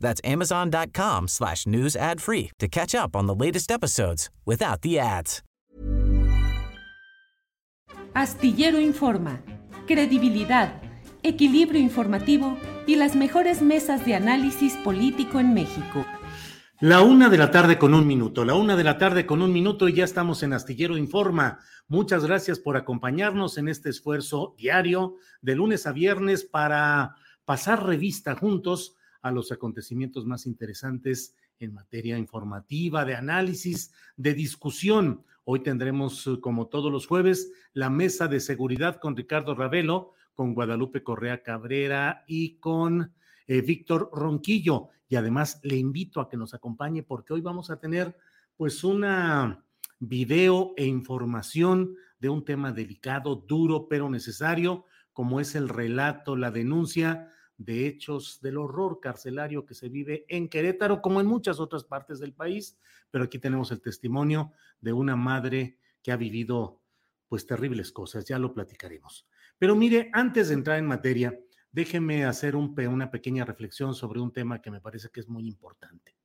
That's amazon.com slash news ad free to catch up on the latest episodes without the ads. Astillero Informa, credibilidad, equilibrio informativo y las mejores mesas de análisis político en México. La una de la tarde con un minuto, la una de la tarde con un minuto y ya estamos en Astillero Informa. Muchas gracias por acompañarnos en este esfuerzo diario de lunes a viernes para pasar revista juntos los acontecimientos más interesantes en materia informativa, de análisis, de discusión. Hoy tendremos, eh, como todos los jueves, la mesa de seguridad con Ricardo Ravelo, con Guadalupe Correa Cabrera y con eh, Víctor Ronquillo. Y además le invito a que nos acompañe porque hoy vamos a tener pues una video e información de un tema delicado, duro, pero necesario, como es el relato, la denuncia de hechos del horror carcelario que se vive en Querétaro, como en muchas otras partes del país, pero aquí tenemos el testimonio de una madre que ha vivido pues terribles cosas, ya lo platicaremos. Pero mire, antes de entrar en materia, déjeme hacer un, una pequeña reflexión sobre un tema que me parece que es muy importante.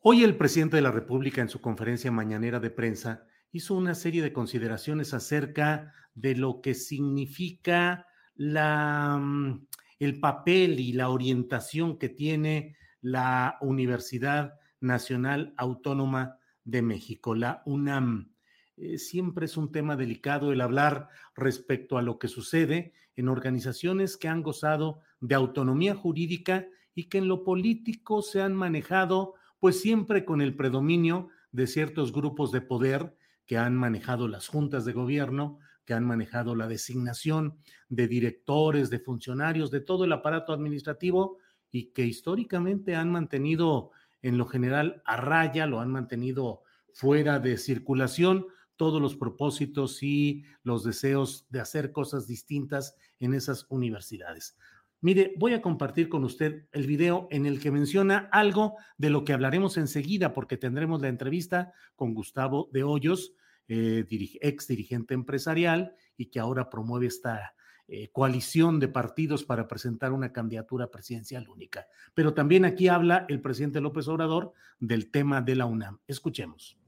Hoy el presidente de la República en su conferencia mañanera de prensa hizo una serie de consideraciones acerca de lo que significa la, mm, el papel y la orientación que tiene la Universidad Nacional Autónoma de México, la UNAM. Eh, siempre es un tema delicado el hablar respecto a lo que sucede en organizaciones que han gozado de autonomía jurídica y que en lo político se han manejado pues siempre con el predominio de ciertos grupos de poder que han manejado las juntas de gobierno, que han manejado la designación de directores, de funcionarios, de todo el aparato administrativo y que históricamente han mantenido en lo general a raya, lo han mantenido fuera de circulación todos los propósitos y los deseos de hacer cosas distintas en esas universidades. Mire, voy a compartir con usted el video en el que menciona algo de lo que hablaremos enseguida, porque tendremos la entrevista con Gustavo de Hoyos, eh, ex dirigente empresarial y que ahora promueve esta eh, coalición de partidos para presentar una candidatura presidencial única. Pero también aquí habla el presidente López Obrador del tema de la UNAM. Escuchemos.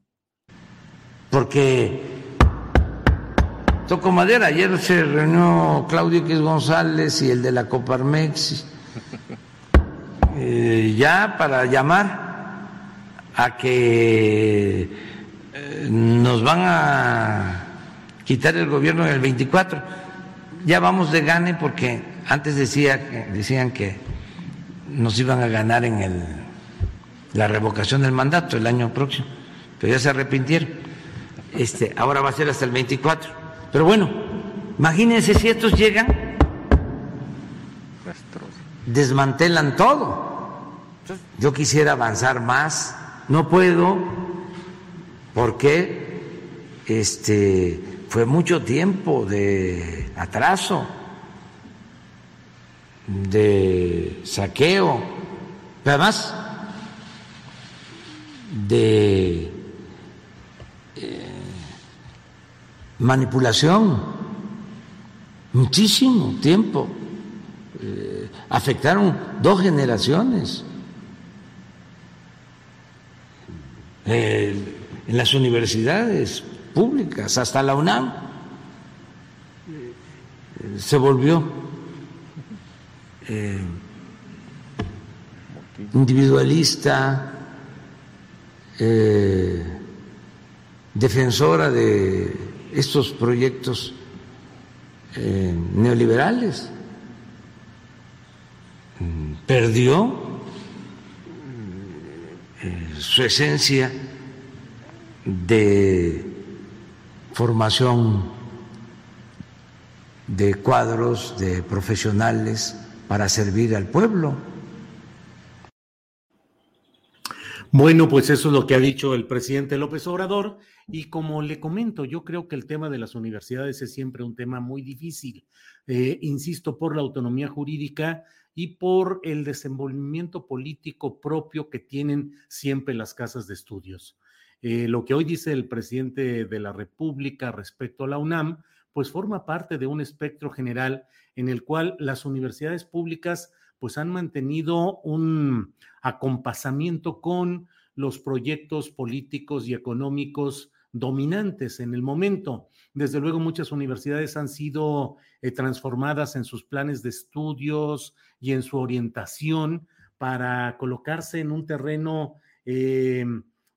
Porque toco madera, ayer se reunió Claudio X González y el de la Coparmex, eh, ya para llamar a que nos van a quitar el gobierno en el 24. Ya vamos de gane porque antes decía, decían que nos iban a ganar en el, la revocación del mandato el año próximo, pero ya se arrepintieron. Este, ahora va a ser hasta el 24. Pero bueno, imagínense si estos llegan, desmantelan todo. Yo quisiera avanzar más, no puedo porque este, fue mucho tiempo de atraso, de saqueo, pero además de eh, manipulación, muchísimo tiempo. Eh, afectaron dos generaciones. En las universidades públicas, hasta la UNAM se volvió eh, individualista, eh, defensora de estos proyectos neoliberales. Perdió su esencia de formación de cuadros, de profesionales para servir al pueblo. Bueno, pues eso es lo que ha dicho el presidente López Obrador. Y como le comento, yo creo que el tema de las universidades es siempre un tema muy difícil. Eh, insisto, por la autonomía jurídica y por el desenvolvimiento político propio que tienen siempre las casas de estudios. Eh, lo que hoy dice el presidente de la República respecto a la UNAM, pues forma parte de un espectro general en el cual las universidades públicas pues han mantenido un acompasamiento con los proyectos políticos y económicos dominantes en el momento. Desde luego, muchas universidades han sido eh, transformadas en sus planes de estudios y en su orientación para colocarse en un terreno eh,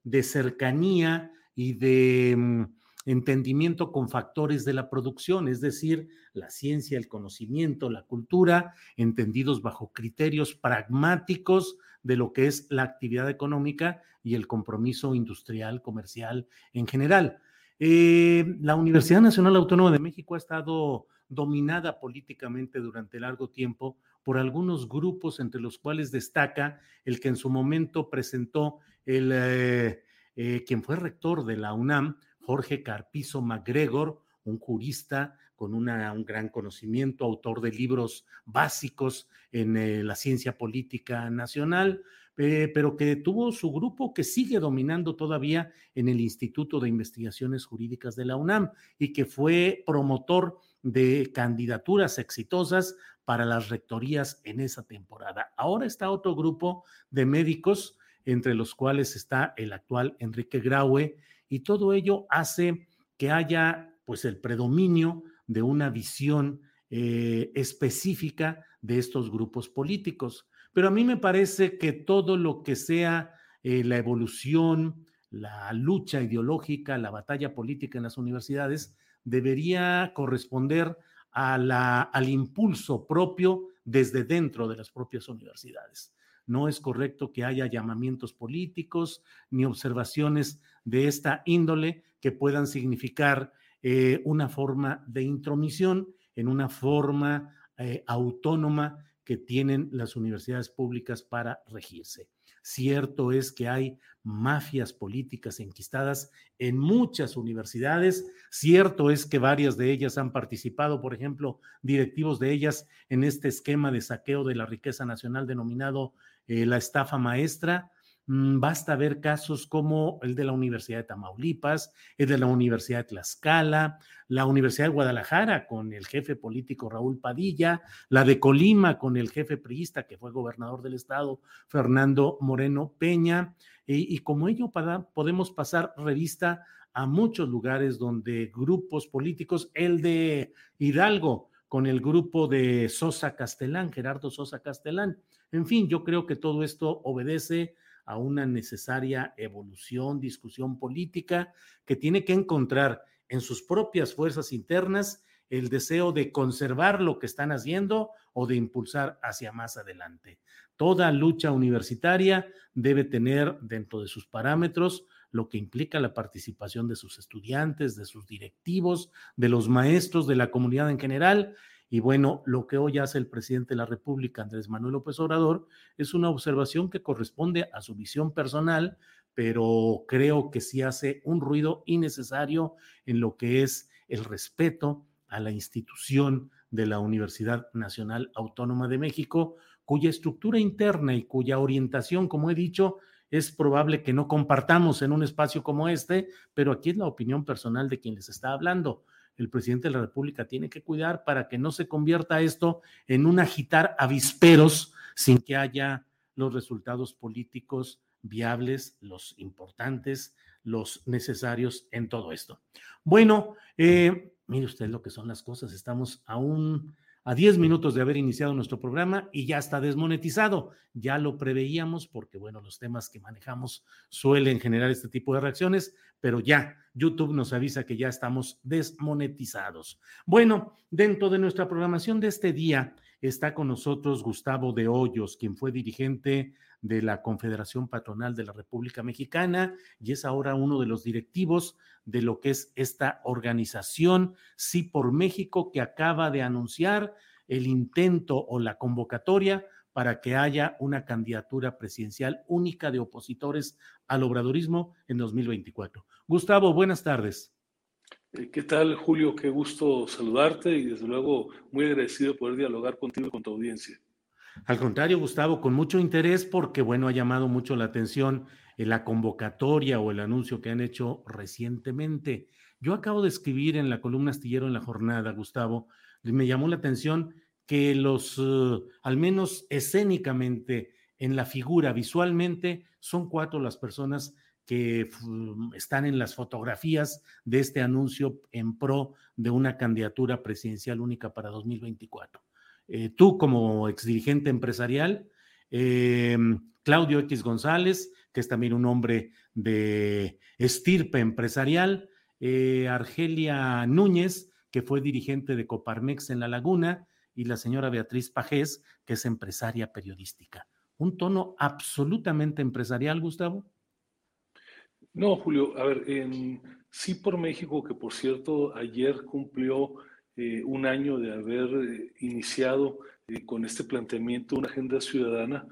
de cercanía y de mm, entendimiento con factores de la producción, es decir, la ciencia, el conocimiento, la cultura, entendidos bajo criterios pragmáticos de lo que es la actividad económica y el compromiso industrial, comercial en general. Eh, la Universidad Nacional Autónoma de México ha estado dominada políticamente durante largo tiempo por algunos grupos, entre los cuales destaca el que en su momento presentó el, eh, eh, quien fue rector de la UNAM, Jorge Carpizo MacGregor, un jurista con un gran conocimiento, autor de libros básicos en la ciencia política nacional, eh, pero que tuvo su grupo que sigue dominando todavía en el Instituto de Investigaciones Jurídicas de la UNAM y que fue promotor de candidaturas exitosas para las rectorías en esa temporada. Ahora está otro grupo de médicos, entre los cuales está el actual Enrique Graue, y todo ello hace que haya pues el predominio de una visión eh, específica de estos grupos políticos. Pero a mí me parece que todo lo que sea eh, la evolución, la lucha ideológica, la batalla política en las universidades, debería corresponder a la, al impulso propio desde dentro de las propias universidades. No es correcto que haya llamamientos políticos ni observaciones de esta índole que puedan significar eh, una forma de intromisión en una forma eh, autónoma que tienen las universidades públicas para regirse. Cierto es que hay mafias políticas enquistadas en muchas universidades. Cierto es que varias de ellas han participado, por ejemplo, directivos de ellas en este esquema de saqueo de la riqueza nacional denominado eh, la estafa maestra. Mm, basta ver casos como el de la Universidad de Tamaulipas, el de la Universidad de Tlaxcala, la Universidad de Guadalajara con el jefe político Raúl Padilla, la de Colima con el jefe priista que fue gobernador del estado, Fernando Moreno Peña. Y, como ello podemos pasar revista a muchos lugares donde grupos políticos, el de Hidalgo con el grupo de Sosa Castelán, Gerardo Sosa Castelán. En fin, yo creo que todo esto obedece a una necesaria evolución, discusión política que tiene que encontrar en sus propias fuerzas internas el deseo de conservar lo que están haciendo o de impulsar hacia más adelante. Toda lucha universitaria debe tener dentro de sus parámetros lo que implica la participación de sus estudiantes, de sus directivos, de los maestros, de la comunidad en general y bueno, lo que hoy hace el presidente de la República, Andrés Manuel López Obrador, es una observación que corresponde a su visión personal, pero creo que sí hace un ruido innecesario en lo que es el respeto a la institución de la Universidad Nacional Autónoma de México, cuya estructura interna y cuya orientación, como he dicho, es probable que no compartamos en un espacio como este, pero aquí es la opinión personal de quien les está hablando el presidente de la República tiene que cuidar para que no se convierta esto en un agitar avisperos sin que haya los resultados políticos viables, los importantes, los necesarios en todo esto. Bueno, eh, mire usted lo que son las cosas. Estamos aún a 10 minutos de haber iniciado nuestro programa y ya está desmonetizado. Ya lo preveíamos porque, bueno, los temas que manejamos suelen generar este tipo de reacciones, pero ya YouTube nos avisa que ya estamos desmonetizados. Bueno, dentro de nuestra programación de este día está con nosotros Gustavo de Hoyos, quien fue dirigente de la Confederación Patronal de la República Mexicana y es ahora uno de los directivos de lo que es esta organización Sí por México que acaba de anunciar el intento o la convocatoria para que haya una candidatura presidencial única de opositores al obradorismo en 2024. Gustavo, buenas tardes. Eh, ¿Qué tal, Julio? Qué gusto saludarte y desde luego muy agradecido poder dialogar contigo y con tu audiencia. Al contrario, Gustavo, con mucho interés porque, bueno, ha llamado mucho la atención la convocatoria o el anuncio que han hecho recientemente. Yo acabo de escribir en la columna astillero en la jornada, Gustavo, y me llamó la atención que los, eh, al menos escénicamente, en la figura, visualmente, son cuatro las personas que están en las fotografías de este anuncio en pro de una candidatura presidencial única para 2024. Eh, tú como exdirigente empresarial, eh, Claudio X González, que es también un hombre de estirpe empresarial, eh, Argelia Núñez, que fue dirigente de Coparmex en La Laguna, y la señora Beatriz Pajés, que es empresaria periodística. Un tono absolutamente empresarial, Gustavo. No, Julio, a ver, en Sí por México, que por cierto ayer cumplió eh, un año de haber eh, iniciado eh, con este planteamiento una agenda ciudadana,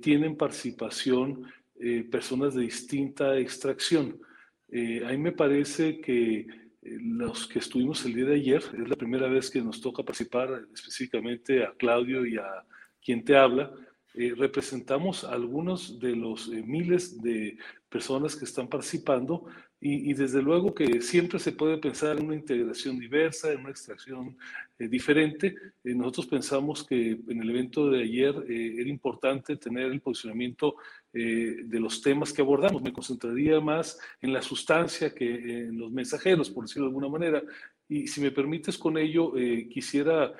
tienen participación personas de distinta extracción. a mí me parece que los que estuvimos el día de ayer, es la primera vez que nos toca participar específicamente a Claudio y a quien te habla, representamos a algunos de los miles de personas que están participando y, desde luego que siempre se puede pensar en una integración diversa, en una extracción eh, diferente. Eh, nosotros pensamos que en el evento de ayer eh, era importante tener el posicionamiento de los temas que abordamos. Me concentraría más en la sustancia que en los mensajeros, por decirlo de alguna manera. Y si me permites con ello, quisiera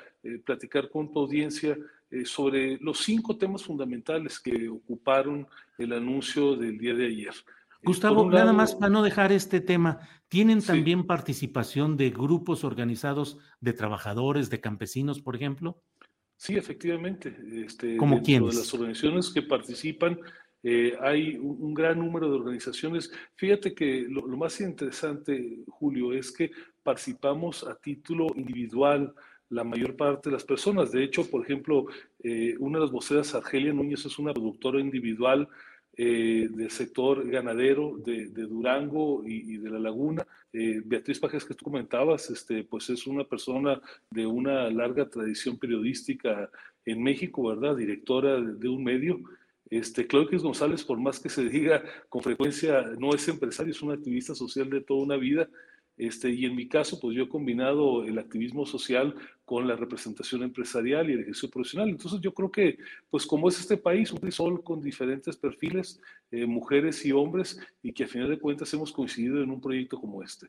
platicar con tu audiencia sobre los cinco temas fundamentales que ocuparon el anuncio del día de ayer. Gustavo, nada más para no dejar este tema, ¿tienen también participación de grupos organizados de trabajadores, de campesinos, por ejemplo? Sí, efectivamente. Este, ¿Cómo quiénes? De las organizaciones que participan, eh, hay un, gran número de organizaciones. Fíjate que lo, más interesante, Julio, es que participamos a título individual la mayor parte de las personas. De hecho, por ejemplo, eh, una de las voceras, Argelia Núñez, es una productora individual eh, del sector ganadero de, Durango y, de la Laguna. Eh, Beatriz Pajes, que tú comentabas, este, pues es una persona de una larga tradición periodística en México, ¿verdad? Directora de, un medio. Este, Claudio González, por más que se diga con frecuencia, no es empresario, es un activista social de toda una vida. Este, y en mi caso, pues yo he combinado el activismo social con la representación empresarial y el ejercicio profesional. Entonces yo creo que, pues como es este país, un sol con diferentes perfiles, eh, mujeres y hombres, y que a final de cuentas hemos coincidido en un proyecto como este.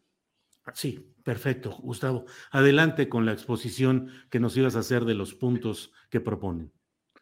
Sí, perfecto, Gustavo. Adelante con la exposición que nos ibas a hacer de los puntos que proponen.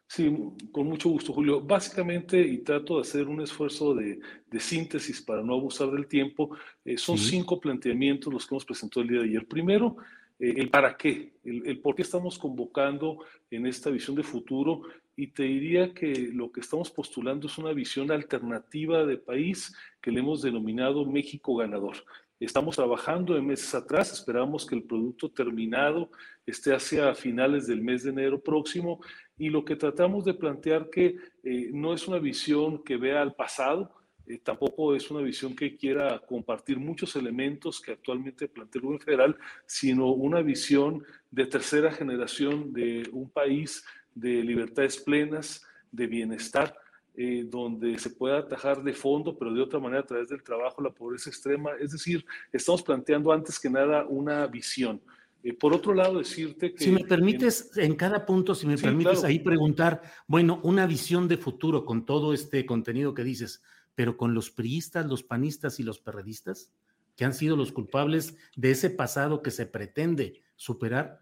Sí, con mucho gusto, Julio. Básicamente, y trato de hacer un esfuerzo de, síntesis para no abusar del tiempo, eh, son cinco planteamientos los que hemos presentado el día de ayer. Primero, eh, el para qué, el, por qué estamos convocando en esta visión de futuro y te diría que lo que estamos postulando es una visión alternativa de país que le hemos denominado México ganador. Estamos trabajando en meses atrás, esperamos que el producto terminado esté hacia finales del mes de enero próximo y lo que tratamos de plantear que eh, no es una visión que vea al pasado, eh, tampoco es una visión que quiera compartir muchos elementos que actualmente plantea el gobierno federal, sino una visión de tercera generación de un país de libertades plenas, de bienestar, eh, donde se pueda atajar de fondo, pero de otra manera a través del trabajo, la pobreza extrema. Es decir, estamos planteando antes que nada una visión. Eh, por otro lado, decirte que... Si me permites, en, cada punto, si me permites ahí preguntar, bueno, una visión de futuro con todo este contenido que dices, pero con los priistas, los panistas y los perredistas, que han sido los culpables de ese pasado que se pretende superar.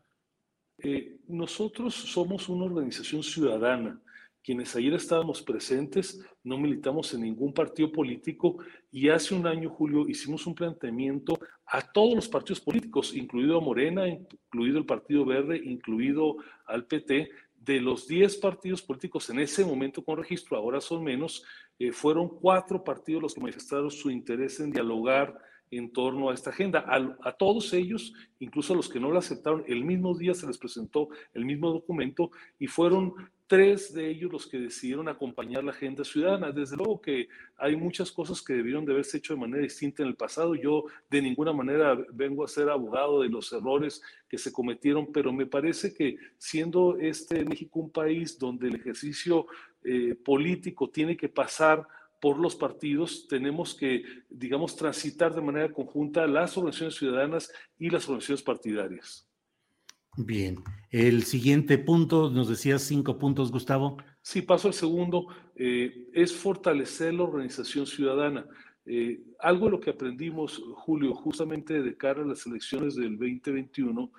Eh, nosotros somos una organización ciudadana quienes ayer estábamos presentes, no militamos en ningún partido político y hace un año, Julio, hicimos un planteamiento a todos los partidos políticos, incluido a Morena, incluido el Partido Verde, incluido al PT, de los 10 partidos políticos en ese momento con registro, ahora son menos, eh, fueron cuatro partidos los que manifestaron su interés en dialogar en torno a esta agenda. A, a, todos ellos, incluso a los que no la aceptaron, el mismo día se les presentó el mismo documento y fueron tres de ellos los que decidieron acompañar la agenda ciudadana. Desde luego que hay muchas cosas que debieron de haberse hecho de manera distinta en el pasado. Yo de ninguna manera vengo a ser abogado de los errores que se cometieron, pero me parece que siendo este México un país donde el ejercicio eh, político tiene que pasar por los partidos, tenemos que, digamos, transitar de manera conjunta las organizaciones ciudadanas y las organizaciones partidarias. Bien, el siguiente punto, nos decías cinco puntos, Gustavo. Sí, paso al segundo, eh, es fortalecer la organización ciudadana. Eh, algo de lo que aprendimos, Julio, justamente de cara a las elecciones del 2021,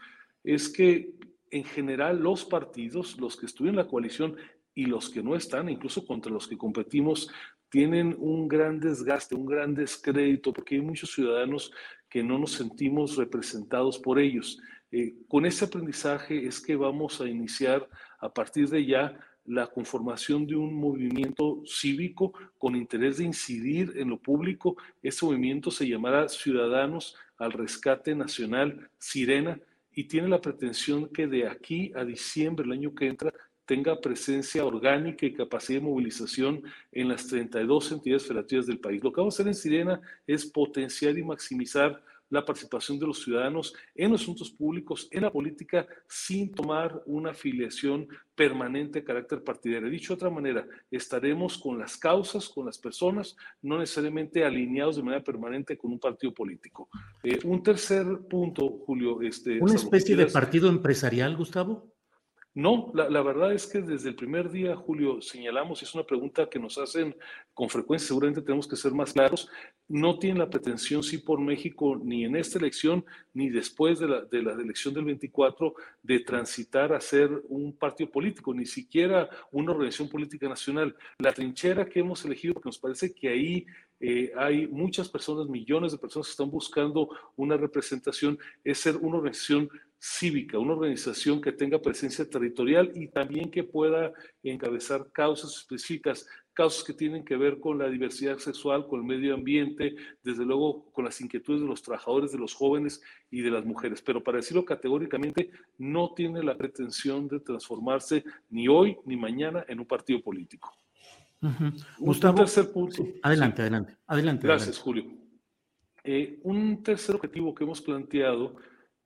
es que en general los partidos, los que estuvieron en la coalición y los que no están, incluso contra los que competimos, tienen un gran desgaste, un gran descrédito, porque hay muchos ciudadanos que no nos sentimos representados por ellos. Eh, con ese aprendizaje es que vamos a iniciar a partir de ya la conformación de un movimiento cívico con interés de incidir en lo público. Ese movimiento se llamará Ciudadanos al Rescate Nacional Sirena y tiene la pretensión que de aquí a diciembre, el año que entra, tenga presencia orgánica y capacidad de movilización en las 32 entidades federativas del país. Lo que vamos a hacer en Sirena es potenciar y maximizar la participación de los ciudadanos en los asuntos públicos, en la política, sin tomar una afiliación permanente de carácter partidario. Dicho de otra manera, estaremos con las causas, con las personas, no necesariamente alineados de manera permanente con un partido político. Eh, un tercer punto, Julio. Este, ¿Una especie de partido empresarial, Gustavo? No, la, verdad es que desde el primer día, Julio, señalamos, y es una pregunta que nos hacen con frecuencia, seguramente tenemos que ser más claros, no tienen la pretensión, sí, por México, ni en esta elección, ni después de la, de la elección del 24, de transitar a ser un partido político, ni siquiera una organización política nacional. La trinchera que hemos elegido, porque nos parece que ahí eh, hay muchas personas, millones de personas que están buscando una representación, es ser una organización cívica, una organización que tenga presencia territorial y también que pueda encabezar causas específicas, causas que tienen que ver con la diversidad sexual, con el medio ambiente, desde luego con las inquietudes de los trabajadores, de los jóvenes y de las mujeres. Pero para decirlo categóricamente, no tiene la pretensión de transformarse ni hoy ni mañana en un partido político. Gustavo, un tercer punto. adelante, adelante, adelante. Gracias, Julio. Eh, un tercer objetivo que hemos planteado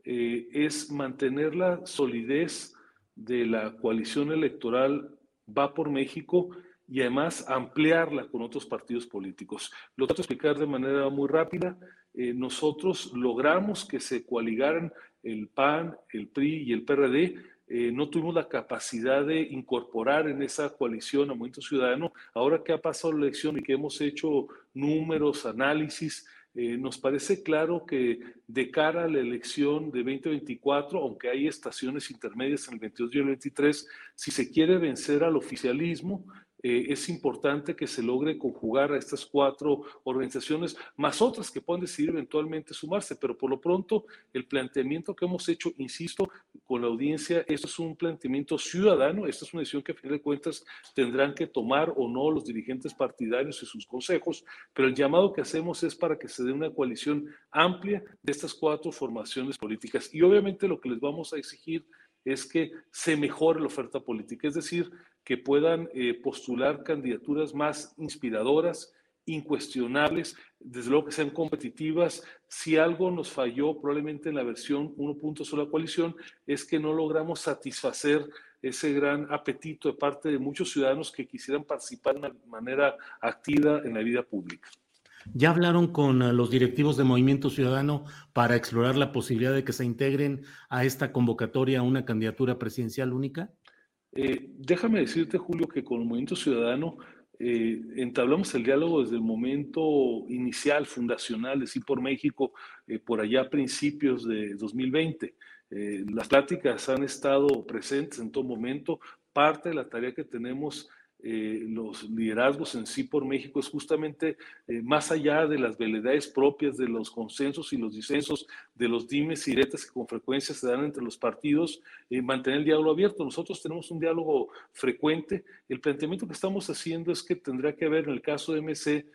eh, es mantener la solidez de la coalición electoral Va por México y además ampliarla con otros partidos políticos. Lo trato de explicar de manera muy rápida. Eh, nosotros logramos que se coaligaran el PAN, el PRI y el PRD. Eh, no tuvimos la capacidad de incorporar en esa coalición a Movimiento Ciudadano. Ahora que ha pasado la elección y que hemos hecho números, análisis, eh, nos parece claro que de cara a la elección de 2024, aunque hay estaciones intermedias en el 22 y el 23, si se quiere vencer al oficialismo, eh, es importante que se logre conjugar a estas cuatro organizaciones, más otras que puedan decidir eventualmente sumarse, pero por lo pronto el planteamiento que hemos hecho, insisto, con la audiencia, esto es un planteamiento ciudadano, esta es una decisión que a fin de cuentas tendrán que tomar o no los dirigentes partidarios y sus consejos, pero el llamado que hacemos es para que se dé una coalición amplia de estas cuatro formaciones políticas. Y obviamente lo que les vamos a exigir es que se mejore la oferta política, es decir, que puedan eh, postular candidaturas más inspiradoras, incuestionables, desde luego que sean competitivas. Si algo nos falló probablemente en la versión 1.0 de la coalición es que no logramos satisfacer ese gran apetito de parte de muchos ciudadanos que quisieran participar de manera activa en la vida pública. ¿Ya hablaron con eh, los directivos de Movimiento Ciudadano para explorar la posibilidad de que se integren a esta convocatoria una candidatura presidencial única? Eh, déjame decirte, Julio, que con el Movimiento Ciudadano eh, entablamos el diálogo desde el momento inicial, fundacional de Sí por México, por allá a principios de 2020. las pláticas han estado presentes en todo momento. Parte de la tarea que tenemos eh, los liderazgos en sí por México es justamente eh, más allá de las veleidades propias de los consensos y los disensos, de los dimes y diretas que con frecuencia se dan entre los partidos, eh, mantener el diálogo abierto. Nosotros tenemos un diálogo frecuente. El planteamiento que estamos haciendo es que tendrá que haber en el caso de MC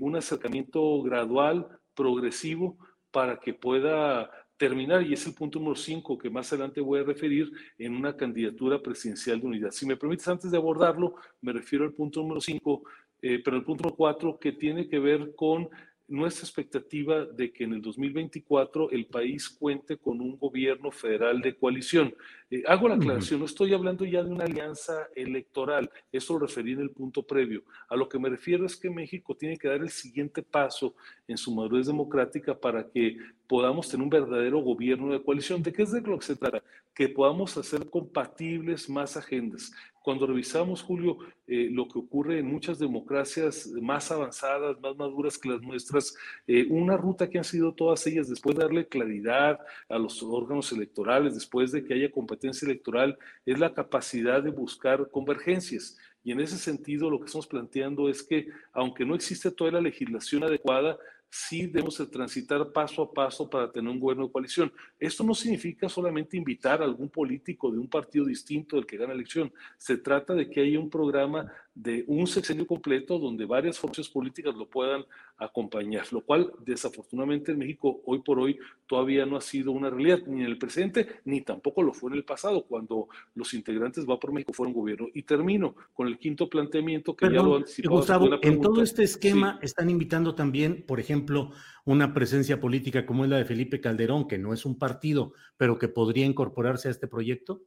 un acercamiento gradual, progresivo, para que pueda terminar, y es el punto número 5 que más adelante voy a referir, en una candidatura presidencial de unidad. Si me permites, antes de abordarlo, me refiero al punto número 5, eh, pero el punto número 4 que tiene que ver con nuestra expectativa de que en el 2024 el país cuente con un gobierno federal de coalición. Eh, hago la aclaración, no estoy hablando ya de una alianza electoral, eso lo referí en el punto previo. A lo que me refiero es que México tiene que dar el siguiente paso en su madurez democrática para que podamos tener un verdadero gobierno de coalición. ¿De qué es de lo que se trata? Que podamos hacer compatibles más agendas. Cuando revisamos, Julio, eh, lo que ocurre en muchas democracias más avanzadas, más maduras que las nuestras, eh, una ruta que han sido todas ellas después de darle claridad a los órganos electorales, después de que haya competencia electoral, es la capacidad de buscar convergencias. Y en ese sentido, lo que estamos planteando es que, aunque no existe toda la legislación adecuada, sí debemos de transitar paso a paso para tener un gobierno de coalición. Esto no significa solamente invitar a algún político de un partido distinto del que gana elección. Se trata de que haya un programa de un sexenio completo donde varias fuerzas políticas lo puedan acompañar, lo cual desafortunadamente en México hoy por hoy todavía no ha sido una realidad, ni en el presente, ni tampoco lo fue en el pasado, cuando los integrantes Va por México fueron gobierno. Y termino con el quinto planteamiento que ya lo anticipado. Gustavo, en todo este esquema están invitando también, por ejemplo, una presencia política como es la de Felipe Calderón, que no es un partido, pero que podría incorporarse a este proyecto.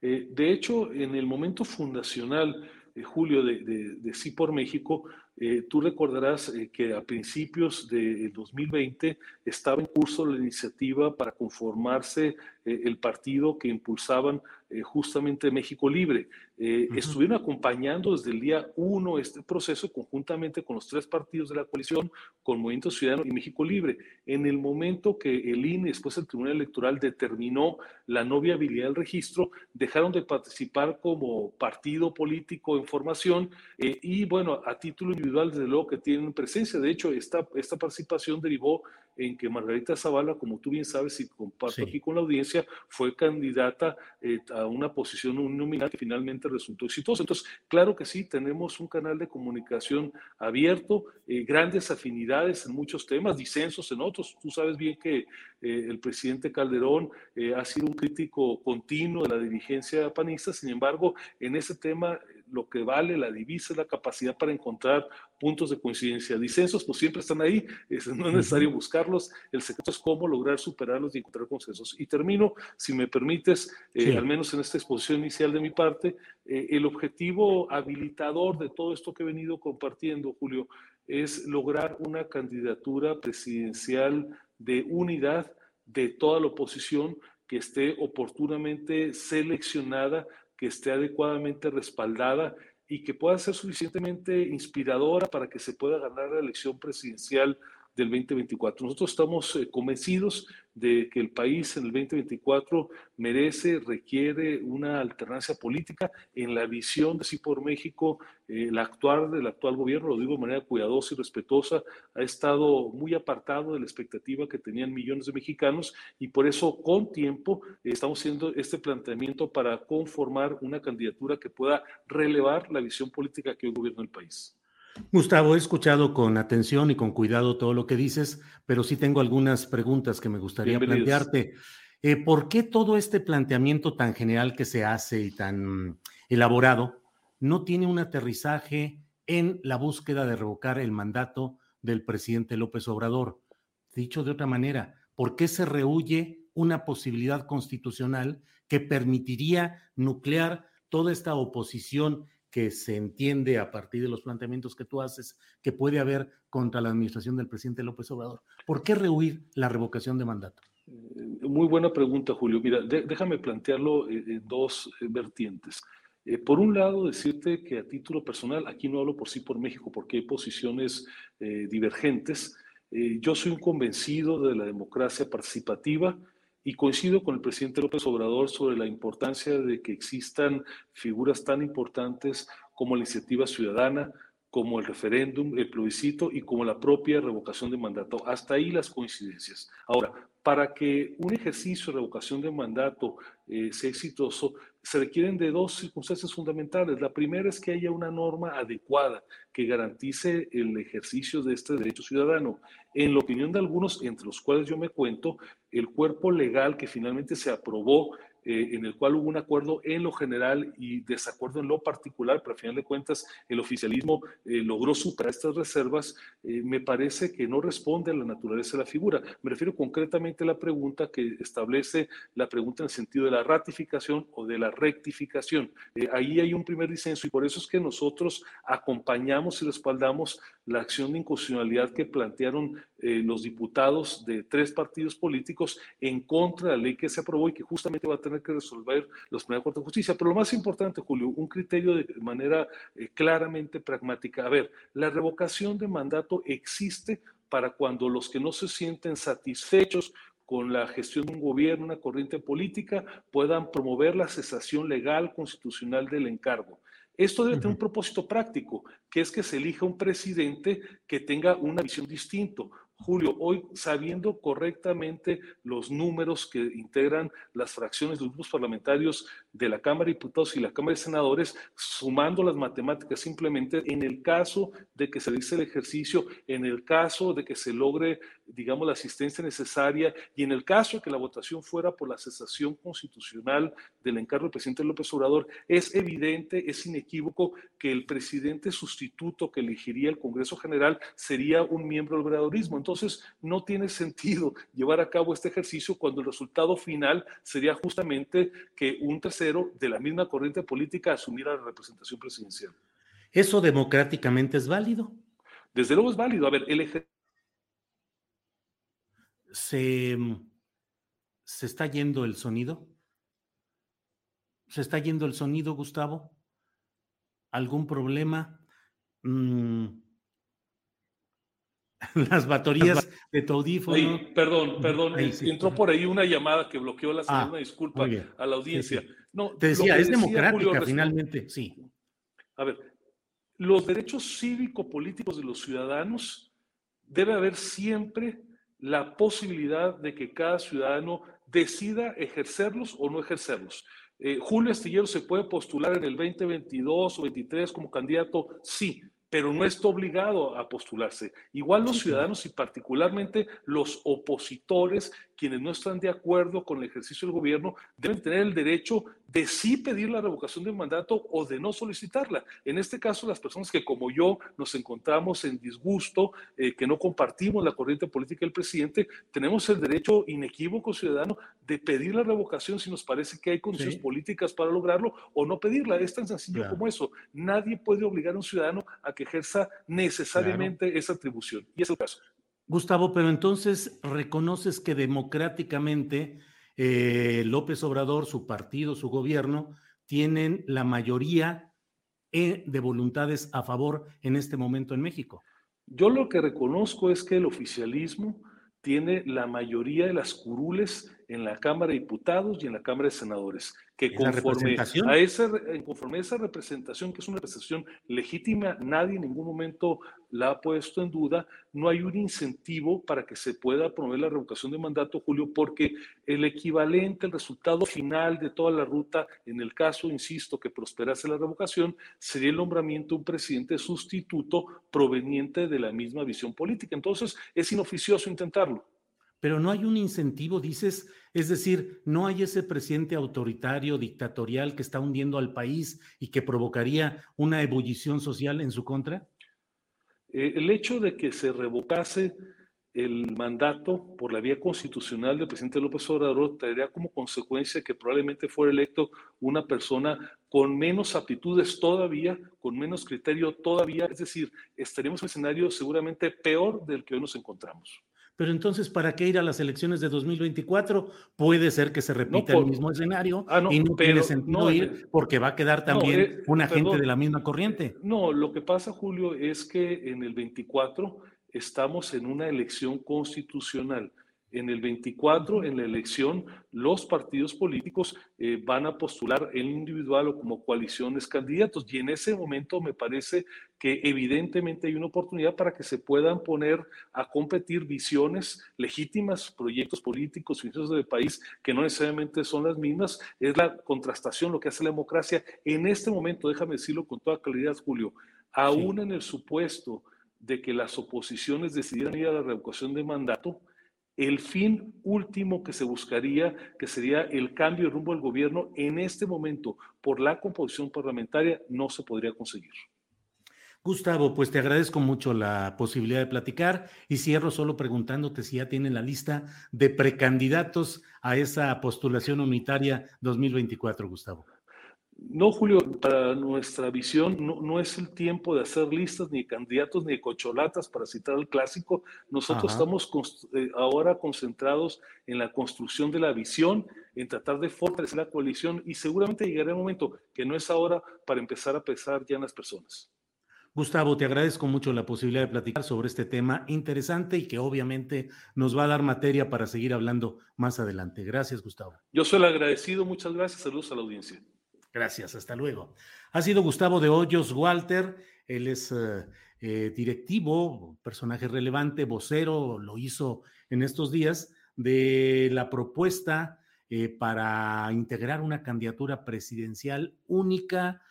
Eh, de hecho, en el momento fundacional, Julio, de, de, Sí por México, eh, tú recordarás eh, que a principios de 2020 estaba en curso la iniciativa para conformarse el partido que impulsaban justamente México Libre. Estuvieron acompañando desde el día uno este proceso conjuntamente con los tres partidos de la coalición, con Movimiento Ciudadano y México Libre. En el momento que el INE, después el Tribunal Electoral, determinó la no viabilidad del registro, dejaron de participar como partido político en formación y bueno, a título individual, desde luego que tienen presencia. De hecho, esta, esta participación derivó en que Margarita Zavala, como tú bien sabes y comparto aquí con la audiencia, fue candidata eh, a una posición nominal que finalmente resultó exitosa. Entonces, claro que sí, tenemos un canal de comunicación abierto, eh, grandes afinidades en muchos temas, disensos en otros. Tú sabes bien que eh, el presidente Calderón ha sido un crítico continuo de la dirigencia panista, sin embargo, en ese tema lo que vale la divisa es la capacidad para encontrar puntos de coincidencia. Disensos, pues siempre están ahí, no es necesario buscarlos. El secreto es cómo lograr superarlos y encontrar consensos. Y termino, si me permites, eh, al menos en esta exposición inicial de mi parte, eh, el objetivo habilitador de todo esto que he venido compartiendo, Julio, es lograr una candidatura presidencial de unidad de toda la oposición que esté oportunamente seleccionada que esté adecuadamente respaldada y que pueda ser suficientemente inspiradora para que se pueda ganar la elección presidencial del 2024. Nosotros estamos eh, convencidos de que el país en el 2024 merece, requiere una alternancia política en la visión de sí por México. Eh, el actuar del actual gobierno, lo digo de manera cuidadosa y respetuosa, ha estado muy apartado de la expectativa que tenían millones de mexicanos y por eso con tiempo estamos haciendo este planteamiento para conformar una candidatura que pueda relevar la visión política que hoy gobierna el país. Gustavo, he escuchado con atención y con cuidado todo lo que dices, pero sí tengo algunas preguntas que me gustaría plantearte. Eh, ¿Por qué todo este planteamiento tan general que se hace y tan elaborado no tiene un aterrizaje en la búsqueda de revocar el mandato del presidente López Obrador? Dicho de otra manera, ¿por qué se rehuye una posibilidad constitucional que permitiría nuclear toda esta oposición que se entiende a partir de los planteamientos que tú haces que puede haber contra la administración del presidente López Obrador? ¿Por qué rehuir la revocación de mandato? Eh, muy buena pregunta, Julio. Mira, déjame plantearlo en dos vertientes. Eh, por un lado, decirte que a título personal, aquí no hablo por sí por México, porque hay posiciones eh, divergentes. yo soy un convencido de la democracia participativa y coincido con el presidente López Obrador sobre la importancia de que existan figuras tan importantes como la iniciativa ciudadana, como el referéndum, el plebiscito y como la propia revocación de mandato. Hasta ahí las coincidencias. Ahora, para que un ejercicio de revocación de mandato eh, sea exitoso, se requieren de dos circunstancias fundamentales. La primera es que haya una norma adecuada que garantice el ejercicio de este derecho ciudadano. En la opinión de algunos, entre los cuales yo me cuento, el cuerpo legal que finalmente se aprobó eh, en el cual hubo un acuerdo en lo general y desacuerdo en lo particular, pero al final de cuentas el oficialismo eh, logró superar estas reservas, eh, me parece que no responde a la naturaleza de la figura. Me refiero concretamente a la pregunta que establece la pregunta en el sentido de la ratificación o de la rectificación. ahí hay un primer disenso y por eso es que nosotros acompañamos y respaldamos la acción de inconstitucionalidad que plantearon los diputados de tres partidos políticos en contra de la ley que se aprobó y que justamente va a tener que resolver los primeros Corte de Justicia. Pero lo más importante, Julio, un criterio de manera eh, claramente pragmática. A ver, la revocación de mandato existe para cuando los que no se sienten satisfechos con la gestión de un gobierno, una corriente política, puedan promover la cesación legal constitucional del encargo. Esto debe tener un propósito práctico, que es que se elija un presidente que tenga una visión distinta, Julio, hoy sabiendo correctamente los números que integran las fracciones de los grupos parlamentarios de la Cámara de Diputados y la Cámara de Senadores, sumando las matemáticas simplemente en el caso de que se dice el ejercicio, en el caso de que se logre, digamos, la asistencia necesaria y en el caso de que la votación fuera por la cesación constitucional del encargo del presidente López Obrador, es evidente, es inequívoco que el presidente sustituto que elegiría el Congreso General sería un miembro del obradorismo. Entonces, no tiene sentido llevar a cabo este ejercicio cuando el resultado final sería justamente que un tercero de la misma corriente política asumiera la representación presidencial. ¿Eso democráticamente es válido? Desde luego es válido. A ver, el ejercicio... ¿Se, ¿Se está yendo el sonido? ¿Se está yendo el sonido, Gustavo? ¿Algún problema? Mm, las baterías de tu audífono. perdón, perdón, entró por ahí una llamada que bloqueó la ah, disculpa a la audiencia. No, te decía, es democrática finalmente, sí. A ver, los derechos cívico-políticos de los ciudadanos debe haber siempre la posibilidad de que cada ciudadano decida ejercerlos o no ejercerlos. Eh, Julio Astillero se puede postular en el 2022 o 2023 como candidato, sí, pero no está obligado a postularse. Igual los ciudadanos y particularmente los opositores, quienes no están de acuerdo con el ejercicio del gobierno, deben tener el derecho de sí pedir la revocación del mandato o de no solicitarla. En este caso, las personas que como yo nos encontramos en disgusto, eh, que no compartimos la corriente política del presidente, tenemos el derecho inequívoco ciudadano de pedir la revocación si nos parece que hay condiciones políticas para lograrlo o no pedirla. Es tan sencillo como eso. Nadie puede obligar a un ciudadano a que ejerza necesariamente esa atribución. Y es el caso. Gustavo, pero entonces reconoces que democráticamente eh, López Obrador, su partido, su gobierno, tienen la mayoría eh, de voluntades a favor en este momento en México. Yo lo que reconozco es que el oficialismo tiene la mayoría de las curules en la Cámara de Diputados y en la Cámara de Senadores, que conforme a, esa, conforme a esa representación, que es una representación legítima, nadie en ningún momento la ha puesto en duda, no hay un incentivo para que se pueda promover la revocación de mandato, Julio, porque el equivalente, el resultado final de toda la ruta, en el caso, insisto, que prosperase la revocación, sería el nombramiento de un presidente sustituto proveniente de la misma visión política. Entonces, es inoficioso intentarlo pero no hay un incentivo, dices, es decir, no hay ese presidente autoritario, dictatorial que está hundiendo al país y que provocaría una ebullición social en su contra. Eh, el hecho de que se revocase el mandato por la vía constitucional del presidente López Obrador traería como consecuencia que probablemente fuera electo una persona con menos aptitudes todavía, con menos criterio todavía, es decir, estaríamos en un escenario seguramente peor del que hoy nos encontramos. Pero entonces, ¿para qué ir a las elecciones de 2024? Puede ser que se repita el mismo escenario ah, y no tiene sentido ir eh, porque va a quedar también eh, una gente de la misma corriente. No, lo que pasa, Julio, es que en el 24 estamos en una elección constitucional. En el 24, en la elección, los partidos políticos eh, van a postular en individual o como coaliciones candidatos. Y en ese momento me parece que evidentemente hay una oportunidad para que se puedan poner a competir visiones legítimas, proyectos políticos, visiones del país que no necesariamente son las mismas. Es la contrastación lo que hace la democracia. En este momento, déjame decirlo con toda claridad, Julio, aún en el supuesto de que las oposiciones decidieran ir a la revocación de mandato, el fin último que se buscaría, que sería el cambio de rumbo del gobierno, en este momento, por la composición parlamentaria, no se podría conseguir. Gustavo, pues te agradezco mucho la posibilidad de platicar y cierro solo preguntándote si ya tienen la lista de precandidatos a esa postulación unitaria 2024, Gustavo. No, Julio, para nuestra visión no, es el tiempo de hacer listas ni candidatos ni cocholatas para citar el clásico. Nosotros estamos eh, ahora concentrados en la construcción de la visión, en tratar de fortalecer la coalición y seguramente llegará el momento que no es ahora para empezar a pensar ya en las personas. Gustavo, te agradezco mucho la posibilidad de platicar sobre este tema interesante y que obviamente nos va a dar materia para seguir hablando más adelante. Gracias, Gustavo. Yo soy el agradecido, muchas gracias, saludos a la audiencia. Gracias, hasta luego. Ha sido Gustavo de Hoyos Walter, él es eh, eh, directivo, personaje relevante, vocero, lo hizo en estos días, de la propuesta eh, para integrar una candidatura presidencial única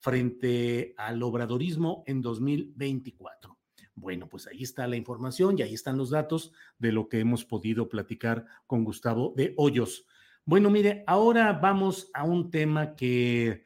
frente al obradorismo en 2024. Bueno, pues ahí está la información y ahí están los datos de lo que hemos podido platicar con Gustavo de Hoyos. Bueno, mire, ahora vamos a un tema que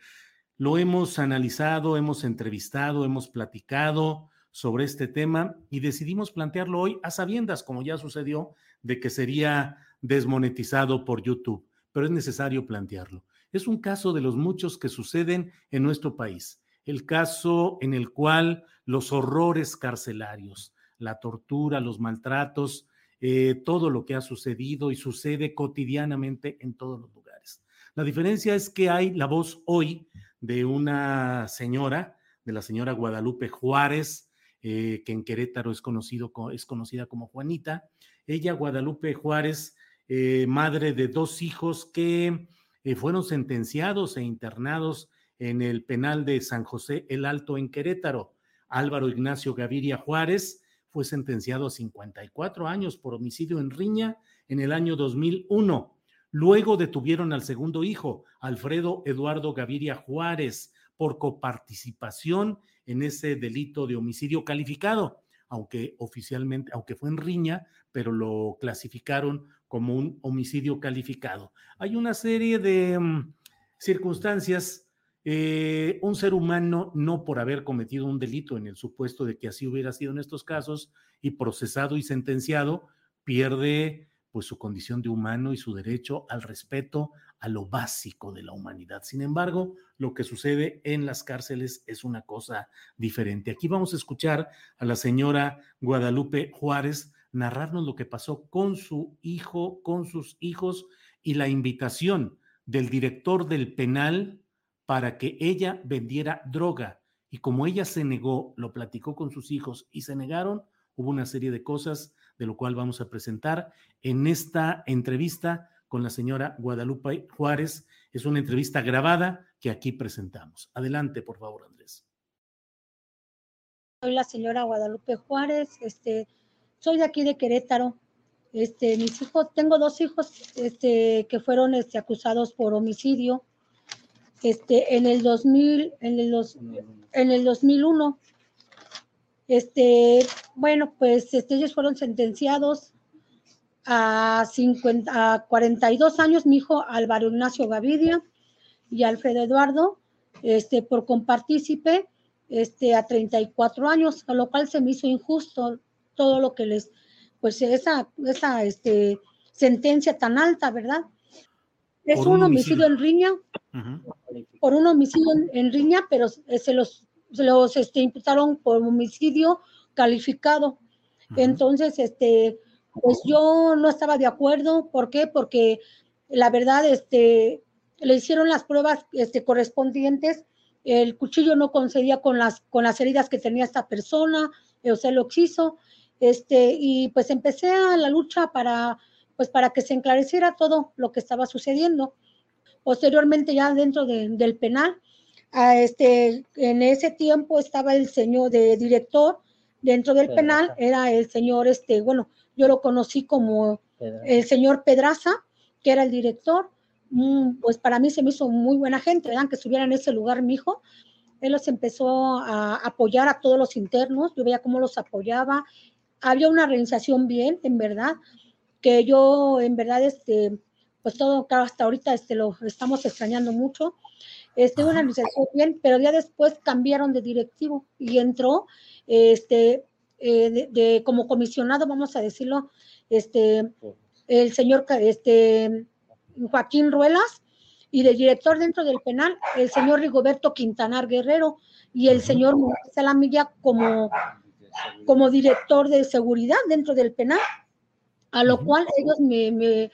lo hemos analizado, hemos entrevistado, hemos platicado sobre este tema y decidimos plantearlo hoy a sabiendas, como ya sucedió, de que sería desmonetizado por YouTube, pero es necesario plantearlo. Es un caso de los muchos que suceden en nuestro país, el caso en el cual los horrores carcelarios, la tortura, los maltratos, eh, todo lo que ha sucedido y sucede cotidianamente en todos los lugares. La diferencia es que hay la voz hoy de una señora, de la señora Guadalupe Juárez, eh, que en Querétaro es, conocido, es conocida como Juanita. Ella, Guadalupe Juárez, eh, madre de dos hijos que fueron sentenciados e internados en el penal de San José el Alto en Querétaro. Álvaro Ignacio Gaviria Juárez fue sentenciado a 54 años por homicidio en riña en el año 2001. Luego detuvieron al segundo hijo, Alfredo Eduardo Gaviria Juárez, por coparticipación en ese delito de homicidio calificado, aunque oficialmente, aunque fue en riña, pero lo clasificaron como un homicidio calificado. Hay una serie de mm, circunstancias eh, un ser humano, no por haber cometido un delito en el supuesto de que así hubiera sido en estos casos, y procesado y sentenciado, pierde pues su condición de humano y su derecho al respeto a lo básico de la humanidad. Sin embargo, lo que sucede en las cárceles es una cosa diferente. Aquí vamos a escuchar a la señora Guadalupe Juárez narrarnos lo que pasó con su hijo, con sus hijos y la invitación del director del penal para que ella vendiera droga. Y como ella se negó, lo platicó con sus hijos y se negaron, hubo una serie de cosas de lo cual vamos a presentar en esta entrevista con la señora Guadalupe Juárez. Es una entrevista grabada que aquí presentamos. Adelante, por favor, Andrés. Soy la señora Guadalupe Juárez, este, soy de aquí de Querétaro. Este, mis hijos, tengo dos hijos este, que fueron este, acusados por homicidio este, en el 2000, en el, dos, en el 2001. Este, bueno, pues este, ellos fueron sentenciados a, 50, a 42 años, mi hijo Álvaro Ignacio Gavidia y Alfredo Eduardo, este, por compartícipe este, a 34 años, a lo cual se me hizo injusto. todo lo que les, pues esa, esa este, sentencia tan alta, ¿verdad? Es un, homicidio. en riña, por un homicidio en, riña, pero se los, se los este, imputaron por homicidio calificado. Entonces, este, pues yo no estaba de acuerdo. ¿Por qué? Porque la verdad, este, le hicieron las pruebas este, correspondientes. El cuchillo no concedía con las, con las heridas que tenía esta persona, o sea, lo quiso. Este, y pues empecé a la lucha para, pues para que se enclareciera todo lo que estaba sucediendo. Posteriormente, ya dentro del penal, a este, en ese tiempo estaba el señor de director dentro del penal, era el señor, este, bueno, yo lo conocí como el señor Pedraza, que era el director, mm, pues para mí se me hizo muy buena gente, ¿verdad? Que estuviera en ese lugar mi hijo. Él los empezó a apoyar a todos los internos, yo veía cómo los apoyaba. Había una organización bien, en verdad, que yo en verdad, este, pues todo, claro, hasta ahorita este, lo estamos extrañando mucho. Este, una organización bien, pero ya después cambiaron de directivo y entró este, eh, de, como comisionado, vamos a decirlo, este, el señor este, Joaquín Ruelas y de director dentro del penal, el señor Rigoberto Quintanar Guerrero y el señor Salamilla como, como director de seguridad dentro del penal, a lo cual ellos me, me,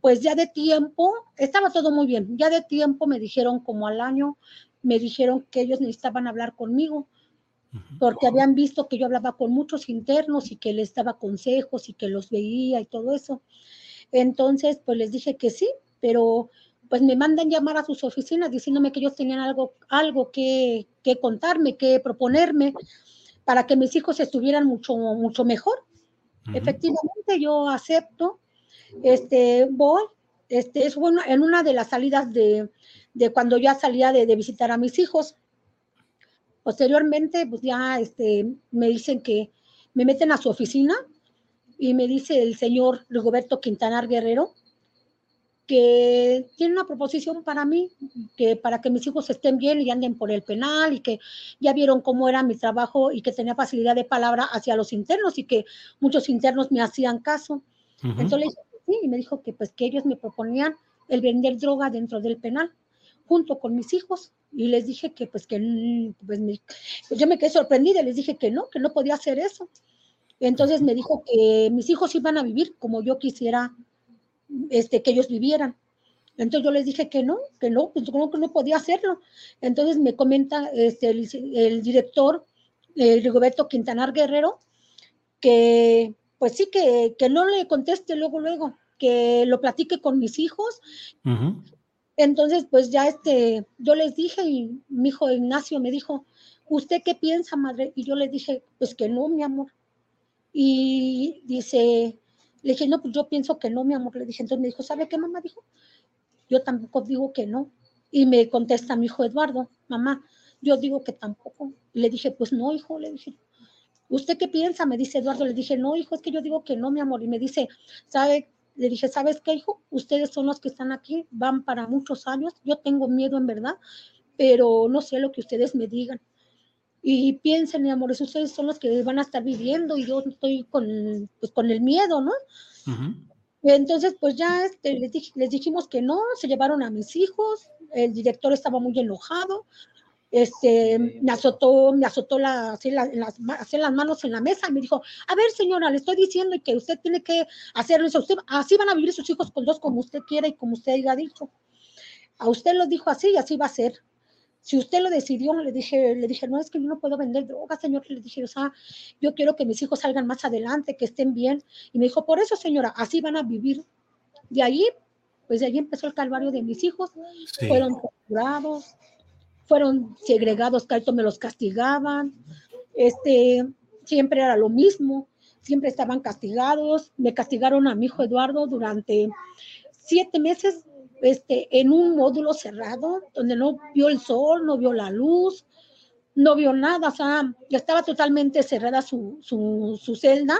pues ya de tiempo, estaba todo muy bien, ya de tiempo me dijeron como al año, me dijeron que ellos necesitaban hablar conmigo porque habían visto que yo hablaba con muchos internos y que les daba consejos y que los veía y todo eso. Entonces, pues les dije que sí, pero pues me mandan llamar a sus oficinas diciéndome que ellos tenían algo, algo que, que contarme, que proponerme para que mis hijos estuvieran mucho, mucho mejor. Efectivamente, yo acepto, este, voy, este, es bueno, en una de las salidas de, de cuando ya salía de, de visitar a mis hijos, Posteriormente, pues ya este, me dicen que me meten a su oficina y me dice el señor Rigoberto Quintanar Guerrero que tiene una proposición para mí, que para que mis hijos estén bien y anden por el penal y que ya vieron cómo era mi trabajo y que tenía facilidad de palabra hacia los internos y que muchos internos me hacían caso. Entonces le dije y me dijo que pues que ellos me proponían el vender droga dentro del penal junto con mis hijos y les dije que pues que pues, pues, yo me quedé sorprendida, les dije que no, que no podía hacer eso. Entonces me dijo que mis hijos iban a vivir como yo quisiera este, que ellos vivieran. Entonces yo les dije que no, que no, pues que no podía hacerlo. Entonces me comenta este, el, director, eh, Rigoberto Quintanar Guerrero, que pues sí, que, que, no le conteste luego, luego, que lo platique con mis hijos, entonces, pues ya este, yo les dije y mi hijo Ignacio me dijo, ¿usted qué piensa, madre? Y yo le dije, pues que no, mi amor. Y dice, le dije, no, pues yo pienso que no, mi amor. Le dije, entonces me dijo, ¿sabe qué, mamá? Dijo, yo tampoco digo que no. Y me contesta mi hijo Eduardo, mamá, yo digo que tampoco. Y le dije, pues no, hijo, le dije, ¿usted qué piensa? Me dice Eduardo, le dije, no, hijo, es que yo digo que no, mi amor. Y me dice, ¿sabe le dije, ¿sabes qué, hijo? Ustedes son los que están aquí, van para muchos años, yo tengo miedo en verdad, pero no sé lo que ustedes me digan. Y piensen, mi amor, ustedes son los que van a estar viviendo y yo estoy con, pues, con el miedo, ¿no? Entonces, pues ya este, les, les dijimos que no, se llevaron a mis hijos, el director estaba muy enojado, este, me azotó, me azotó la, así, las, las manos en la mesa y me dijo, a ver señora, le estoy diciendo que usted tiene que hacer eso, usted, así van a vivir sus hijos con dos como usted quiera y como usted haya dicho. A usted lo dijo así y así va a ser. Si usted lo decidió, le dije, le dije, no, es que yo no puedo vender drogas, señor. Le dije, o sea, yo quiero que mis hijos salgan más adelante, que estén bien. Y me dijo, por eso, señora, así van a vivir. De ahí, pues de ahí empezó el calvario de mis hijos. Fueron torturados, fueron segregados, que me los castigaban, este, siempre era lo mismo, siempre estaban castigados, me castigaron a mi hijo Eduardo durante siete meses este, en un módulo cerrado, donde no vio el sol, no vio la luz, no vio nada, o sea, estaba totalmente cerrada su, su celda.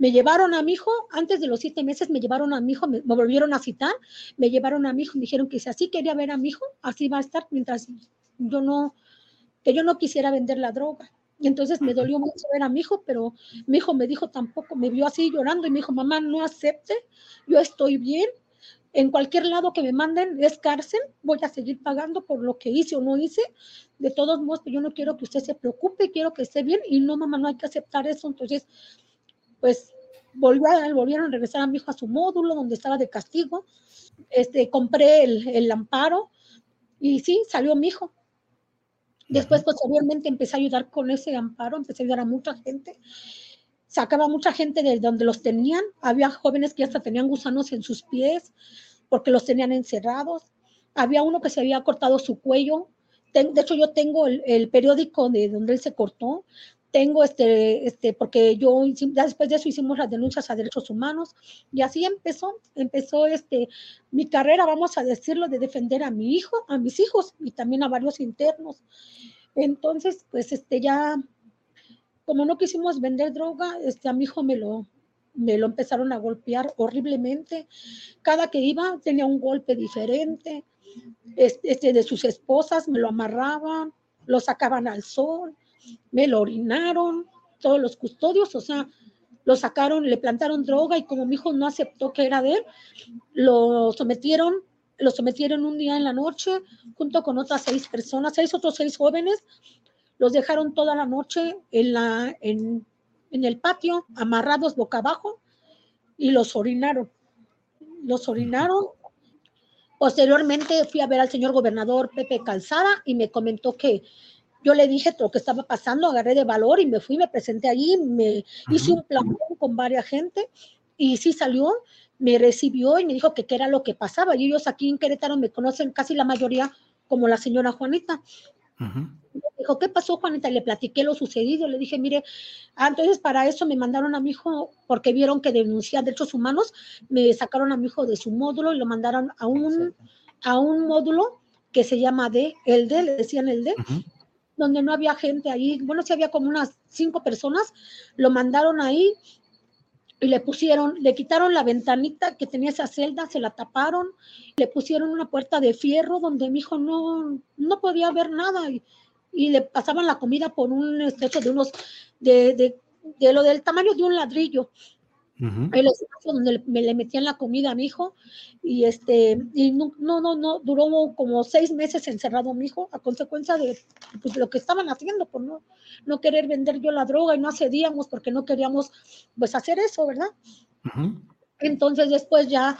Me llevaron a mi hijo, antes de los siete meses me llevaron a mi hijo, me, volvieron a citar, me llevaron a mi hijo, me dijeron que si así quería ver a mi hijo, así va a estar mientras yo no, que yo no quisiera vender la droga. Y entonces me dolió mucho ver a mi hijo, pero mi hijo me dijo tampoco, me vio así llorando y me dijo, mamá, no acepte, yo estoy bien, en cualquier lado que me manden es cárcel, voy a seguir pagando por lo que hice o no hice. De todos modos, pues yo no quiero que usted se preocupe, quiero que esté bien y no, mamá, no hay que aceptar eso. Entonces, pues volvió a, volvieron a regresar a mi hijo a su módulo donde estaba de castigo. Este, compré el, el amparo y sí, salió mi hijo. Después, posteriormente, empecé a ayudar con ese amparo, empecé a ayudar a mucha gente sacaba mucha gente de donde los tenían. Había jóvenes que hasta tenían gusanos en sus pies porque los tenían encerrados. Había uno que se había cortado su cuello. de hecho, yo tengo el, periódico de donde él se cortó. Tengo este, este, porque yo después de eso hicimos las denuncias a derechos humanos y así empezó, empezó este, mi carrera, vamos a decirlo, de defender a mi hijo, a mis hijos y también a varios internos. Entonces, pues este, ya como no quisimos vender droga, este, a mi hijo me lo, me lo empezaron a golpear horriblemente. Cada que iba tenía un golpe diferente. Este, de sus esposas me lo amarraban, lo sacaban al sol, me lo orinaron, todos los custodios, o sea, lo sacaron, le plantaron droga y como mi hijo no aceptó que era de él, lo sometieron, lo sometieron un día en la noche junto con otras seis personas, seis otros seis jóvenes, los dejaron toda la noche en, la, en, el patio, amarrados boca abajo, y los orinaron. Los orinaron. Posteriormente fui a ver al señor gobernador Pepe Calzada y me comentó que yo le dije lo que estaba pasando, agarré de valor y me fui, me presenté allí, me hice un plan con varias gente y sí salió, me recibió y me dijo que qué era lo que pasaba. Y ellos aquí en Querétaro me conocen casi la mayoría como la señora Juanita. Dijo, ¿qué pasó, Juanita? Le platiqué lo sucedido. Le dije, mire, ah, entonces para eso me mandaron a mi hijo, porque vieron que denunciaba derechos humanos, me sacaron a mi hijo de su módulo y lo mandaron a un, a un módulo que se llama D, el D, le decían el D, donde no había gente ahí. Bueno, sí había como unas cinco personas, lo mandaron ahí y le pusieron, le quitaron la ventanita que tenía esa celda, se la taparon, le pusieron una puerta de fierro donde mi hijo no, no podía ver nada y, y le pasaban la comida por un estrecho de unos, de, de, de lo del tamaño de un ladrillo. El espacio donde me le metían la comida a mi hijo y este y no no no no duró como seis meses encerrado mi hijo a consecuencia de pues, lo que estaban haciendo por no no querer vender yo la droga y no accedíamos porque no queríamos pues hacer eso verdad entonces después ya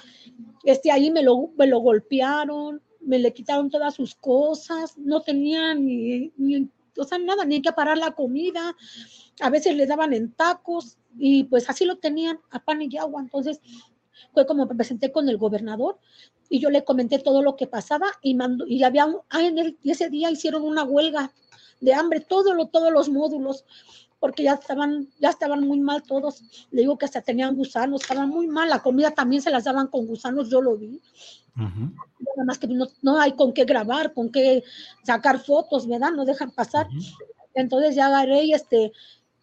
este ahí me lo me lo golpearon me le quitaron todas sus cosas no tenía ni, ni o sea nada ni que parar la comida. A veces le daban en tacos y pues así lo tenían a pan y agua. Entonces fue como me presenté con el gobernador y yo le comenté todo lo que pasaba y mandó, y había, ah, en el, ese día hicieron una huelga de hambre, todo lo, todos los módulos, porque ya estaban, ya estaban muy mal todos. Le digo que hasta tenían gusanos, estaban muy mal. La comida también se las daban con gusanos, yo lo vi. Nada más que no, no, hay con qué grabar, con qué sacar fotos, ¿verdad? No dejan pasar. Entonces ya agarré y este,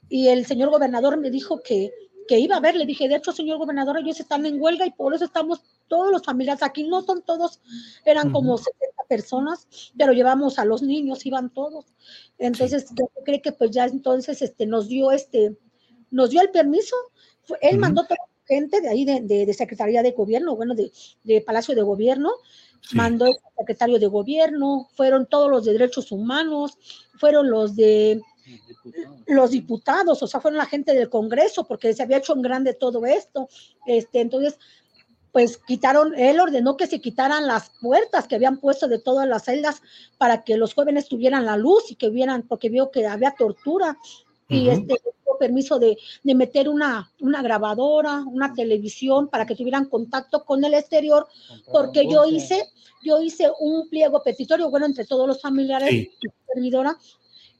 y el señor gobernador me dijo que, que iba a ver, le dije, de hecho, señor gobernador, ellos están en huelga y por eso estamos todos los familiares aquí, no son todos, eran como 70 personas, pero llevamos a los niños, iban todos. Entonces, yo creo que pues ya entonces este, nos dio este, nos dio el permiso, él mandó toda la gente de ahí, de, de, Secretaría de Gobierno, bueno, de, de Palacio de Gobierno, mandó el secretario de Gobierno, fueron todos los de Derechos Humanos, fueron los de los diputados, o sea, fueron la gente del Congreso, porque se había hecho en grande todo esto. Este, entonces, pues quitaron, él ordenó que se quitaran las puertas que habían puesto de todas las celdas para que los jóvenes tuvieran la luz y que vieran, porque vio que había tortura. Y este permiso de, de, meter una, una grabadora, una televisión para que tuvieran contacto con el exterior, porque yo hice, yo hice un pliego petitorio, bueno, entre todos los familiares y servidora,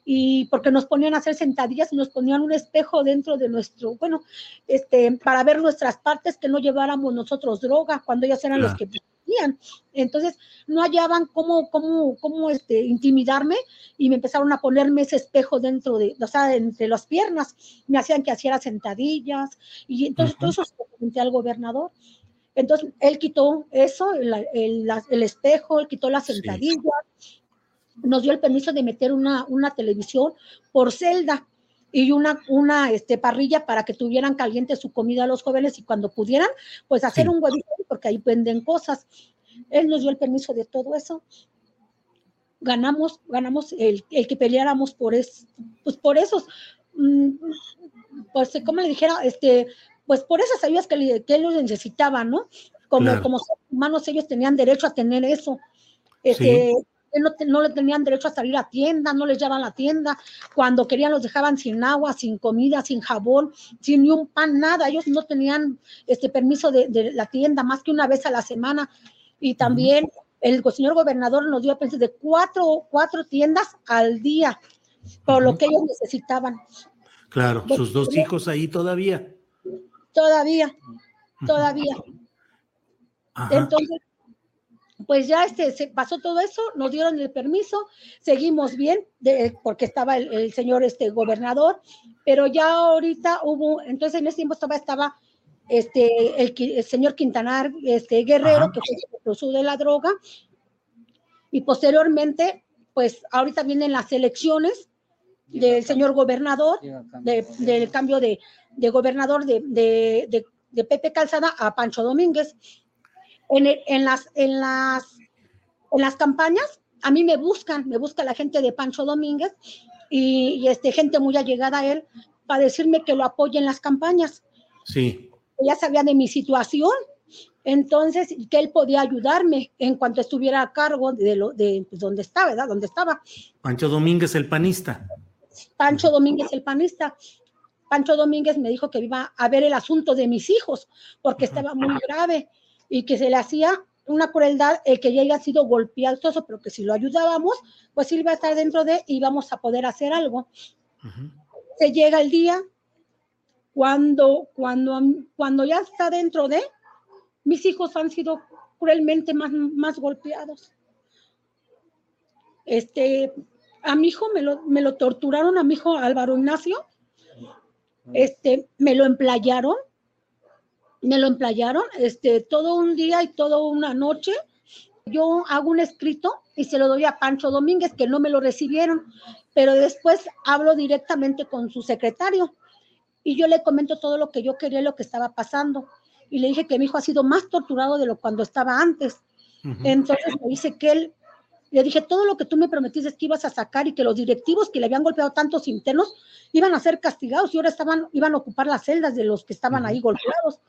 y porque nos ponían a hacer sentadillas y nos ponían un espejo dentro de nuestro, bueno, este, para ver nuestras partes, que no lleváramos nosotros droga cuando ellas eran los que tenían. Entonces, no hallaban cómo, cómo, cómo este, intimidarme y me empezaron a ponerme ese espejo dentro de, o sea, entre las piernas. Me hacían que hiciera sentadillas y entonces todo eso se lo comenté al gobernador. Entonces, él quitó eso, el, el, el espejo, él quitó las sentadillas nos dio el permiso de meter una, una televisión por celda y una, una este, parrilla para que tuvieran caliente su comida a los jóvenes y cuando pudieran, pues hacer un huevito, porque ahí venden cosas. Él nos dio el permiso de todo eso. Ganamos, ganamos el, el que peleáramos por, es, pues por esos, mm, pues como le dijera, este, pues por esas ayudas que, que ellos necesitaban, ¿no? Como, como humanos ellos tenían derecho a tener eso. Este, no, no, le tenían derecho a salir a tienda, no les llevaban a la tienda, cuando querían los dejaban sin agua, sin comida, sin jabón, sin ni un pan, nada, ellos no tenían este permiso de, de la tienda más que una vez a la semana y también el señor gobernador nos dio a de cuatro, cuatro tiendas al día, por lo que ellos necesitaban. Claro, sus dos hijos ahí todavía. Todavía, todavía. Entonces, pues ya este, se pasó todo eso, nos dieron el permiso, seguimos bien, porque estaba el, señor este, gobernador, pero ya ahorita hubo, entonces en ese tiempo estaba, estaba este, el, señor Quintanar este, Guerrero, que fue el de la droga, y posteriormente, pues ahorita vienen las elecciones del señor gobernador, del cambio de, gobernador de, de Pepe Calzada a Pancho Domínguez en, las, en, las, en las campañas, a mí me buscan, me busca la gente de Pancho Domínguez y, este, gente muy allegada a él para decirme que lo apoye en las campañas. Sí. Ya sabía de mi situación, entonces que él podía ayudarme en cuanto estuviera a cargo de, lo, de pues, donde estaba, ¿verdad? Donde estaba. Pancho Domínguez, el panista. Pancho Domínguez, el panista. Pancho Domínguez me dijo que iba a ver el asunto de mis hijos, porque estaba muy grave y que se le hacía una crueldad el que ya haya sido golpeado, pero que si lo ayudábamos, pues él iba a estar dentro de y íbamos a poder hacer algo. Se llega el día cuando, cuando, cuando ya está dentro de, mis hijos han sido cruelmente más, más golpeados. Este, a mi hijo me lo, me lo torturaron, a mi hijo Álvaro Ignacio, este, me lo emplayaron, me lo emplayaron este, todo un día y toda una noche. Yo hago un escrito y se lo doy a Pancho Domínguez, que no me lo recibieron, pero después hablo directamente con su secretario y yo le comento todo lo que yo quería lo que estaba pasando. Y le dije que mi hijo ha sido más torturado de lo cuando estaba antes. Entonces me dice que él, le dije, todo lo que tú me prometiste que ibas a sacar y que los directivos que le habían golpeado tantos internos iban a ser castigados y ahora estaban, iban a ocupar las celdas de los que estaban ahí golpeados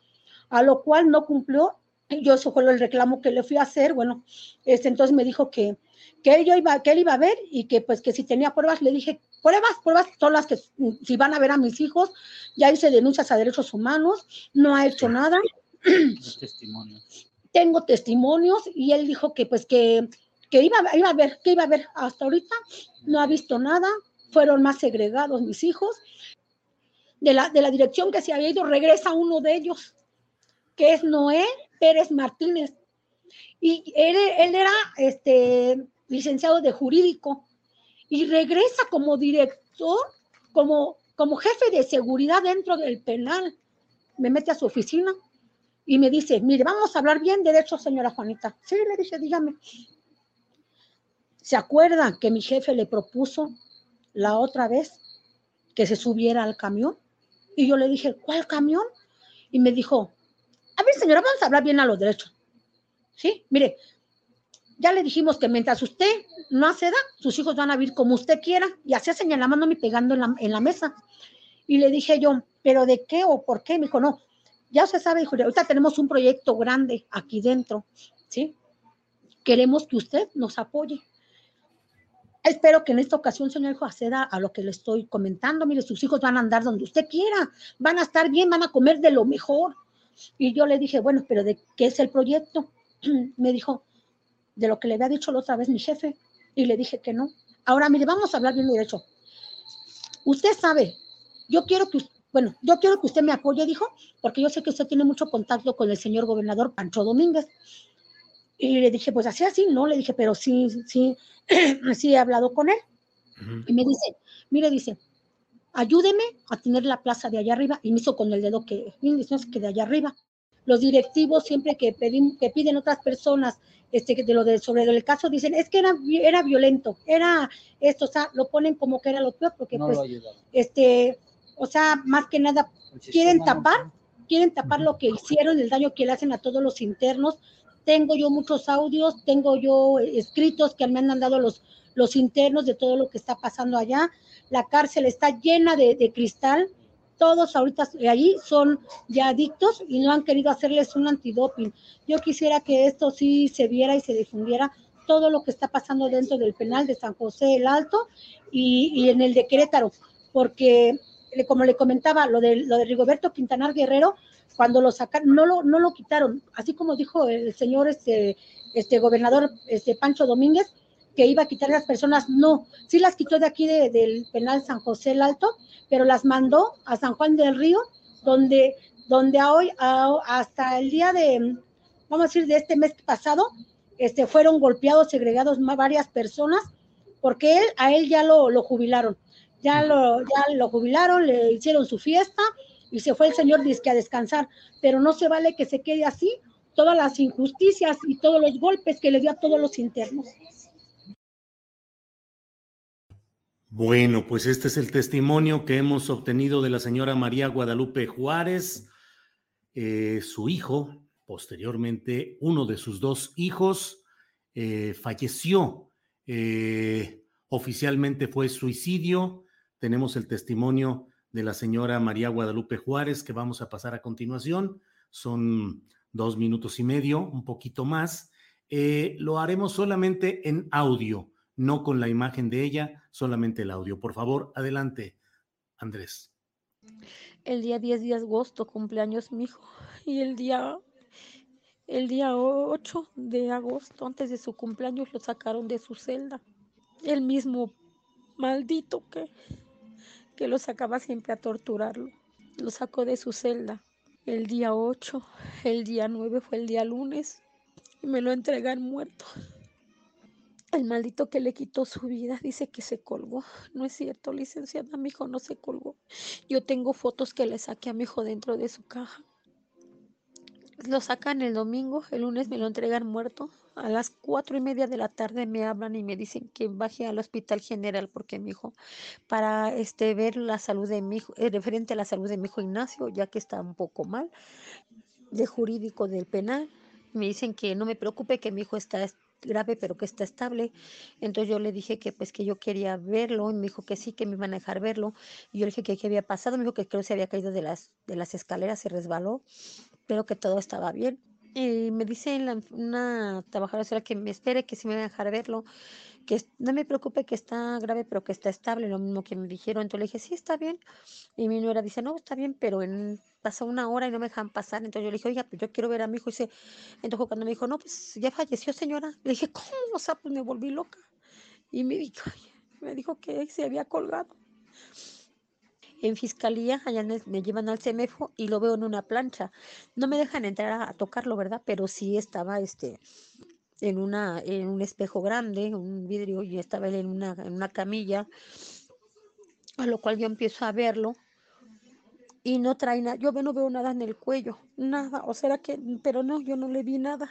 a lo cual no cumplió. Yo eso fue el reclamo que le fui a hacer. Bueno, este, entonces me dijo que, que, él, iba, que él iba a ver y que pues que si tenía pruebas, le dije, pruebas, pruebas, todas las que si van a ver a mis hijos, ya hice denuncias a derechos humanos, no ha hecho nada. Tengo testimonios y él dijo que pues que, que iba, iba a ver, que iba a ver hasta ahorita, no ha visto nada, fueron más segregados mis hijos. De la, de la dirección que se había ido, regresa uno de ellos que es Noé Pérez Martínez. Y él, era este, licenciado de jurídico y regresa como director, como, como jefe de seguridad dentro del penal. Me mete a su oficina y me dice, mire, vamos a hablar bien de señora Juanita. Sí, le dije, dígame. ¿Se acuerdan que mi jefe le propuso la otra vez que se subiera al camión? Y yo le dije, ¿cuál camión? Y me dijo, a ver, señora, vamos a hablar bien a los derechos. ¿Sí? Mire, ya le dijimos que mientras usted no acceda, sus hijos van a vivir como usted quiera. Y así señalándome y pegando en la, en la mesa. Y le dije yo, ¿pero de qué o por qué? Me dijo, no, ya se sabe, dijo, ahorita tenemos un proyecto grande aquí dentro, ¿sí? Queremos que usted nos apoye. Espero que en esta ocasión, señor hijo, acceda a lo que le estoy comentando. Mire, sus hijos van a andar donde usted quiera, van a estar bien, van a comer de lo mejor. Y yo le dije, bueno, pero ¿de qué es el proyecto? Me dijo, de lo que le había dicho la otra vez mi jefe. Y le dije que no. Ahora, mire, vamos a hablar bien derecho. Usted sabe, yo quiero que, bueno, yo quiero que usted me apoye, dijo, porque yo sé que usted tiene mucho contacto con el señor gobernador Pancho Domínguez. Y le dije, pues así, así, no, le dije, pero sí, sí, sí he hablado con él. Y me dice, mire, dice, ayúdeme a tener la plaza de allá arriba y me hizo con el dedo que, que de allá arriba. Los directivos siempre que, que piden otras personas este, de lo de sobre el caso, dicen, es que era, era violento, era esto, o sea, lo ponen como que era lo peor, porque pues, este, o sea, más que nada, quieren tapar, quieren tapar lo que hicieron, el daño que le hacen a todos los internos. Tengo yo muchos audios, tengo yo escritos que me han mandado los, los internos de todo lo que está pasando allá. La cárcel está llena de, de cristal, todos ahorita ahí son ya adictos y no han querido hacerles un antidoping. Yo quisiera que esto sí se viera y se difundiera todo lo que está pasando dentro del penal de San José el Alto y, en el de Querétaro, porque como le comentaba, lo de, lo de Rigoberto Quintanar Guerrero, cuando lo sacaron, no lo, no lo quitaron, así como dijo el señor este, este gobernador este Pancho Domínguez, que iba a quitar a las personas, no, sí las quitó de aquí del penal San José el Alto, pero las mandó a San Juan del Río, donde, donde hoy, hasta el día de, vamos a decir, de este mes pasado, este, fueron golpeados, segregados varias personas, porque él, a él ya lo, lo jubilaron, ya lo, ya lo jubilaron, le hicieron su fiesta y se fue el señor disque a descansar, pero no se vale que se quede así todas las injusticias y todos los golpes que le dio a todos los internos. Bueno, pues este es el testimonio que hemos obtenido de la señora María Guadalupe Juárez, eh, su hijo, posteriormente uno de sus dos hijos, eh, falleció. Eh, oficialmente fue suicidio. Tenemos el testimonio de la señora María Guadalupe Juárez que vamos a pasar a continuación. Son dos minutos y medio, un poquito más. lo haremos solamente en audio no con la imagen de ella, solamente el audio. Por favor, adelante, Andrés. El día 10 de agosto cumpleaños mi hijo y el día el día 8 de agosto, antes de su cumpleaños, lo sacaron de su celda. El mismo maldito que, que lo sacaba siempre a torturarlo. Lo sacó de su celda. El día 8, el día 9 fue el día lunes y me lo entregan muerto. El maldito que le quitó su vida dice que se colgó. No es cierto, licenciada, mi hijo no se colgó. Yo tengo fotos que le saqué a mi hijo dentro de su caja. Lo sacan el domingo, el lunes me lo entregan muerto. A las cuatro y media de la tarde me hablan y me dicen que baje al hospital general porque mi hijo, para este ver la salud de mi hijo, eh, referente a la salud de mi hijo Ignacio, ya que está un poco mal, de jurídico del penal. Me dicen que no me preocupe, que mi hijo está grave, pero que está estable. Entonces yo le dije que pues que yo quería verlo, y me dijo que sí, que me iban a dejar verlo. Y yo le dije que qué había pasado, me dijo que creo que se había caído de las, de las escaleras, se resbaló, pero que todo estaba bien. Y me dice la, una trabajadora que me espere, que sí me van a dejar verlo, que no me preocupe que está grave, pero que está estable, lo mismo que me dijeron. Entonces le dije, sí, está bien. Y mi nuera dice, no, está bien, pero en, pasó una hora y no me dejan pasar. Entonces yo le dije, oiga, pues yo quiero ver a mi hijo. Y dice, entonces cuando me dijo, no, pues ya falleció, señora. Le dije, ¿cómo? O sea, pues me volví loca. Y me dijo, me dijo que se había colgado. En fiscalía, allá me llevan al CEMEFO y lo veo en una plancha. No me dejan entrar a, a tocarlo, ¿verdad? Pero sí estaba este en, una, en un espejo grande, un vidrio, y estaba en una, en una camilla, a lo cual yo empiezo a verlo y no trae nada, yo no veo nada en el cuello, nada, o será que, pero no, yo no le vi nada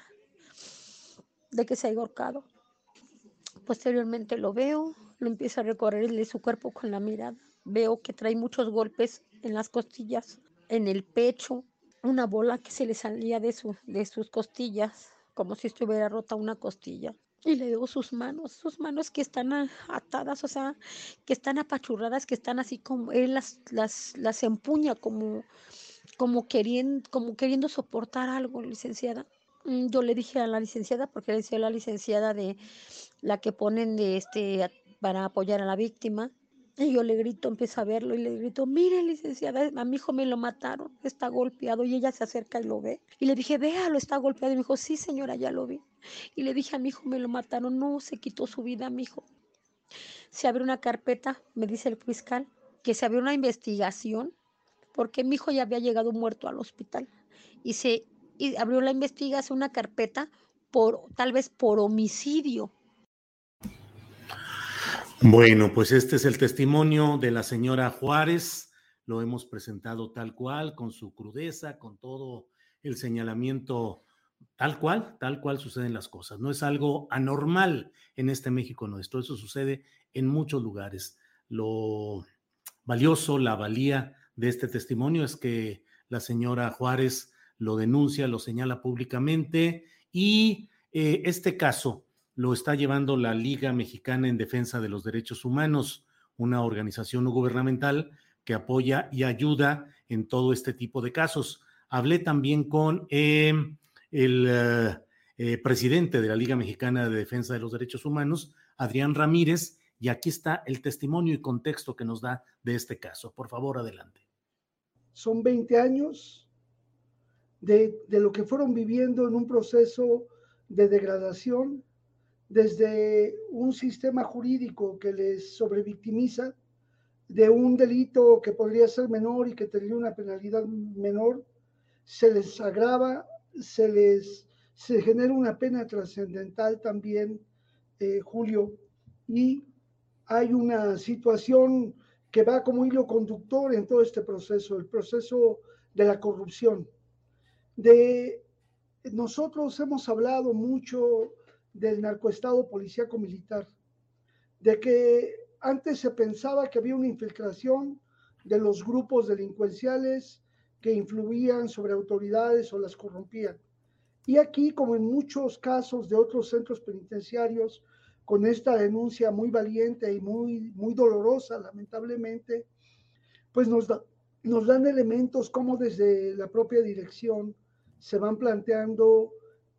de que se haya ahorcado. Posteriormente lo veo, lo empiezo a recorrerle su cuerpo con la mirada, veo que trae muchos golpes en las costillas, en el pecho, una bola que se le salía de, su, de sus costillas, como si estuviera rota una costilla. Y le veo sus manos, sus manos que están atadas, o sea, que están apachurradas, que están así como, él las, las, las empuña como, como, queriendo, como queriendo soportar algo, licenciada. Mm, yo le dije a la licenciada, porque le decía a la licenciada de la que ponen de este para apoyar a la víctima, y yo le grito, empiezo a verlo y le grito, mire licenciada, a mi hijo me lo mataron, está golpeado y ella se acerca y lo ve. Y le dije, véalo, está golpeado. Y me dijo, sí señora, ya lo vi. Y le dije a mi hijo, me lo mataron, no, se quitó su vida mi hijo. Se abre una carpeta, me dice el fiscal, que se abrió una investigación porque mi hijo ya había llegado muerto al hospital. Y se y abrió la investigación, una carpeta, por tal vez por homicidio bueno, pues este es el testimonio de la señora Juárez. Lo hemos presentado tal cual, con su crudeza, con todo el señalamiento tal cual, tal cual suceden las cosas. No es algo anormal en este México nuestro, eso sucede en muchos lugares. Lo valioso, la valía de este testimonio es que la señora Juárez lo denuncia, lo señala públicamente y eh, este caso lo está llevando la Liga Mexicana en Defensa de los Derechos Humanos, una organización no gubernamental que apoya y ayuda en todo este tipo de casos. Hablé también con eh, el eh, presidente de la Liga Mexicana de Defensa de los Derechos Humanos, Adrián Ramírez, y aquí está el testimonio y contexto que nos da de este caso. Por favor, adelante. Son 20 años de, de lo que fueron viviendo en un proceso de degradación, desde un sistema jurídico que les sobrevictimiza, de un delito que podría ser menor y que tendría una penalidad menor, se les agrava, se les se genera una pena trascendental también, eh, Julio, y hay una situación que va como hilo conductor en todo este proceso, el proceso de la corrupción. De nosotros hemos hablado mucho del narcoestado policíaco militar, de que antes se pensaba que había una infiltración de los grupos delincuenciales que influían sobre autoridades o las corrompían. Y aquí, como en muchos casos de otros centros penitenciarios, con esta denuncia muy valiente y muy, muy dolorosa, lamentablemente, pues nos, nos dan elementos como desde la propia dirección se van planteando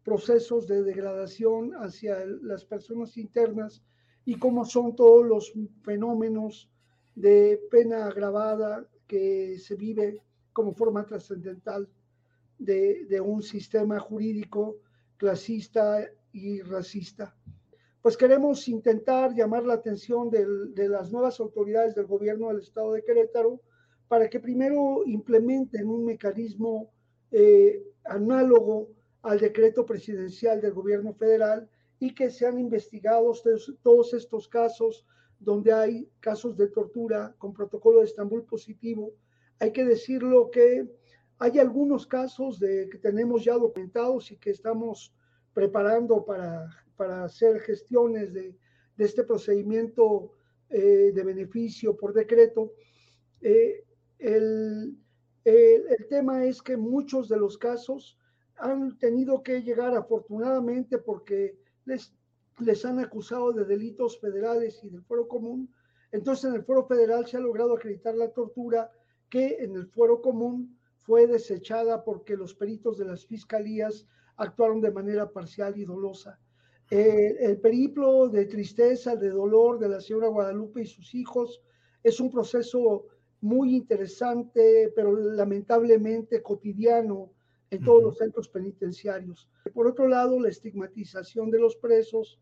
procesos de degradación hacia las personas internas y cómo son todos los fenómenos de pena agravada que se vive como forma trascendental de, de, un sistema jurídico clasista y racista. Pues queremos intentar llamar la atención de las nuevas autoridades del gobierno del estado de Querétaro para que primero implementen un mecanismo eh, análogo al decreto presidencial del gobierno federal y que sean investigados todos estos casos donde hay casos de tortura con protocolo de Estambul positivo. Hay que decirlo que hay algunos casos de, que tenemos ya documentados y que estamos preparando para para hacer gestiones de, este procedimiento eh, de beneficio por decreto. Eh, el, tema es que muchos de los casos han tenido que llegar afortunadamente porque les, les han acusado de delitos federales y del fuero común. Entonces en el fuero federal se ha logrado acreditar la tortura que en el fuero común fue desechada porque los peritos de las fiscalías actuaron de manera parcial y dolosa. Eh, el periplo de tristeza, de dolor de la señora Guadalupe y sus hijos es un proceso muy interesante, pero lamentablemente cotidiano en todos los centros penitenciarios. Por otro lado, la estigmatización de los presos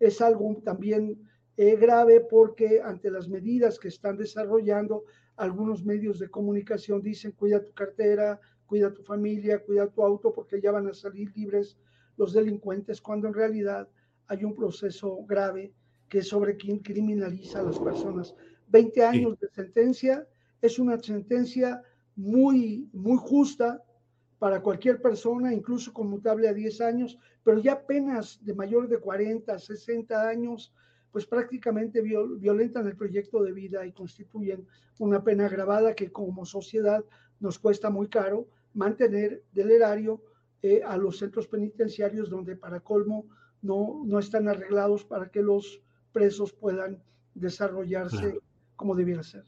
es algo también eh, grave porque ante las medidas que están desarrollando, algunos medios de comunicación dicen cuida tu cartera, cuida tu familia, cuida tu auto porque ya van a salir libres los delincuentes, cuando en realidad hay un proceso grave que es sobre quien criminaliza a las personas. 20 años de sentencia es una sentencia muy, muy justa para cualquier persona, incluso conmutable a 10 años, pero ya penas de mayor de 40, 60 años, pues prácticamente violentan el proyecto de vida y constituyen una pena agravada que como sociedad nos cuesta muy caro mantener del erario eh, a los centros penitenciarios donde para colmo no, no están arreglados para que los presos puedan desarrollarse como debiera ser.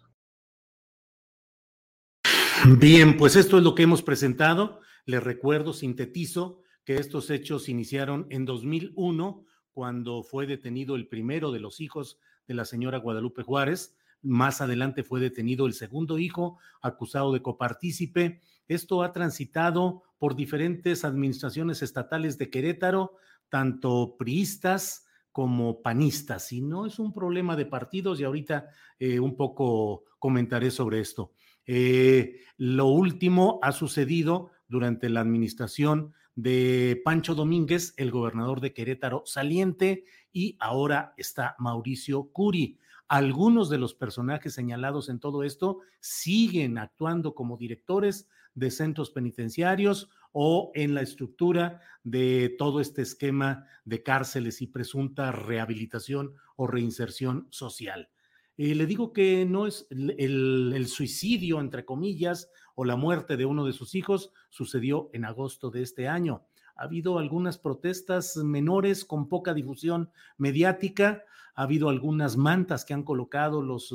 Bien, pues esto es lo que hemos presentado. Les recuerdo, sintetizo, que estos hechos iniciaron en 2001, cuando fue detenido el primero de los hijos de la señora Guadalupe Juárez. Más adelante fue detenido el segundo hijo, acusado de copartícipe. Esto ha transitado por diferentes administraciones estatales de Querétaro, tanto priistas como panistas. Y no es un problema de partidos y ahorita eh, un poco comentaré sobre esto. Eh, lo último ha sucedido durante la administración de Pancho Domínguez, el gobernador de Querétaro saliente, y ahora está Mauricio Curi. algunos de los personajes señalados en todo esto siguen actuando como directores de centros penitenciarios o en la estructura de todo este esquema de cárceles y presunta rehabilitación o reinserción social. Eh, le digo que no es el, suicidio, entre comillas, o la muerte de uno de sus hijos sucedió en agosto de este año. Ha habido algunas protestas menores con poca difusión mediática, ha habido algunas mantas que han colocado los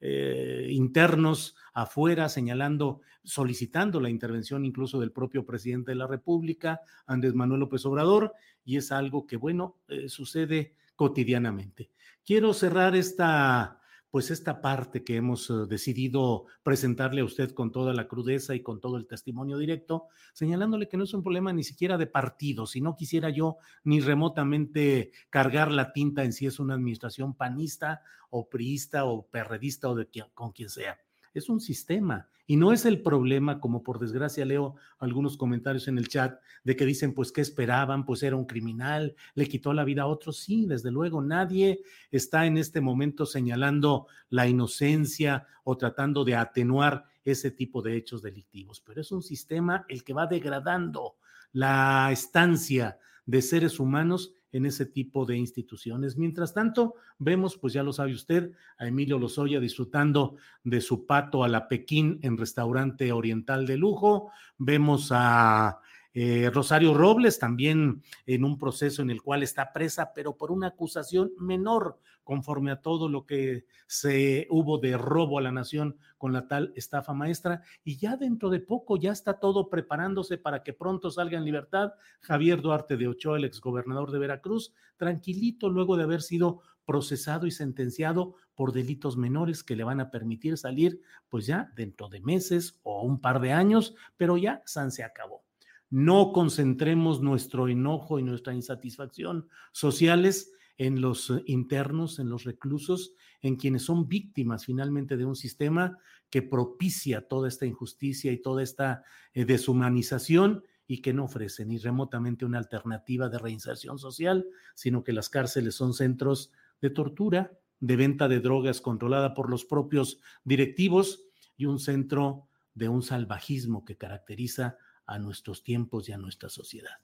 eh, internos afuera señalando, solicitando la intervención incluso del propio presidente de la República, Andrés Manuel López Obrador, y es algo que, bueno, eh, sucede cotidianamente. Quiero cerrar esta pues esta parte que hemos eh, decidido presentarle a usted con toda la crudeza y con todo el testimonio directo, señalándole que no es un problema ni siquiera de partido, si no quisiera yo ni remotamente cargar la tinta en si es una administración panista o priista o perredista o de con quien sea. Es un sistema y no es el problema, como por desgracia leo algunos comentarios en el chat, de que dicen, pues, ¿qué esperaban? Pues era un criminal, le quitó la vida a otros. Sí, desde luego, nadie está en este momento señalando la inocencia o tratando de atenuar ese tipo de hechos delictivos, pero es un sistema el que va degradando la estancia de seres humanos en ese tipo de instituciones. Mientras tanto, vemos, pues ya lo sabe usted, a Emilio Lozoya disfrutando de su pato a la Pekín en restaurante oriental de lujo. Vemos a eh, Rosario Robles también en un proceso en el cual está presa, pero por una acusación menor, conforme a todo lo que se hubo de robo a la nación con la tal estafa maestra. Y ya dentro de poco ya está todo preparándose para que pronto salga en libertad Javier Duarte de Ochoa, el exgobernador de Veracruz, tranquilito luego de haber sido procesado y sentenciado por delitos menores que le van a permitir salir pues ya dentro de meses o un par de años, pero ya San se acabó no concentremos nuestro enojo y nuestra insatisfacción sociales en los eh, internos, en los reclusos, en quienes son víctimas finalmente de un sistema que propicia toda esta injusticia y toda esta eh, deshumanización y que no ofrece ni remotamente una alternativa de reinserción social, sino que las cárceles son centros de tortura, de venta de drogas controlada por los propios directivos y un centro de un salvajismo que caracteriza a nuestros tiempos y a nuestra sociedad.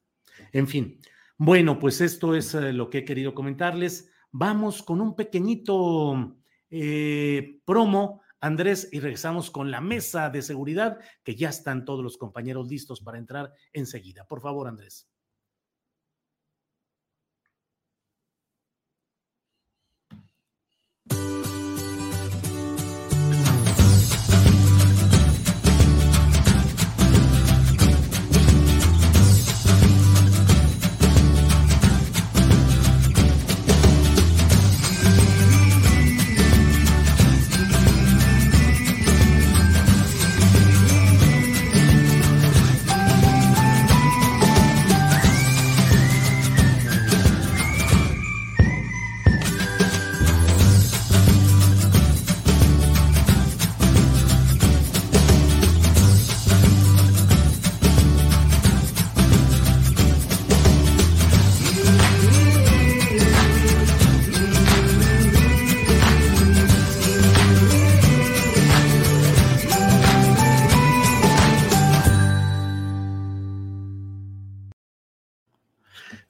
En fin, bueno, pues esto es eh, lo que he querido comentarles. Vamos con un pequeñito eh, promo, Andrés, y regresamos con la mesa de seguridad, que ya están todos los compañeros listos para entrar enseguida. Por favor, Andrés.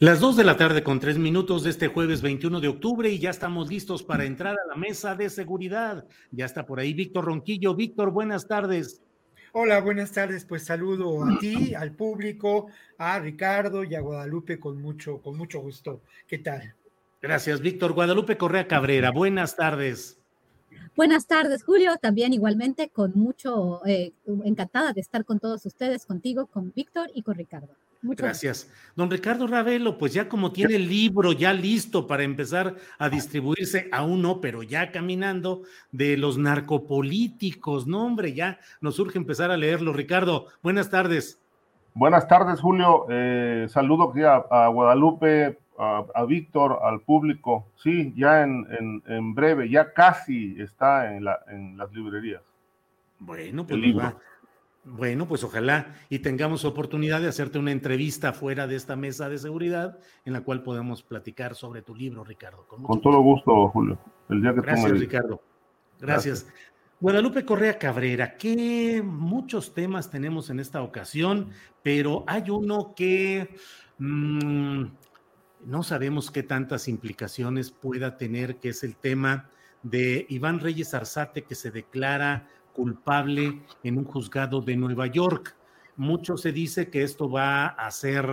Las dos de la tarde con tres minutos de este jueves 21 de octubre y ya estamos listos para entrar a la mesa de seguridad. Ya está por ahí Víctor Ronquillo. Víctor, buenas tardes. Hola, buenas tardes. Pues saludo a ti, al público, a Ricardo y a Guadalupe con mucho, con mucho gusto. ¿Qué tal? Gracias, Víctor. Guadalupe Correa Cabrera, buenas tardes. Buenas tardes, Julio. También igualmente con mucho, eh, encantada de estar con todos ustedes, contigo, con Víctor y con Ricardo. Gracias. Don Ricardo Ravelo, pues ya como tiene el libro ya listo para empezar a distribuirse, aún no, pero ya caminando, de los narcopolíticos, no hombre, ya nos urge empezar a leerlo. Ricardo, buenas tardes. Buenas tardes, Julio. Eh, saludo aquí a, Guadalupe, a, Víctor, al público. Sí, ya en, en, breve, ya casi está en, la, en las librerías. Bueno, pues Bueno, pues ojalá y tengamos oportunidad de hacerte una entrevista fuera de esta mesa de seguridad en la cual podamos platicar sobre tu libro, Ricardo. Con, todo gusto, Julio. El día que Gracias, Ricardo. Gracias. Guadalupe Correa Cabrera, que muchos temas tenemos en esta ocasión, pero hay uno que mm, no sabemos qué tantas implicaciones pueda tener, que es el tema de Iván Reyes Arzate, que se declara culpable en un juzgado de Nueva York. Mucho se dice que esto va a ser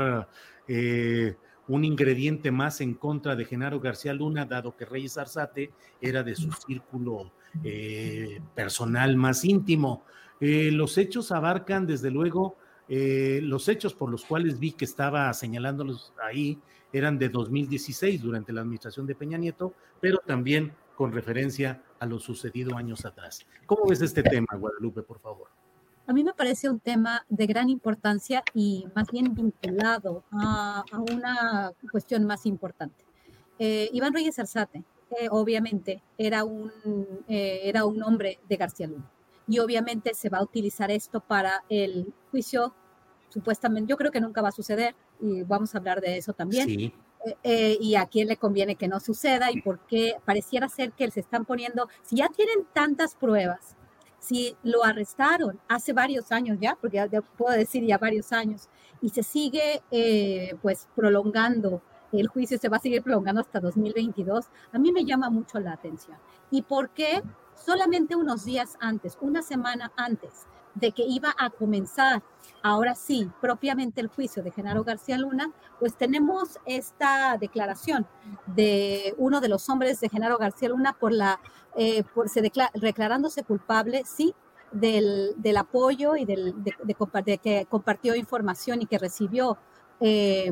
eh, un ingrediente más en contra de Genaro García Luna, dado que Reyes Arzate era de su círculo eh, personal más íntimo. Eh, los hechos abarcan, desde luego, los hechos por los cuales vi que estaba señalándolos ahí eran de 2016 durante la administración de Peña Nieto, pero también con referencia a lo sucedido años atrás. ¿Cómo ves este tema, Guadalupe, por favor? A mí me parece un tema de gran importancia y más bien vinculado a, una cuestión más importante. Eh, Iván Reyes Arzate, eh, obviamente, era un, eh, era un hombre de García Luna. Y obviamente se va a utilizar esto para el juicio, supuestamente, yo creo que nunca va a suceder, y vamos a hablar de eso también. Sí. Eh, y a quién le conviene que no suceda y por qué pareciera ser que se están poniendo, si ya tienen tantas pruebas, si lo arrestaron hace varios años ya, porque ya, puedo decir ya varios años, y se sigue eh, pues prolongando, el juicio se va a seguir prolongando hasta 2022, a mí me llama mucho la atención. ¿Y por qué solamente unos días antes, una semana antes de que iba a comenzar ahora sí, propiamente el juicio de Genaro García Luna, pues tenemos esta declaración de uno de los hombres de Genaro García Luna por la, eh, por se declarándose culpable, sí, del, del apoyo y del, de, que compartió información y que recibió eh,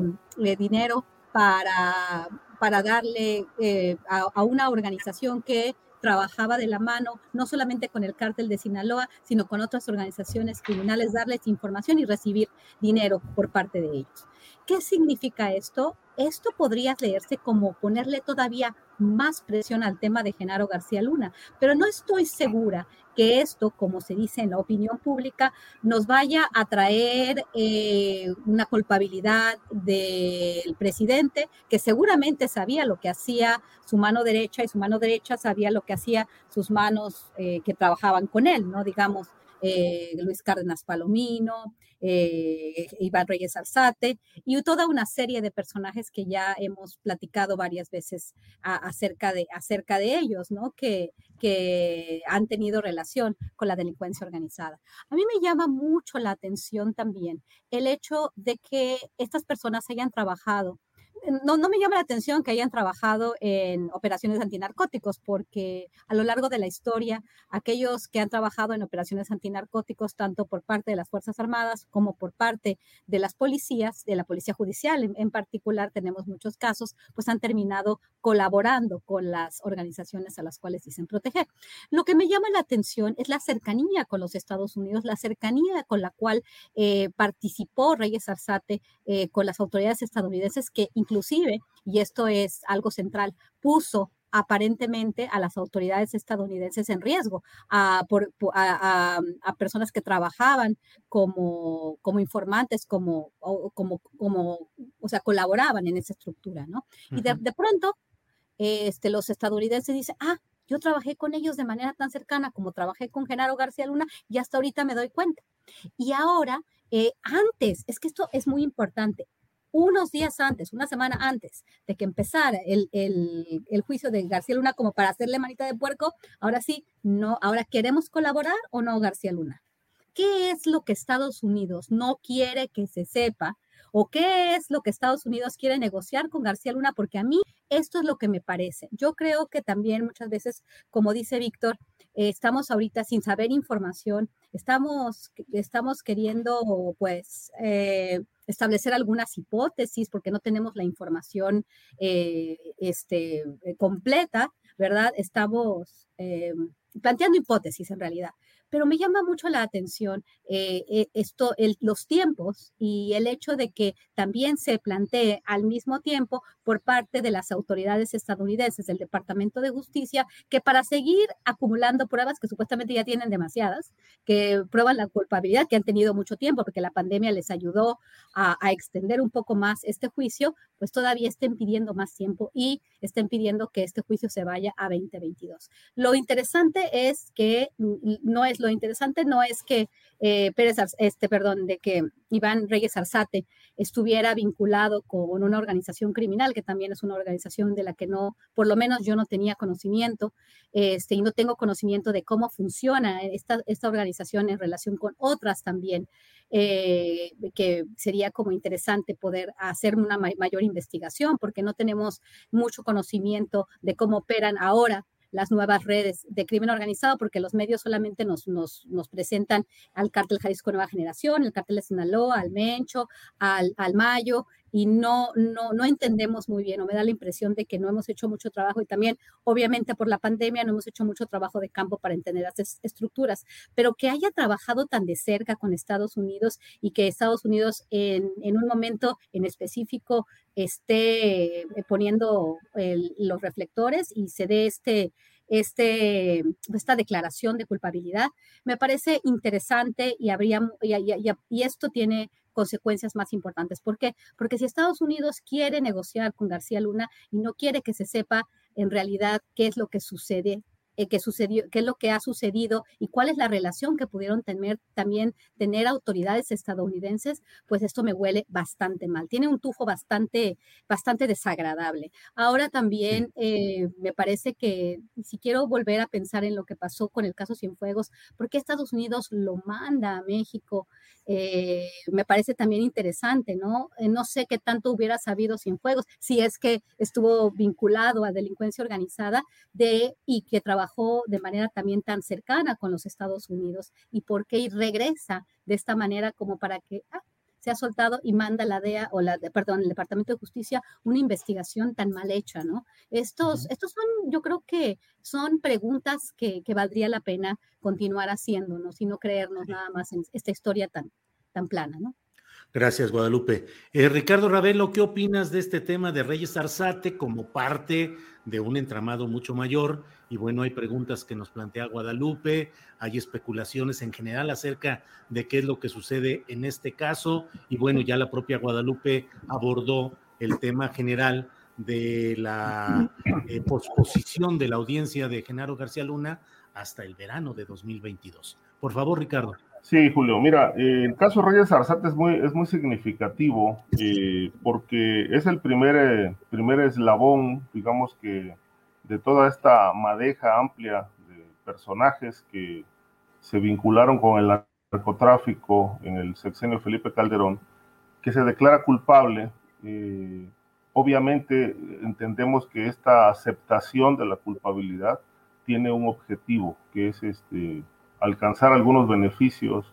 dinero para, para darle eh, a, una organización que trabajaba de la mano, no solamente con el cártel de Sinaloa, sino con otras organizaciones criminales, darles información y recibir dinero por parte de ellos. ¿Qué significa esto? Esto podría leerse como ponerle todavía más presión al tema de Genaro García Luna, pero no estoy segura que esto, como se dice en la opinión pública, nos vaya a traer eh, una culpabilidad del presidente, que seguramente sabía lo que hacía su mano derecha y su mano derecha sabía lo que hacía sus manos eh, que trabajaban con él, ¿no? Digamos, eh, Luis Cárdenas Palomino, eh, Iván Reyes Alzate y toda una serie de personajes que ya hemos platicado varias veces acerca, de, acerca de ellos, ¿no? Que, que han tenido relación con la delincuencia organizada. A mí me llama mucho la atención también el hecho de que estas personas hayan trabajado no, no me llama la atención que hayan trabajado en operaciones antinarcóticos, porque a lo largo de la historia, aquellos que han trabajado en operaciones antinarcóticos, tanto por parte de las Fuerzas Armadas como por parte de las policías, de la Policía Judicial en, particular, tenemos muchos casos, pues han terminado colaborando con las organizaciones a las cuales dicen proteger. Lo que me llama la atención es la cercanía con los Estados Unidos, la cercanía con la cual eh, participó Reyes Arzate eh, con las autoridades estadounidenses que inclusive, y esto es algo central, puso aparentemente a las autoridades estadounidenses en riesgo, a, personas que trabajaban como, como informantes, como, como, como, o sea, colaboraban en esa estructura, ¿no? Y de, pronto, este, los estadounidenses dicen, ah, yo trabajé con ellos de manera tan cercana como trabajé con Genaro García Luna y hasta ahorita me doy cuenta. Y ahora, eh, antes, es que esto es muy importante, unos días antes, una semana antes de que empezara el, juicio de García Luna como para hacerle manita de puerco, ahora sí, no, ahora queremos colaborar o no García Luna. ¿Qué es lo que Estados Unidos no quiere que se sepa? ¿O qué es lo que Estados Unidos quiere negociar con García Luna? Porque a mí esto es lo que me parece. Yo creo que también muchas veces, como dice Víctor, eh, estamos ahorita sin saber información, estamos, estamos queriendo pues eh, establecer algunas hipótesis porque no tenemos la información eh, este, completa, ¿verdad? Estamos planteando hipótesis en realidad. Pero me llama mucho la atención eh, eh, esto, los tiempos y el hecho de que también se plantee al mismo tiempo por parte de las autoridades estadounidenses del Departamento de Justicia que para seguir acumulando pruebas que supuestamente ya tienen demasiadas, que prueban la culpabilidad, que han tenido mucho tiempo porque la pandemia les ayudó a, a extender un poco más este juicio, pues todavía estén pidiendo más tiempo y estén pidiendo que este juicio se vaya a 2022. Lo interesante es que no es lo interesante no es que eh, Pérez, este, perdón, de que Iván Reyes Arzate estuviera vinculado con una organización criminal, que también es una organización de la que no, por lo menos yo no tenía conocimiento, este, y no tengo conocimiento de cómo funciona esta, esta organización en relación con otras también, eh, que sería como interesante poder hacer una mayor investigación, porque no tenemos mucho conocimiento de cómo operan ahora las nuevas redes de crimen organizado, porque los medios solamente nos, nos, nos presentan al cártel Jalisco Nueva Generación, el cártel de Sinaloa, al Mencho, al, al Mayo, y no, no, no entendemos muy bien, o me da la impresión de que no hemos hecho mucho trabajo y también, obviamente, por la pandemia no hemos hecho mucho trabajo de campo para entender las estructuras, pero que haya trabajado tan de cerca con Estados Unidos y que Estados Unidos en, en un momento en específico esté eh, poniendo los reflectores y se dé este, este, esta declaración de culpabilidad. Me parece interesante y, habría, y, esto tiene consecuencias más importantes. ¿Por qué? Porque si Estados Unidos quiere negociar con García Luna y no quiere que se sepa en realidad qué es lo que sucede eh, qué sucedió, qué es lo que ha sucedido y cuál es la relación que pudieron tener también tener autoridades estadounidenses, pues esto me huele bastante mal. Tiene un tufo bastante, bastante desagradable. Ahora también eh, me parece que si quiero volver a pensar en lo que pasó con el caso Cienfuegos, ¿por qué Estados Unidos lo manda a México? Eh, me parece también interesante, ¿no? no sé qué tanto hubiera sabido Cienfuegos, si es que estuvo vinculado a delincuencia organizada de, y que trabajó de manera también tan cercana con los Estados Unidos y por qué regresa de esta manera como para que ah, se ha soltado y manda la DEA o la, perdón, el Departamento de Justicia una investigación tan mal hecha, ¿no? Estos, estos son, yo creo que son preguntas que, que valdría la pena continuar haciéndonos y no creernos nada más en esta historia tan, tan plana, ¿no? Gracias, Guadalupe. Eh, Ricardo Ravelo, ¿qué opinas de este tema de Reyes Arzate como parte de un entramado mucho mayor? Y bueno, hay preguntas que nos plantea Guadalupe, hay especulaciones en general acerca de qué es lo que sucede en este caso. Y bueno, ya la propia Guadalupe abordó el tema general de la eh, posposición de la audiencia de Genaro García Luna hasta el verano de 2022. Por favor, Ricardo. Sí, Julio, mira, eh, el caso Reyes Arzate es muy, es muy significativo eh, porque es el primer, eh, primer eslabón, digamos que, de toda esta madeja amplia de personajes que se vincularon con el narcotráfico en el sexenio Felipe Calderón, que se declara culpable. obviamente entendemos que esta aceptación de la culpabilidad tiene un objetivo, que es este alcanzar algunos beneficios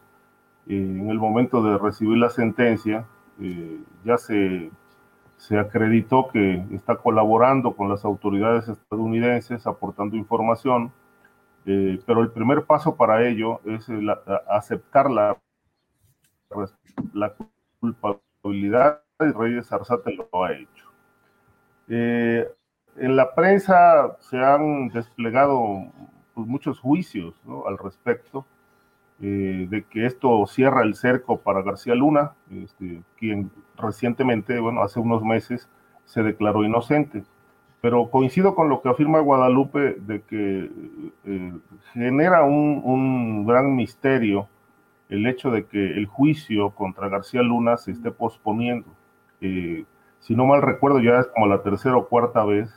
eh, en el momento de recibir la sentencia, eh, ya se, se acreditó que está colaborando con las autoridades estadounidenses, aportando información, eh, pero el primer paso para ello es aceptar la, la culpabilidad y Reyes Arzate lo ha hecho. en la prensa se han desplegado pues, muchos juicios al respecto, eh, de que esto cierra el cerco para García Luna, este, quien recientemente, bueno, hace unos meses se declaró inocente. Pero coincido con lo que afirma Guadalupe de que eh, genera un, un, gran misterio el hecho de que el juicio contra García Luna se esté posponiendo. Eh, si no mal recuerdo, ya es como la tercera o cuarta vez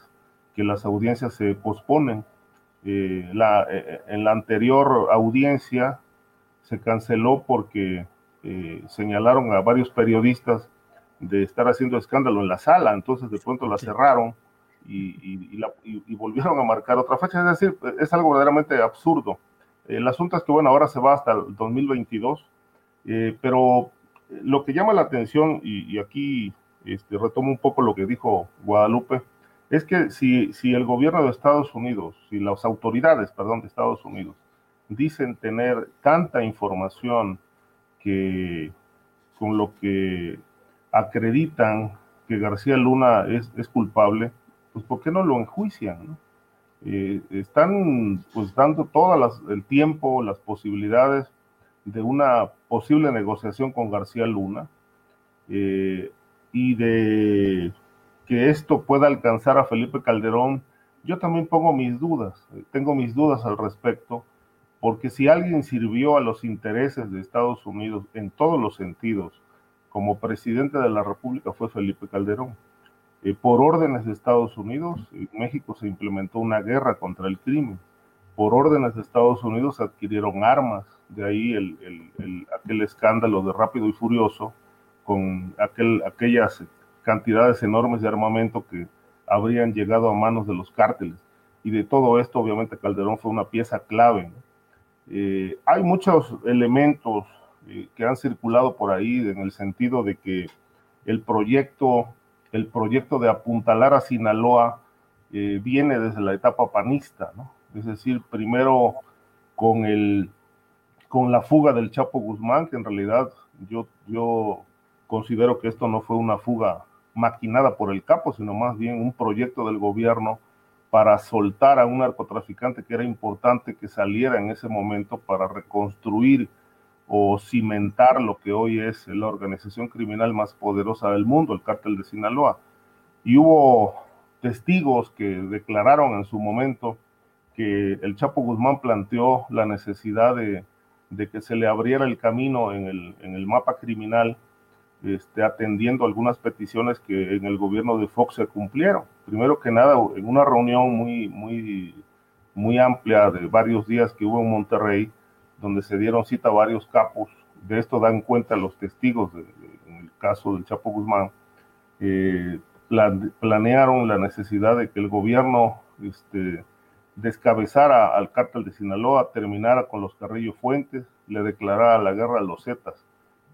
que las audiencias se posponen. Eh, la, eh, en la anterior audiencia se canceló porque eh, señalaron a varios periodistas de estar haciendo escándalo en la sala, entonces de pronto la cerraron y, volvieron a marcar otra fecha, es decir, es algo verdaderamente absurdo. El asunto es que, bueno, ahora se va hasta el 2022, pero lo que llama la atención, y, aquí este, retomo un poco lo que dijo Guadalupe, es que si, si el gobierno de Estados Unidos, si las autoridades, perdón, de Estados Unidos dicen tener tanta información que con lo que acreditan que García Luna es, es culpable, pues ¿por qué no lo enjuician? Eh, están pues dando todo el tiempo, las posibilidades de una posible negociación con García Luna eh, y de que esto pueda alcanzar a Felipe Calderón, yo también pongo mis dudas, tengo mis dudas al respecto, porque si alguien sirvió a los intereses de Estados Unidos en todos los sentidos, como presidente de la República fue Felipe Calderón. Eh, por órdenes de Estados Unidos, en México se implementó una guerra contra el crimen. Por órdenes de Estados Unidos adquirieron armas, de ahí el, aquel escándalo de Rápido y Furioso, con aquel, aquellas cantidades enormes de armamento que habrían llegado a manos de los cárteles. Y de todo esto, obviamente, Calderón fue una pieza clave. Eh, hay muchos elementos eh, que han circulado por ahí en el sentido de que el proyecto, el proyecto de apuntalar a Sinaloa eh, viene desde la etapa panista. Es decir, primero con el con la fuga del Chapo Guzmán, que en realidad yo, yo considero que esto no fue una fuga maquinada por el capo, sino más bien un proyecto del gobierno para soltar a un narcotraficante que era importante que saliera en ese momento para reconstruir o cimentar lo que hoy es la organización criminal más poderosa del mundo, el cártel de Sinaloa. Y hubo testigos que declararon en su momento que el Chapo Guzmán planteó la necesidad de, que se le abriera el camino en el, en el mapa criminal este, atendiendo algunas peticiones que en el gobierno de Fox se cumplieron. Primero que nada, en una reunión muy, muy, muy amplia de varios días que hubo en Monterrey, donde se dieron cita a varios capos, de esto dan cuenta los testigos en el caso del Chapo Guzmán, eh, planearon la necesidad de que el gobierno este, descabezara al cártel de Sinaloa, terminara con los Carrillo Fuentes, le declarara la guerra a los Zetas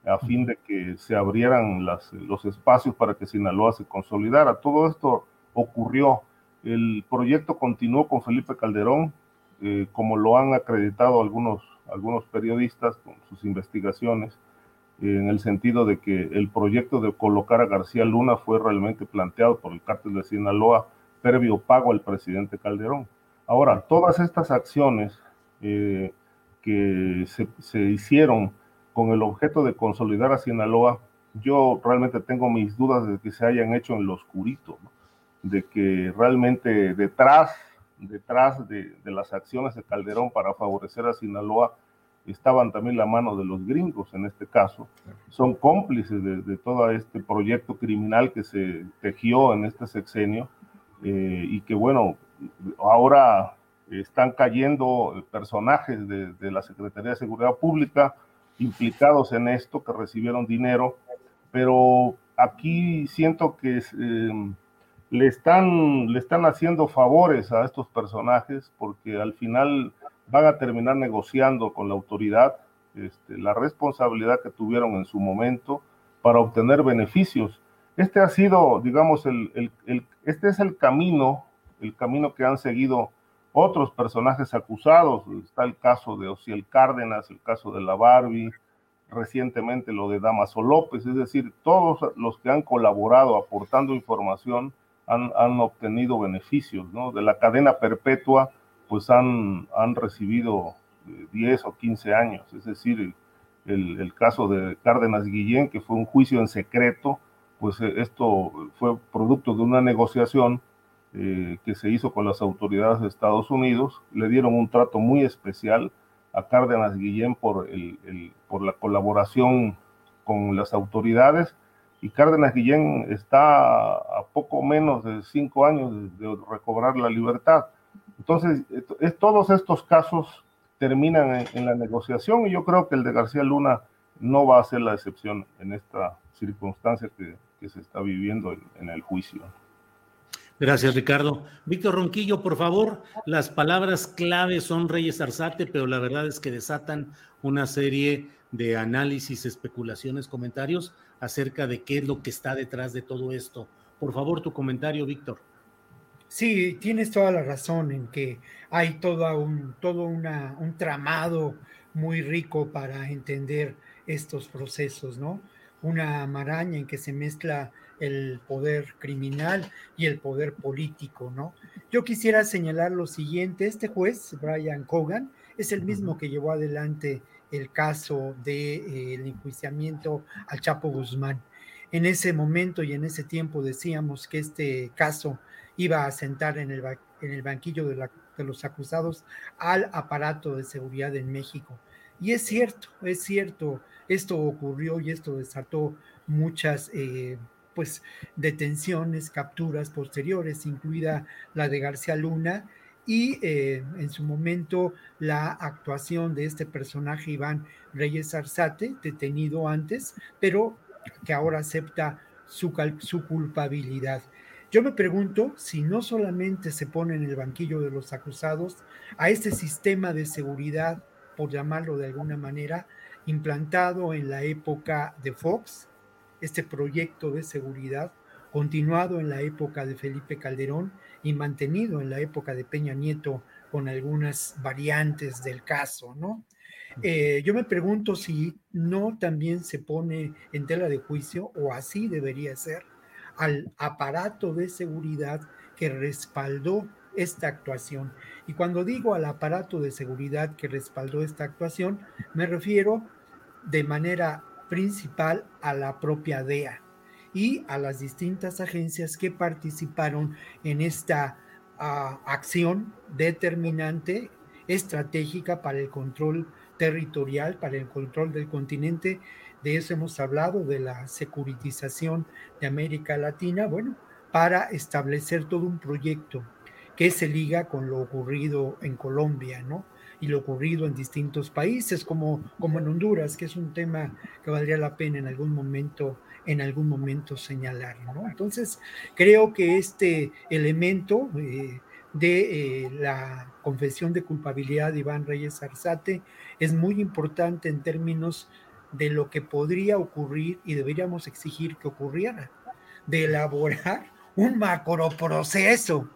a fin de que se abrieran las, los espacios para que Sinaloa se consolidara. Todo esto ocurrió. El proyecto continuó con Felipe Calderón, eh, como lo han acreditado algunos, algunos periodistas con sus investigaciones, en el sentido de que el proyecto de colocar a García Luna fue realmente planteado por el cártel de Sinaloa previo pago al presidente Calderón. Ahora, todas estas acciones eh, que se, se hicieron con el objeto de consolidar a Sinaloa, yo realmente tengo mis dudas de que se hayan hecho en lo oscurito, de que realmente detrás, detrás de, las acciones de Calderón para favorecer a Sinaloa estaban también la mano de los gringos en este caso, son cómplices de, todo este proyecto criminal que se tejió en este sexenio eh, y que bueno, ahora están cayendo personajes de, de la Secretaría de Seguridad Pública, implicados en esto, que recibieron dinero, pero aquí siento que eh, le, están, le están haciendo favores a estos personajes porque al final van a terminar negociando con la autoridad este, la responsabilidad que tuvieron en su momento para obtener beneficios. Este ha sido, digamos, el, este es el camino, el camino que han seguido otros personajes acusados. Está el caso de Ociel Cárdenas, el caso de la Barbie, recientemente lo de Damaso López, es decir, todos los que han colaborado aportando información han, han obtenido beneficios, ¿no? De la cadena perpetua, pues han, han recibido 10 eh, o 15 años, es decir, el, el, caso de Cárdenas Guillén, que fue un juicio en secreto, pues eh, esto fue producto de una negociación eh, que se hizo con las autoridades de Estados Unidos, le dieron un trato muy especial a Cárdenas Guillén por, el, por la colaboración con las autoridades y Cárdenas Guillén está a poco menos de cinco años de, recobrar la libertad. Entonces, es, todos estos casos terminan en, la negociación y yo creo que el de García Luna no va a ser la excepción en esta circunstancia que, se está viviendo en el juicio. Gracias, Ricardo. Víctor Ronquillo, por favor, las palabras clave son Reyes Arzate, pero la verdad es que desatan una serie de análisis, especulaciones, comentarios acerca de qué es lo que está detrás de todo esto. Por favor, tu comentario, Víctor. Sí, tienes toda la razón en que hay todo un, todo una, un tramado muy rico para entender estos procesos, ¿no? Una maraña en que se mezcla el poder criminal y el poder político, ¿no? Yo quisiera señalar lo siguiente, este juez, Brian Cogan, es el mismo que llevó adelante el caso del de, eh, enjuiciamiento al Chapo Guzmán. En ese momento y en ese tiempo decíamos que este caso iba a sentar en el, en el banquillo de, la, de los acusados al aparato de seguridad en México. Y es cierto, es cierto, esto ocurrió y esto desató muchas eh, pues detenciones, capturas posteriores, incluida la de García Luna, y eh, en su momento la actuación de este personaje Iván Reyes Arzate, detenido antes, pero que ahora acepta su, su culpabilidad. Yo me pregunto si no solamente se pone en el banquillo de los acusados a este sistema de seguridad, por llamarlo de alguna manera, implantado en la época de Fox, este proyecto de seguridad, continuado en la época de Felipe Calderón y mantenido en la época de Peña Nieto con algunas variantes del caso, ¿no? Eh, yo me pregunto si no también se pone en tela de juicio, o así debería ser, al aparato de seguridad que respaldó esta actuación. Y cuando digo al aparato de seguridad que respaldó esta actuación, me refiero de manera principal a la propia DEA y a las distintas agencias que participaron en esta ah, acción determinante, estratégica para el control territorial, para el control del continente. De eso hemos hablado, de la securitización de América Latina, bueno, para establecer todo un proyecto que se liga con lo ocurrido en Colombia, ¿no? Y lo ocurrido en distintos países, como, como en Honduras, que es un tema que valdría la pena en algún momento en algún momento señalar, ¿no? Entonces, creo que este elemento eh, de eh, la confesión de culpabilidad de Iván Reyes Arzate es muy importante en términos de lo que podría ocurrir y deberíamos exigir que ocurriera, de elaborar un macroproceso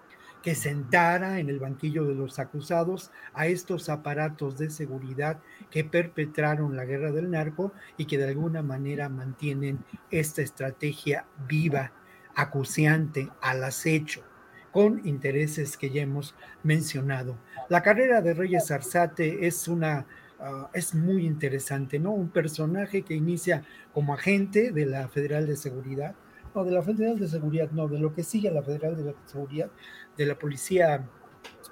que sentara en el banquillo de los acusados a estos aparatos de seguridad que perpetraron la guerra del narco y que de alguna manera mantienen esta estrategia viva, acuciante, al acecho, con intereses que ya hemos mencionado. La carrera de Reyes Arzate es una ah, es muy interesante, ¿no? Un personaje que inicia como agente de la Federal de Seguridad, no, de la Federal de Seguridad, no, de lo que sigue la Federal de Seguridad, de la Policía,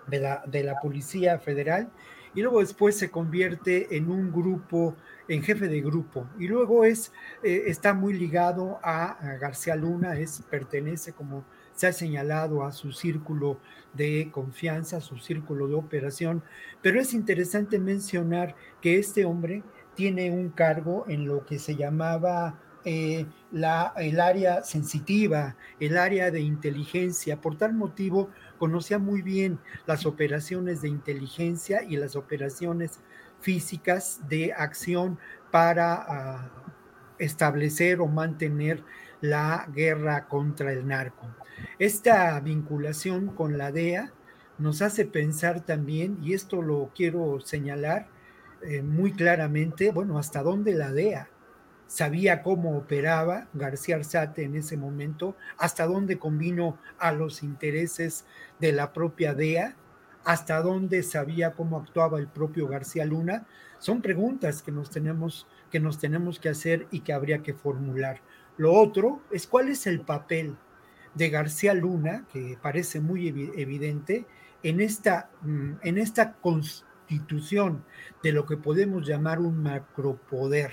de la, de la Policía Federal, y luego después se convierte en un grupo, en jefe de grupo, y luego es, eh, está muy ligado a, García Luna, es, pertenece, como se ha señalado, a su círculo de confianza, a su círculo de operación, pero es interesante mencionar que este hombre tiene un cargo en lo que se llamaba eh, la, el área sensitiva, el área de inteligencia. Por tal motivo, conocía muy bien las operaciones de inteligencia y las operaciones físicas de acción para ah, establecer o mantener la guerra contra el narco. Esta vinculación con la DEA nos hace pensar también, y esto lo quiero señalar eh, muy claramente, bueno, hasta dónde la DEA sabía cómo operaba García Arzate en ese momento, hasta dónde convino a los intereses de la propia DEA, hasta dónde sabía cómo actuaba el propio García Luna, son preguntas que nos tenemos que nos tenemos que hacer y que habría que formular. Lo otro es cuál es el papel de García Luna, que parece muy evidente, en esta, mm, en esta constitución de lo que podemos llamar un macropoder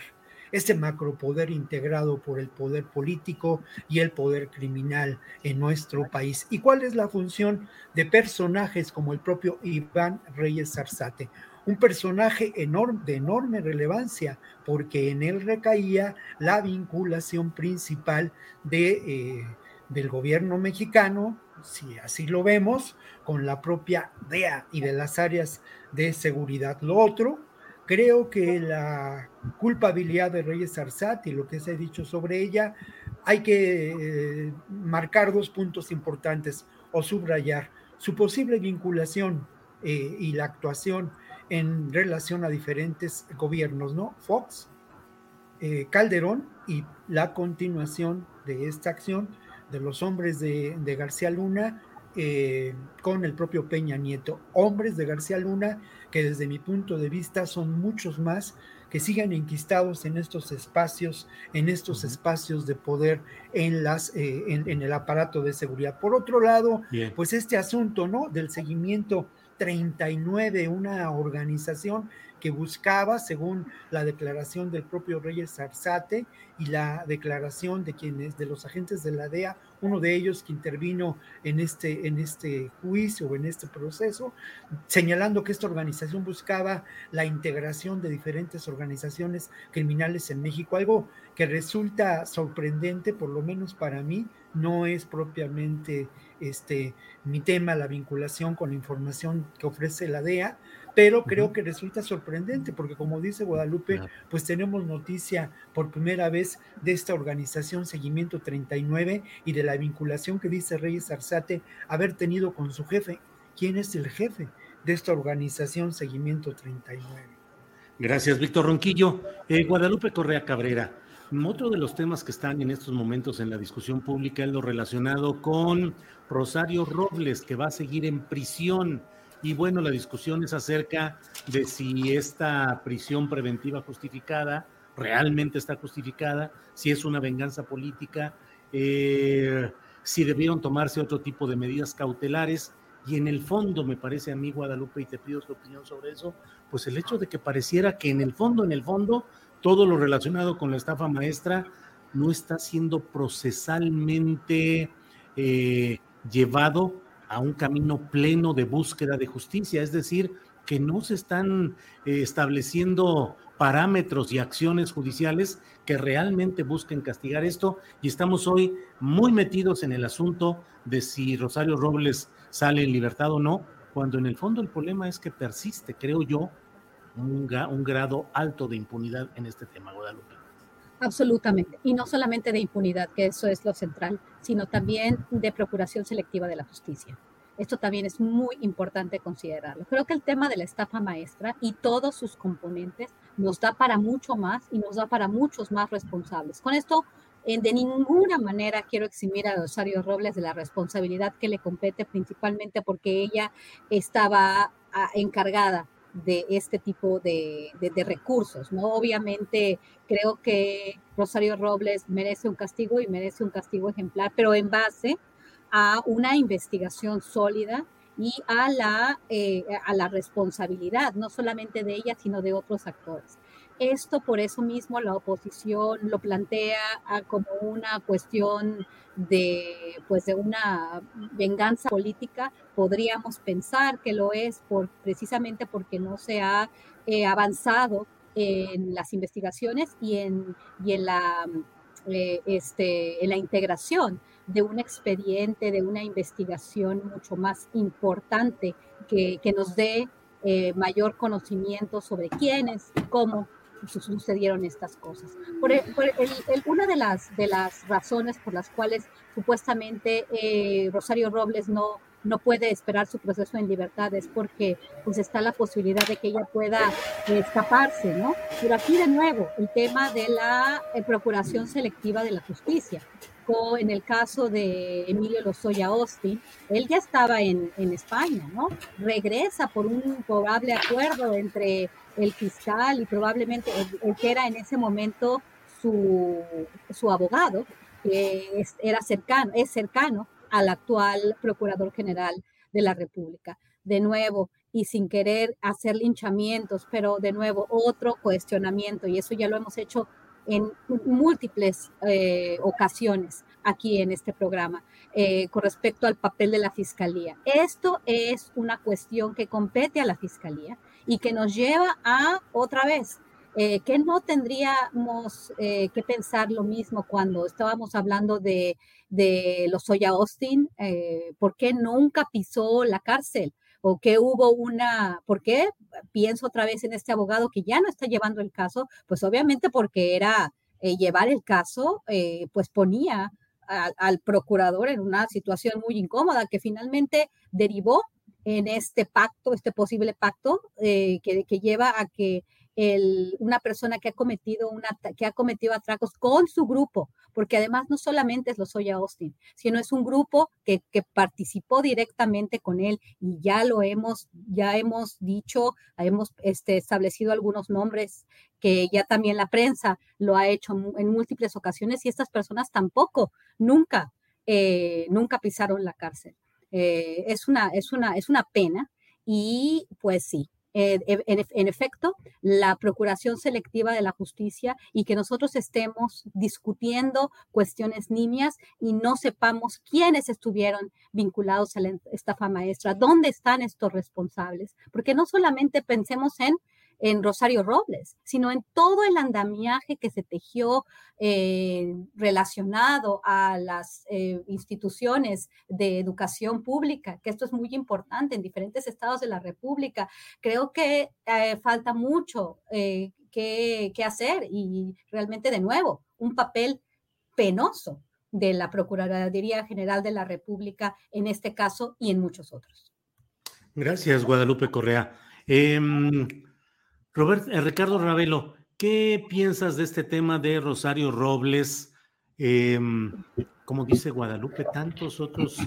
este macropoder integrado por el poder político y el poder criminal en nuestro país. ¿Y cuál es la función de personajes como el propio Iván Reyes Zarzate? Un personaje enorme, de enorme relevancia, porque en él recaía la vinculación principal de, eh, del gobierno mexicano, si así lo vemos, con la propia DEA y de las áreas de seguridad. Lo otro, Creo que la culpabilidad de Reyes Arzate y lo que se ha dicho sobre ella, hay que eh, marcar dos puntos importantes. o subrayar su posible vinculación eh, y la actuación en relación a diferentes gobiernos, ¿no? Fox, eh, Calderón y la continuación de esta acción de los hombres de, García Luna eh, con el propio Peña Nieto. Hombres de García Luna que desde mi punto de vista son muchos más que sigan enquistados en estos espacios, en estos espacios de poder en, las, eh, en, el aparato de seguridad. Por otro lado, pues este asunto, ¿no? Del seguimiento 39, una organización que buscaba, según la declaración del propio Reyes Arzate y la declaración de quienes, de los agentes de la DEA, uno de ellos que intervino en este, en este juicio o en este proceso, señalando que esta organización buscaba la integración de diferentes organizaciones criminales en México, algo que resulta sorprendente, por lo menos para mí, no es propiamente este, mi tema, la vinculación con la información que ofrece la DEA, pero creo que resulta sorprendente porque como dice Guadalupe, pues tenemos noticia por primera vez de esta organización Seguimiento 39 y de la vinculación que dice Reyes Arzate haber tenido con su jefe. ¿Quién es el jefe de esta organización Seguimiento 39? Gracias, Víctor Ronquillo. Eh, Guadalupe Correa Cabrera. Otro de los temas que están en estos momentos en la discusión pública es lo relacionado con Rosario Robles, que va a seguir en prisión. Y bueno, la discusión es acerca de si esta prisión preventiva justificada realmente está justificada, si es una venganza política, eh, si debieron tomarse otro tipo de medidas cautelares. Y en el fondo, me parece a mí, Guadalupe, y te pido tu opinión sobre eso, pues el hecho de que pareciera que en el fondo, en el fondo, todo lo relacionado con la estafa maestra no está siendo procesalmente eh, llevado a un camino pleno de búsqueda de justicia, es decir, que no se están eh, estableciendo parámetros y acciones judiciales que realmente busquen castigar esto y estamos hoy muy metidos en el asunto de si Rosario Robles sale en libertad o no, cuando en el fondo el problema es que persiste, creo yo, un, grado alto de impunidad en este tema, Guadalupe. Absolutamente. Y no solamente de impunidad, que eso es lo central, sino también de procuración selectiva de la justicia. Esto también es muy importante considerarlo. Creo que el tema de la estafa maestra y todos sus componentes nos da para mucho más y nos da para muchos más responsables. Con esto, de ninguna manera quiero eximir a Rosario Robles de la responsabilidad que le compete, principalmente porque ella estaba ah, encargada de este tipo de, recursos, ¿no? Obviamente creo que Rosario Robles merece un castigo y merece un castigo ejemplar, pero en base a una investigación sólida y a la, eh, a la responsabilidad, no solamente de ella, sino de otros actores. Esto por eso mismo la oposición lo plantea como una cuestión de, pues de una venganza política. Podríamos pensar que lo es por, precisamente porque no se ha eh, avanzado en las investigaciones y en, y en la eh, este, en la integración de un expediente, de una investigación mucho más importante que, que nos dé eh, mayor conocimiento sobre quiénes y cómo sucedieron estas cosas. Por, e, una de las, de las razones por las cuales supuestamente eh, Rosario Robles no, no puede esperar su proceso en libertad es porque pues está la posibilidad de que ella pueda escaparse, ¿no? Pero aquí de nuevo, el tema de la eh, procuración selectiva de la justicia. En el caso de Emilio Lozoya Austin, él ya estaba en, en España, ¿no? Regresa por un probable acuerdo entre el fiscal y probablemente el, que era en ese momento su, su abogado, que era cercano, es cercano al actual Procurador General de la República. De nuevo, y sin querer hacer linchamientos, pero de nuevo otro cuestionamiento, y eso ya lo hemos hecho en múltiples eh, ocasiones aquí en este programa eh, con respecto al papel de la Fiscalía. Esto es una cuestión que compete a la Fiscalía y que nos lleva a otra vez eh, que no tendríamos eh, que pensar lo mismo cuando estábamos hablando de, de los Soya Austin, ¿por qué nunca pisó la cárcel? ¿O qué hubo una, por qué pienso otra vez en este abogado que ya no está llevando el caso? Pues obviamente porque era llevar el caso, pues ponía al procurador en una situación muy incómoda que finalmente derivó en este pacto, este posible pacto eh, que, que, lleva a que el, una persona que ha cometido una, que ha cometido atracos con su grupo, porque además no solamente es Lozoya Austin, sino es un grupo que, que, participó directamente con él y ya lo hemos, ya hemos dicho, hemos este, establecido algunos nombres que ya también la prensa lo ha hecho en múltiples ocasiones y estas personas tampoco, nunca, eh, nunca pisaron la cárcel. Eh, es, una, es, una, es una pena y pues sí, eh, en, efecto, la procuración selectiva de la justicia y que nosotros estemos discutiendo cuestiones niñas y no sepamos quiénes estuvieron vinculados a la estafa maestra, dónde están estos responsables, porque no solamente pensemos en en Rosario Robles, sino en todo el andamiaje que se tejió eh, relacionado a las eh, instituciones de educación pública, que esto es muy importante en diferentes estados de la República. Creo que eh, falta mucho que, hacer y realmente de nuevo, un papel penoso de la Procuraduría General de la República en este caso y en muchos otros. Gracias, Guadalupe Correa. Eh, Robert, eh, Ricardo Ravelo, ¿qué piensas de este tema de Rosario Robles? Em, como dice Guadalupe, tantos otros,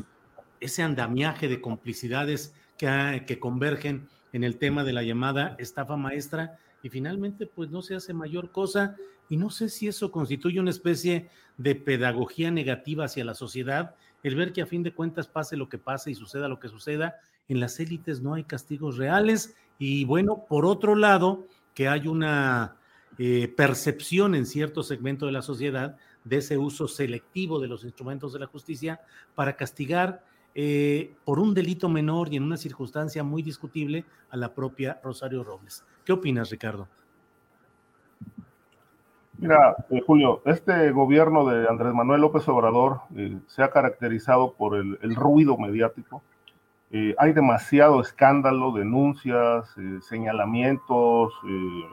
ese andamiaje de complicidades que, que convergen en el tema de la llamada estafa maestra y finalmente pues no se hace mayor cosa y no sé si eso constituye una especie de pedagogía negativa hacia la sociedad, el ver que a fin de cuentas pase lo que pase y suceda lo que suceda, en las élites no hay castigos reales y bueno, por otro lado, que hay una eh, percepción en cierto segmento de la sociedad de ese uso selectivo de los instrumentos de la justicia para castigar eh, por un delito menor y en una circunstancia muy discutible a la propia Rosario Robles. ¿Qué opinas, Ricardo? Mira, eh, Julio, este gobierno de Andrés Manuel López Obrador se ha caracterizado por el ruido mediático, eh, hay demasiado escándalo, denuncias, eh, señalamientos, eh,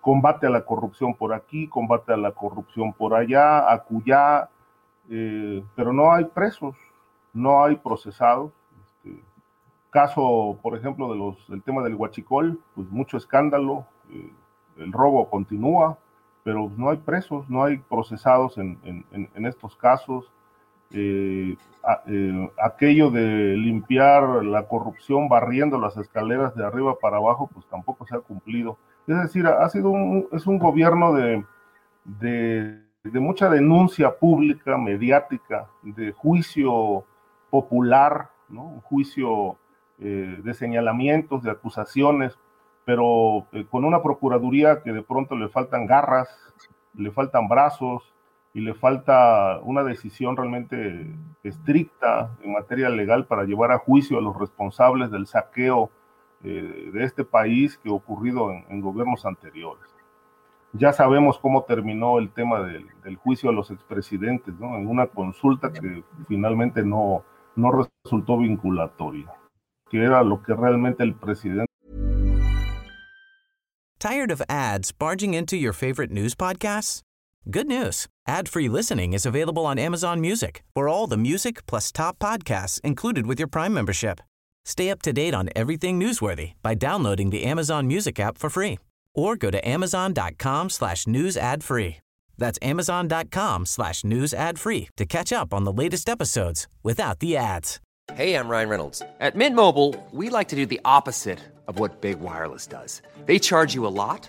combate a la corrupción por aquí, combate a la corrupción por allá, acullá, pero no hay presos, no hay procesados. Este, caso, por ejemplo, de los, del tema del huachicol, pues mucho escándalo, el robo continúa, pero no hay presos, no hay procesados en, en estos casos. Eh, eh, aquello de limpiar la corrupción barriendo las escaleras de arriba para abajo, pues tampoco se ha cumplido. Es decir, ha sido es un gobierno de, de, mucha denuncia pública, mediática, de juicio popular, un juicio eh, de señalamientos, de acusaciones, pero con una procuraduría que de pronto le faltan garras, le faltan brazos, y le falta una decisión realmente estricta en materia legal para llevar a juicio a los responsables del saqueo eh, de este país que ha ocurrido en, gobiernos anteriores. Ya sabemos cómo terminó el tema del, juicio a los expresidentes, ¿no? En una consulta que finalmente no, no resultó vinculatoria, que era lo que realmente el presidente. Tired of ads barging into your favorite news podcasts? Good news. Ad-free listening is available on Amazon Music for all the music plus top podcasts included with your Prime membership. Stay up to date on everything newsworthy by downloading the Amazon Music app for free or go to amazon.com slash news ad free. That's amazon.com slash news ad free to catch up on the latest episodes without the ads. Hey, I'm Ryan Reynolds. At Mint Mobile, we like to do the opposite of what Big Wireless does. They charge you a lot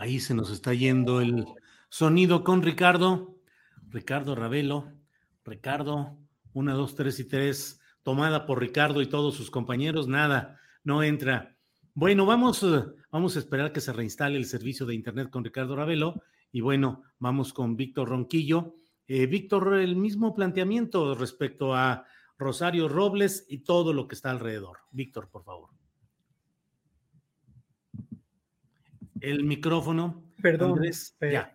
Ahí se nos está yendo el sonido con Ricardo. Ricardo Ravelo. Ricardo, una, dos, tres y tres, tomada por Ricardo y todos sus compañeros. Nada, no entra. Bueno, vamos, eh, vamos a esperar que se reinstale el servicio de Internet con Ricardo Ravelo. Y bueno, vamos con Víctor Ronquillo. Eh, Víctor, el mismo planteamiento respecto a Rosario Robles y todo lo que está alrededor. Víctor, por favor. El micrófono. Perdón, Andrés, ya.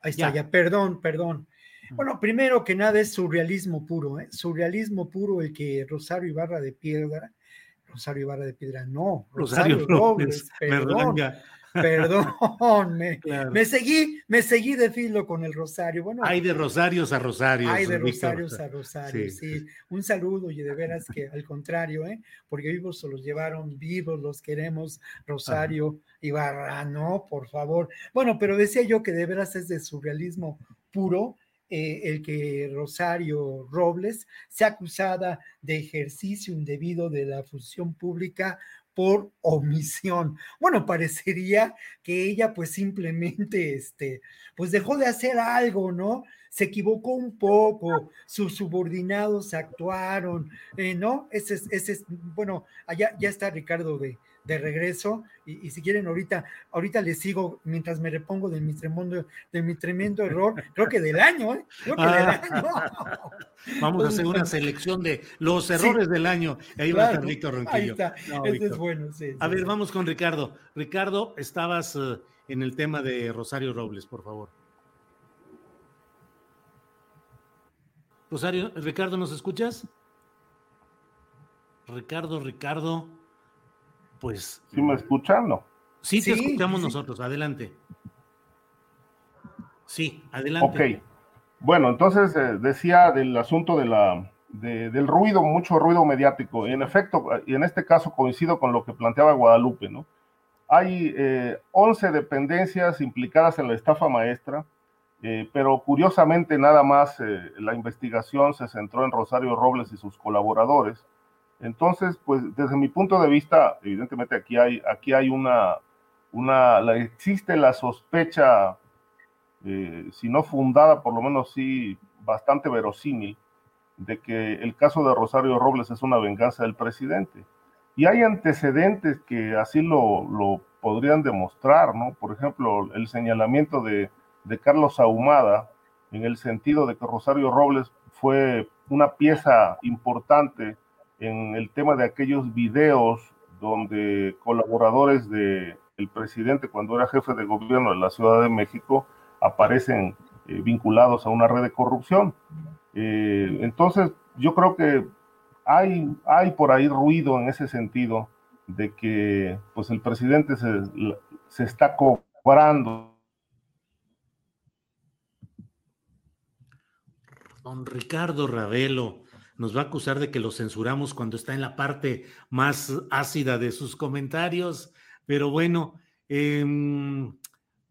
Ahí está, ya. perdón, perdón. Bueno, primero que nada es surrealismo puro, ¿eh? surrealismo puro el que Rosario Ibarra de Piedra, Rosario Ibarra de Piedra, no, Rosario, Robles, perdón, Perdón, me, seguí, me seguí de filo con el Rosario. Bueno, hay de Rosarios a Rosarios. Hay de Rosarios a Rosarios, sí. Un saludo y de veras que al contrario, ¿eh? porque vivos se los llevaron vivos, los queremos, Rosario Ibarra, no, por favor. Bueno, pero decía yo que de veras es de surrealismo puro. Eh, el que Rosario Robles sea acusada de ejercicio indebido de la función pública por omisión. Bueno, parecería que ella pues simplemente, este, pues dejó de hacer algo, ¿no? Se equivocó un poco, sus subordinados actuaron, eh, ¿no? Ese es, ese es, bueno, allá ya está Ricardo de, de regreso y, si quieren ahorita, ahorita les sigo mientras me repongo de mi tremendo, de mi tremendo error, creo que del año, ¿eh? Creo que del año. Vamos a hacer una selección de los errores del año. Ahí va a estar Víctor Ronquillo. Ahí está, es bueno, sí, A ver, vamos con Ricardo. Ricardo, estabas eh, en el tema de Rosario Robles, por favor. Rosario, Ricardo, ¿nos escuchas? Ricardo, Ricardo pues... ¿Sí me escuchan? No. Sí, te escuchamos nosotros, adelante. Sí, adelante. Ok. Bueno, entonces eh, decía del asunto de la, del ruido, mucho ruido mediático. En efecto, y en este caso coincido con lo que planteaba Guadalupe, ¿no? Hay 11 eh, dependencias implicadas en la estafa maestra, eh, pero curiosamente nada más la investigación se centró en Rosario Robles y sus colaboradores entonces, pues desde mi punto de vista, evidentemente aquí hay, aquí hay una, una existe la sospecha, eh, si no fundada, por lo menos sí bastante verosímil, de que el caso de Rosario Robles es una venganza del presidente. Y hay antecedentes que así lo, lo podrían demostrar, ¿no? Por ejemplo, el señalamiento de, de Carlos Ahumada, en el sentido de que Rosario Robles fue una pieza importante en el tema de aquellos videos donde colaboradores del el presidente cuando era jefe de gobierno de la Ciudad de México aparecen eh, vinculados a una red de corrupción. Eh, entonces, yo creo que hay, hay por ahí ruido en ese sentido de que pues el presidente se, se está cobrando. Don Ricardo Ravelo, nos va a acusar de que lo censuramos cuando está en la parte más ácida de sus comentarios, pero bueno, em,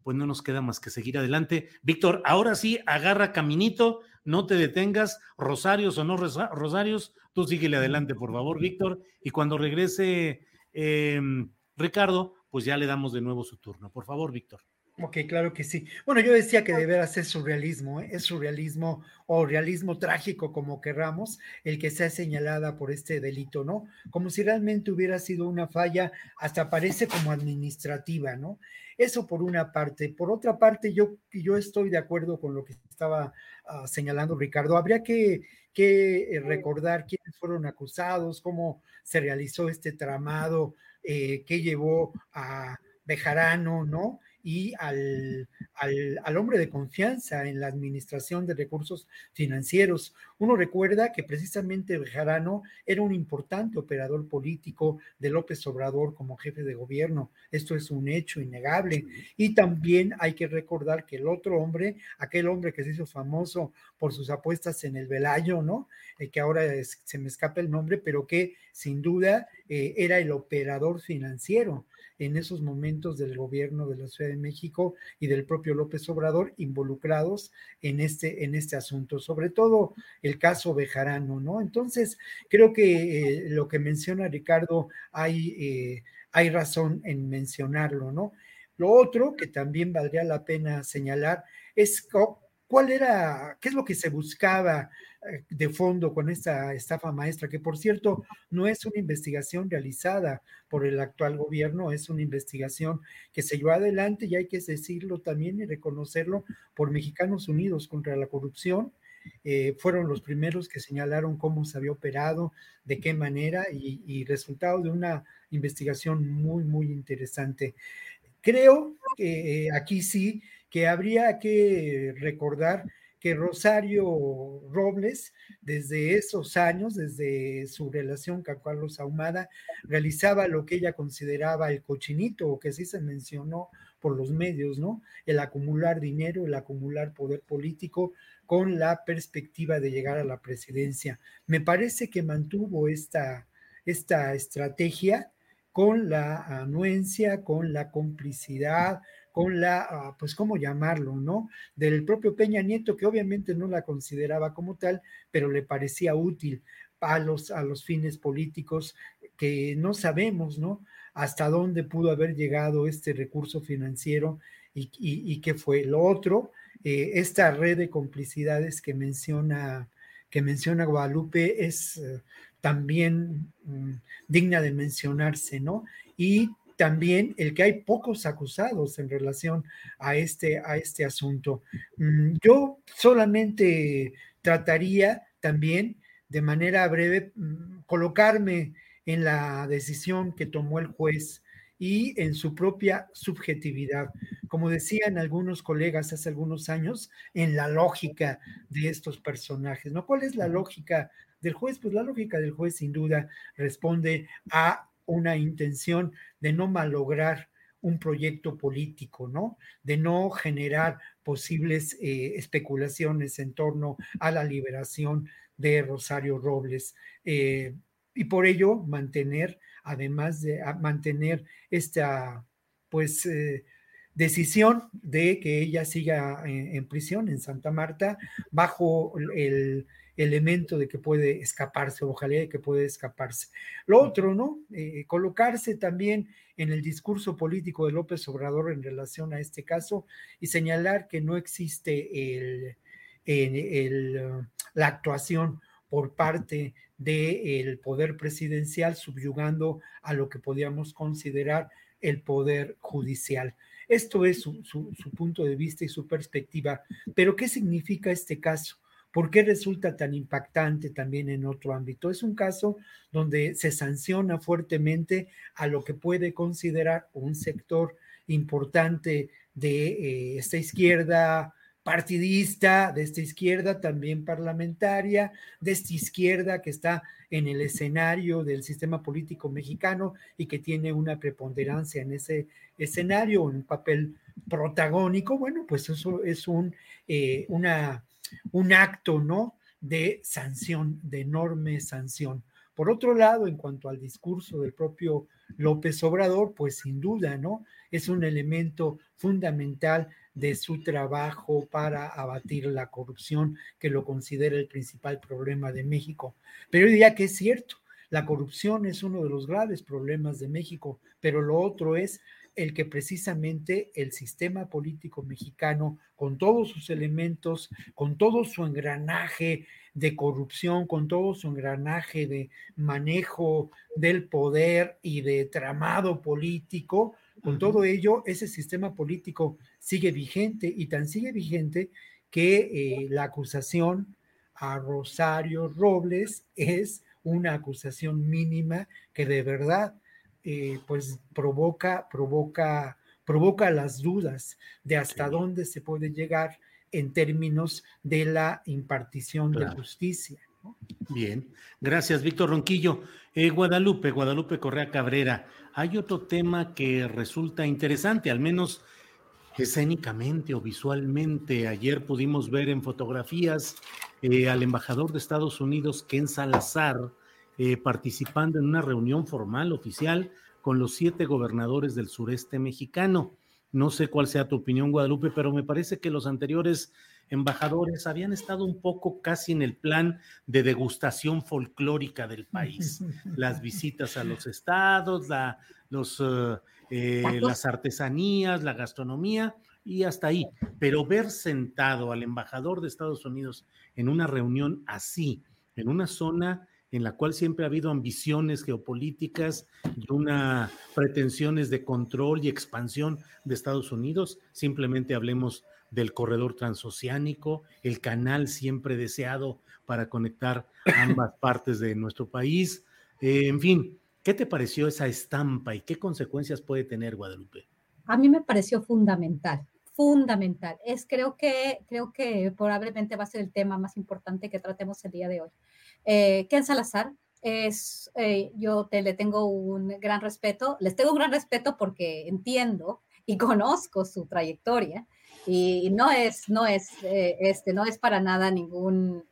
pues no nos queda más que seguir adelante. Víctor, ahora sí, agarra caminito, no te detengas, Rosarios o no Rosarios, tú síguele adelante, por favor, Víctor, y cuando regrese em, Ricardo, pues ya le damos de nuevo su turno. Por favor, Víctor. Ok, claro que sí. Bueno, yo decía que deberá ser surrealismo, ¿eh? es surrealismo o realismo trágico, como querramos, el que sea señalada por este delito, ¿no? Como si realmente hubiera sido una falla, hasta parece como administrativa, ¿no? Eso por una parte. Por otra parte, yo, yo estoy de acuerdo con lo que estaba ah, señalando Ricardo. Habría que, que eh, recordar quiénes fueron acusados, cómo se realizó este tramado eh, que llevó a Bejarano, ¿no? Y al, al, hombre de confianza en la administración de recursos financieros. Uno recuerda que precisamente Bejarano era un importante operador político de López Obrador como jefe de gobierno. Esto es un hecho innegable. Y también hay que recordar que el otro hombre, aquel hombre que se hizo famoso por sus apuestas en el Velayo, ¿no? Eh, que ahora se me escapa el nombre, pero que sin duda eh, era el operador financiero en esos momentos del gobierno de la Ciudad de México y del propio López Obrador involucrados en este, en este asunto, sobre todo el caso Bejarano, ¿no? Entonces, creo que eh, lo que menciona Ricardo, hay, eh, hay razón en mencionarlo, ¿no? Lo otro que también valdría la pena señalar es ¿Cuál era, qué es lo que se buscaba de fondo con esta estafa maestra? Que por cierto, no es una investigación realizada por el actual gobierno, es una investigación que se llevó adelante y hay que decirlo también y reconocerlo por Mexicanos Unidos contra la Corrupción. Eh, fueron los primeros que señalaron cómo se había operado, de qué manera y, y resultado de una investigación muy, muy interesante. Creo que eh, aquí sí que habría que recordar que Rosario Robles, desde esos años, desde su relación con Carlos Ahumada, realizaba lo que ella consideraba el cochinito, o que sí se mencionó por los medios, ¿no? El acumular dinero, el acumular poder político con la perspectiva de llegar a la presidencia. Me parece que mantuvo esta, esta estrategia con la anuencia, con la complicidad, con la, ah, pues, ¿cómo llamarlo, no? Del propio Peña Nieto, que obviamente no la consideraba como tal, pero le parecía útil a los, a los fines políticos que no sabemos, ¿no? Hasta dónde pudo haber llegado este recurso financiero y, y, qué fue. Lo otro, eh, esta red de complicidades que menciona, que menciona Guadalupe es eh, también mm, digna de mencionarse, ¿no? Y también el que hay pocos acusados en relación a este, a este asunto. Mm, yo solamente trataría también de manera breve mm, colocarme en la decisión que tomó el juez y en su propia subjetividad. Como decían algunos colegas hace algunos años, en la lógica de estos personajes, ¿no? ¿Cuál es la lógica del juez? Pues la lógica del juez sin duda responde a una intención de no malograr un proyecto político, ¿no? De no generar posibles eh, especulaciones en torno a la liberación de Rosario Robles. Eh, y por ello mantener, además de mantener esta, pues, eh, decisión de que ella siga en prisión en Santa Marta bajo el, elemento de que puede escaparse, ojalá de que puede escaparse. Lo otro, ¿no? Eh, colocarse también en el discurso político de López Obrador en relación a este caso y señalar que no existe el, el, la actuación por parte del poder presidencial subyugando a lo que podíamos considerar el poder judicial. Esto es su, su, punto de vista y su perspectiva. Pero, ¿qué significa este caso? ¿Por qué resulta tan impactante también en otro ámbito? Es un caso donde se sanciona fuertemente a lo que puede considerar un sector importante de eh, esta izquierda partidista, de esta izquierda también parlamentaria, de esta izquierda que está en el escenario del sistema político mexicano y que tiene una preponderancia en ese escenario, un papel protagónico, bueno, pues eso es un, eh, una un acto, ¿no? De sanción, de enorme sanción. Por otro lado, en cuanto al discurso del propio López Obrador, pues sin duda, ¿no? Es un elemento fundamental de su trabajo para abatir la corrupción, que lo considera el principal problema de México. Pero yo diría que es cierto, la corrupción es uno de los graves problemas de México, pero lo otro es el que precisamente el sistema político mexicano, con todos sus elementos, con todo su engranaje de corrupción, con todo su engranaje de manejo del poder y de tramado político, con todo ello, ese sistema político sigue vigente y tan sigue vigente que eh, la acusación a Rosario Robles es una acusación mínima que de verdad eh, pues provoca, provoca, provoca las dudas de hasta dónde se puede llegar en términos de la impartición de justicia. Bien, gracias, Víctor Ronquillo. Eh, Guadalupe, Guadalupe Correa Cabrera, hay otro tema que resulta interesante, al menos escénicamente o visualmente. Ayer pudimos ver en fotografías eh, al embajador de Estados Unidos, Ken Salazar, eh, participando en una reunión formal oficial con los siete gobernadores del sureste mexicano. No sé cuál sea tu opinión, Guadalupe, pero me parece que los anteriores embajadores habían estado un poco casi en el plan de degustación folclórica del país. Las visitas a los estados, la, los, eh, eh, las artesanías, la gastronomía, y hasta ahí. Pero ver sentado al embajador de Estados Unidos en una reunión así, en una zona en la cual siempre ha habido ambiciones geopolíticas y una pretensiones de control y expansión de Estados Unidos, simplemente hablemos del corredor transoceánico, el canal siempre deseado para conectar ambas partes de nuestro país. Eh, en fin, ¿qué te pareció esa estampa y qué consecuencias puede tener Guadalupe? A mí me pareció fundamental, fundamental. Es creo que creo que probablemente va a ser el tema más importante que tratemos el día de hoy. Eh, Ken Salazar es, eh, yo te, le tengo un gran respeto, les tengo un gran respeto porque entiendo y conozco su trayectoria y no es, no es, eh, este, no es para nada ningún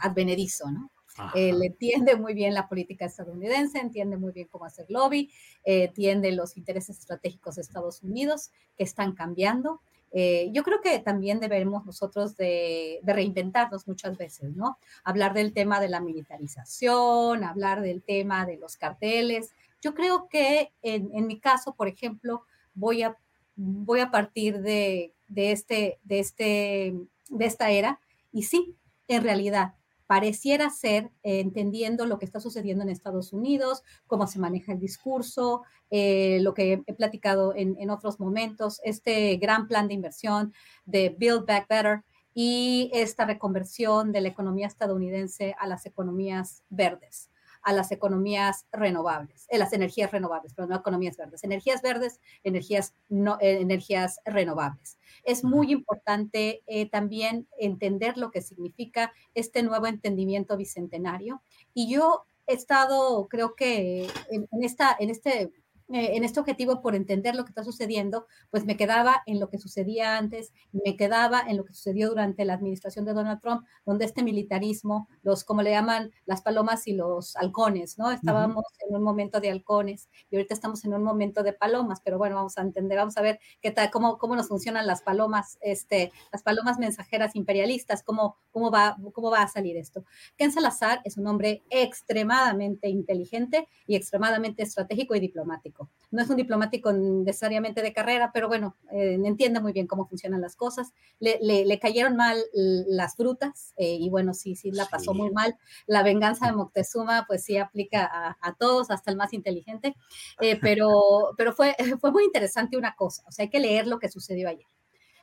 advenedizo, ¿no? Él entiende muy bien la política estadounidense, entiende muy bien cómo hacer lobby, entiende los intereses estratégicos de Estados Unidos que están cambiando. Eh, yo creo que también debemos nosotros de, reinventarnos muchas veces, ¿no? Hablar del tema de la militarización, hablar del tema de los carteles. Yo creo que en, mi caso, por ejemplo, voy a partir este, de, este, de esta era. Y sí, en realidad, pareciera ser, eh, entendiendo lo que está sucediendo en Estados Unidos, cómo se maneja el discurso, eh, lo que he platicado en, en, otros momentos, este gran plan de inversión de Build Back Better y esta reconversión de la economía estadounidense a las economías verdes a las economías renovables, en eh, las energías renovables, pero no economías verdes, energías verdes, energías, no, eh, energías renovables. Es muy importante eh, también entender lo que significa este nuevo entendimiento bicentenario. Y yo he estado, creo que en, en esta, en este eh, en este objetivo por entender lo que está sucediendo, pues me quedaba en lo que sucedía antes, me quedaba en lo que sucedió durante la administración de Donald Trump, donde este militarismo, los, como le llaman, las palomas y los halcones, ¿no? Estábamos en un momento de halcones y ahorita estamos en un momento de palomas, pero bueno, vamos a entender, vamos a ver qué tal, cómo, cómo nos funcionan las palomas, este, las palomas mensajeras imperialistas, cómo, cómo, va, cómo va a salir esto. Ken Salazar es un hombre extremadamente inteligente y extremadamente estratégico y diplomático. No es un diplomático necesariamente de carrera, pero bueno, eh, entiende muy bien cómo funcionan las cosas. Le, le, cayeron mal las frutas eh, y bueno, sí, sí, la pasó muy mal. La venganza de Moctezuma, pues sí aplica a, a todos, hasta el más inteligente. Eh, pero pero fue, fue muy interesante una cosa, o sea, hay que leer lo que sucedió ayer.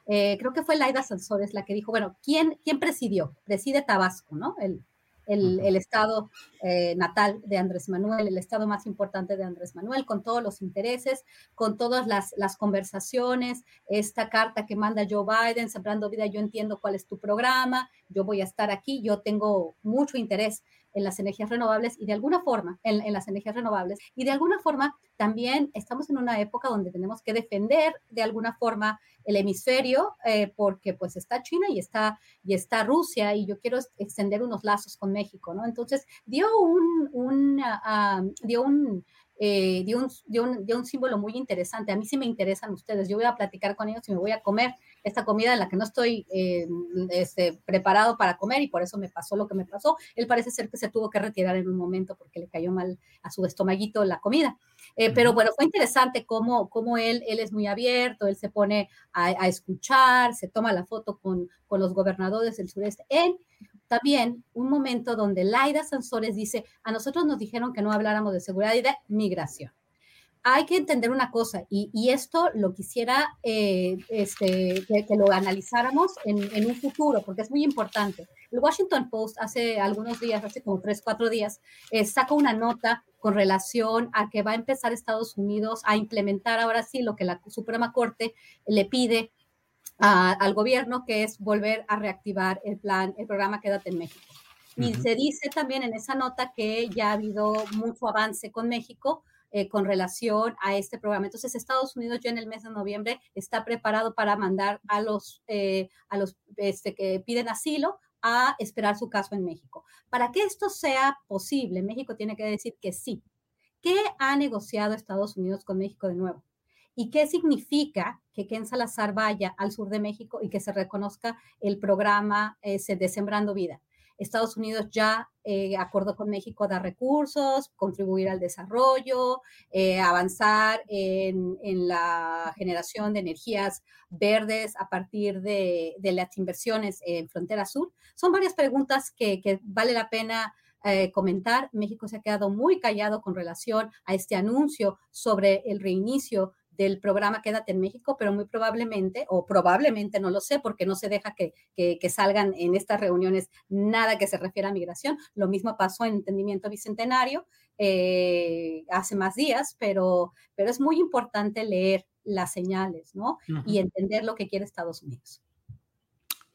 creo que fue Laida Sansores la que dijo, bueno, ¿quién, quién presidió? Preside Tabasco, ¿no? El, el, estado eh, natal de Andrés Manuel, el estado más importante de Andrés Manuel, con todos los intereses, con todas las, las conversaciones, esta carta que manda Joe Biden, Sembrando Vida, yo entiendo cuál es tu programa, yo voy a estar aquí, yo tengo mucho interés en las energías renovables y de alguna forma, en, las energías renovables, y de alguna forma también estamos en una época donde tenemos que defender de alguna forma el hemisferio, eh, porque pues está China y está, y está Rusia, y yo quiero extender unos lazos con México, ¿no? Entonces dio un, un uh, dio un eh, dio, un, dio, un, dio, un, símbolo muy interesante. A mí sí me interesan ustedes. Yo voy a platicar con ellos y me voy a comer esta comida en la que no estoy eh, este, preparado para comer y por eso me pasó lo que me pasó. Él parece ser que se tuvo que retirar en un momento porque le cayó mal a su estomaguito la comida. Eh, pero bueno, fue interesante cómo, cómo él, él es muy abierto, él se pone a, a escuchar, se toma la foto con, con los gobernadores del sureste. Él también un momento donde Laida Sansores dice, a nosotros nos dijeron que no habláramos de seguridad y de migración. Hay que entender una cosa, y, esto lo quisiera eh, este, que, lo analizáramos en, un futuro, porque es muy importante. El Washington Post hace algunos días, hace como tres, cuatro días, eh, sacó una nota con relación a que va a empezar Estados Unidos a implementar ahora sí lo que la Suprema Corte le pide al gobierno, que es volver a reactivar el plan, el programa Quédate en México. Y se dice también en esa nota que ya ha habido mucho avance con México eh, con relación a este programa. Entonces, Estados Unidos ya en el mes de noviembre está preparado para mandar a los, eh, a los este, que piden asilo a esperar su caso en México. Para que esto sea posible, México tiene que decir que sí. ¿Qué ha negociado Estados Unidos con México de nuevo? ¿Y qué significa que Ken Salazar vaya al sur de México y que se reconozca el programa ese de Sembrando Vida? Estados Unidos ya eh, acordó con México dar recursos, contribuir al desarrollo, eh, avanzar en, la generación de energías verdes a partir de, las inversiones en Frontera Sur. Son varias preguntas que, vale la pena eh, comentar. México se ha quedado muy callado con relación a este anuncio sobre el reinicio del programa Quédate en México, pero muy probablemente, o probablemente no lo sé, porque no se deja que, salgan en estas reuniones nada que se refiera a migración. Lo mismo pasó en Entendimiento Bicentenario eh, hace más días, pero, pero es muy importante leer las señales, ¿no? Y entender lo que quiere Estados Unidos.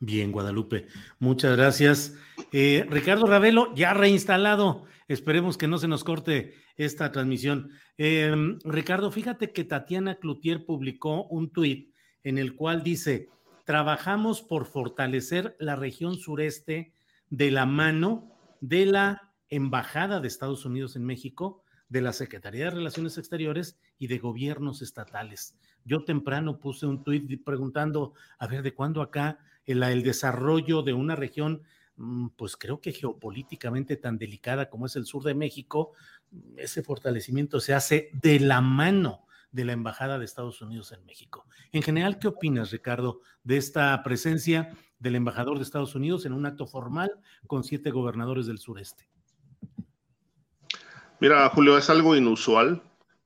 Bien, Guadalupe. Muchas gracias. Eh, Ricardo Ravelo, ya reinstalado. Esperemos que no se nos corte esta transmisión. Em, Ricardo, fíjate que Tatiana Cloutier publicó un tuit en el cual dice, trabajamos por fortalecer la región sureste de la mano de la Embajada de Estados Unidos en México, de la Secretaría de Relaciones Exteriores y de gobiernos estatales. Yo temprano puse un tuit preguntando, a ver, ¿de cuándo acá el, desarrollo de una región, mm, pues creo que geopolíticamente tan delicada como es el sur de México, ese fortalecimiento se hace de la mano de la Embajada de Estados Unidos en México. En general, ¿qué opinas, Ricardo, de esta presencia del embajador de Estados Unidos en un acto formal con siete gobernadores del sureste? Mira, Julio, es algo inusual.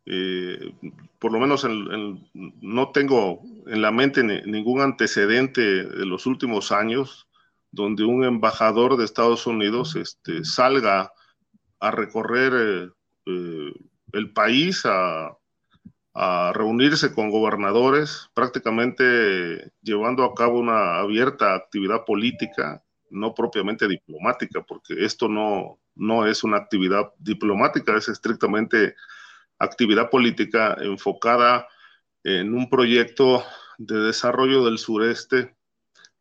Eh, por lo menos no tengo en la mente ningún antecedente de los últimos años donde un embajador de Estados Unidos este, salga a recorrer eh, eh, el país, a, reunirse con gobernadores, prácticamente llevando a cabo una abierta actividad política, no propiamente diplomática, porque esto no, no es una actividad diplomática, es estrictamente actividad política enfocada en un proyecto de desarrollo del sureste,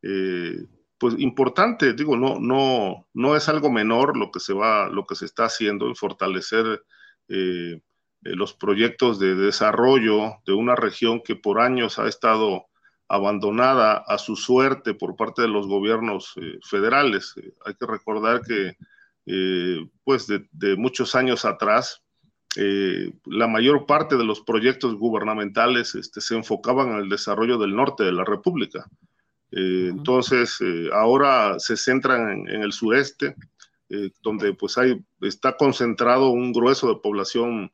eh, pues importante, digo, no, no, no es algo menor lo que se va, lo que se está haciendo en fortalecer eh, los proyectos de desarrollo de una región que por años ha estado abandonada a su suerte por parte de los gobiernos eh, federales. hay que recordar que, pues, de muchos años atrás, eh, la mayor parte de los proyectos gubernamentales este, se enfocaban en el desarrollo del norte de la República. Eh, entonces, eh, ahora se centran en, el sureste, donde pues hay, está concentrado un grueso de población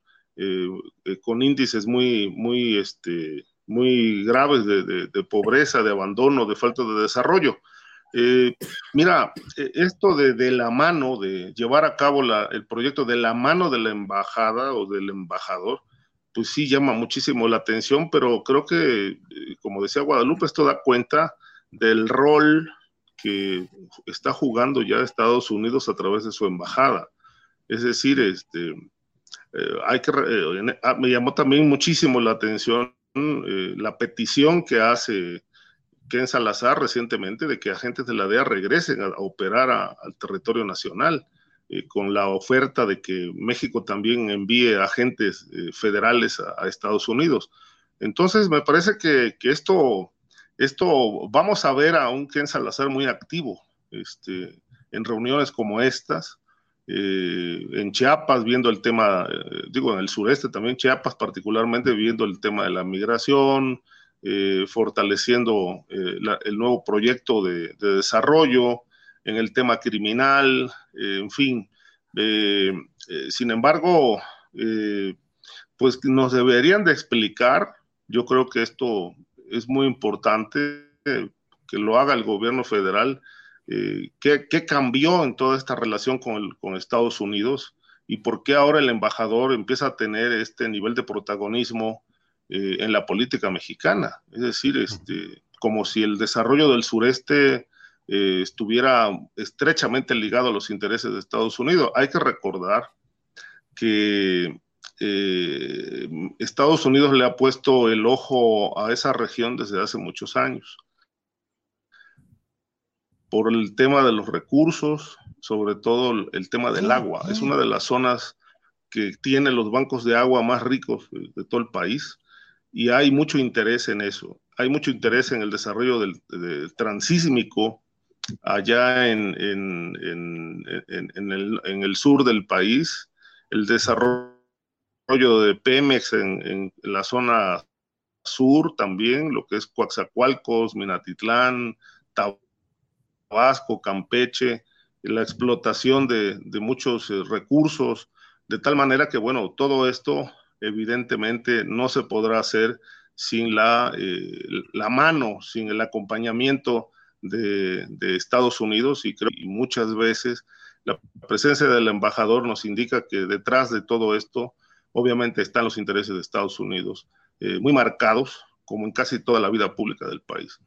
con índices muy, muy, este, muy graves de pobreza, de abandono, de falta de desarrollo. Eh, mira, eh, esto de, la mano, de llevar a cabo el proyecto de la mano de la embajada o del embajador, pues sí llama muchísimo la atención, pero creo que, eh, como decía Guadalupe, esto da cuenta del rol que está jugando ya Estados Unidos a través de su embajada. Es decir, este, hay que, ah, me llamó también muchísimo la atención la petición que hace Ken Salazar recientemente de que agentes de la DEA regresen a, operar al territorio nacional, eh, con la oferta de que México también envíe agentes eh, federales a, Estados Unidos. Entonces, me parece que, esto, esto, vamos a ver a un Ken Salazar muy activo este, en reuniones como estas. Eh, en Chiapas viendo el tema, digo, en el sureste también, Chiapas particularmente viendo el tema de la migración, eh, fortaleciendo eh, el nuevo proyecto de, desarrollo en el tema criminal, eh, en fin. sin embargo, pues nos deberían de explicar, yo creo que esto es muy importante, que lo haga el gobierno federal, qué, cambió en toda esta relación con, con Estados Unidos y por qué ahora el embajador empieza a tener este nivel de protagonismo eh, en la política mexicana. Es decir, este, como si el desarrollo del sureste eh, estuviera estrechamente ligado a los intereses de Estados Unidos. Hay que recordar que eh, Estados Unidos le ha puesto el ojo a esa región desde hace muchos años por el tema de los recursos, sobre todo el tema del agua. Es una de las zonas que tiene los bancos de agua más ricos de todo el país y hay mucho interés en eso. Hay mucho interés en el desarrollo del, transísmico allá en, en, el, en, el, sur del país, el desarrollo de Pemex en, la zona sur también, lo que es Coaxacualcos, Minatitlán, Tabasco, Campeche, la explotación de, de muchos eh, recursos, de tal manera que, bueno, todo esto evidentemente no se podrá hacer sin la, eh, la mano, sin el acompañamiento de, Estados Unidos y creo que muchas veces la presencia del embajador nos indica que detrás de todo esto obviamente están los intereses de Estados Unidos eh, muy marcados, como en casi toda la vida pública del país.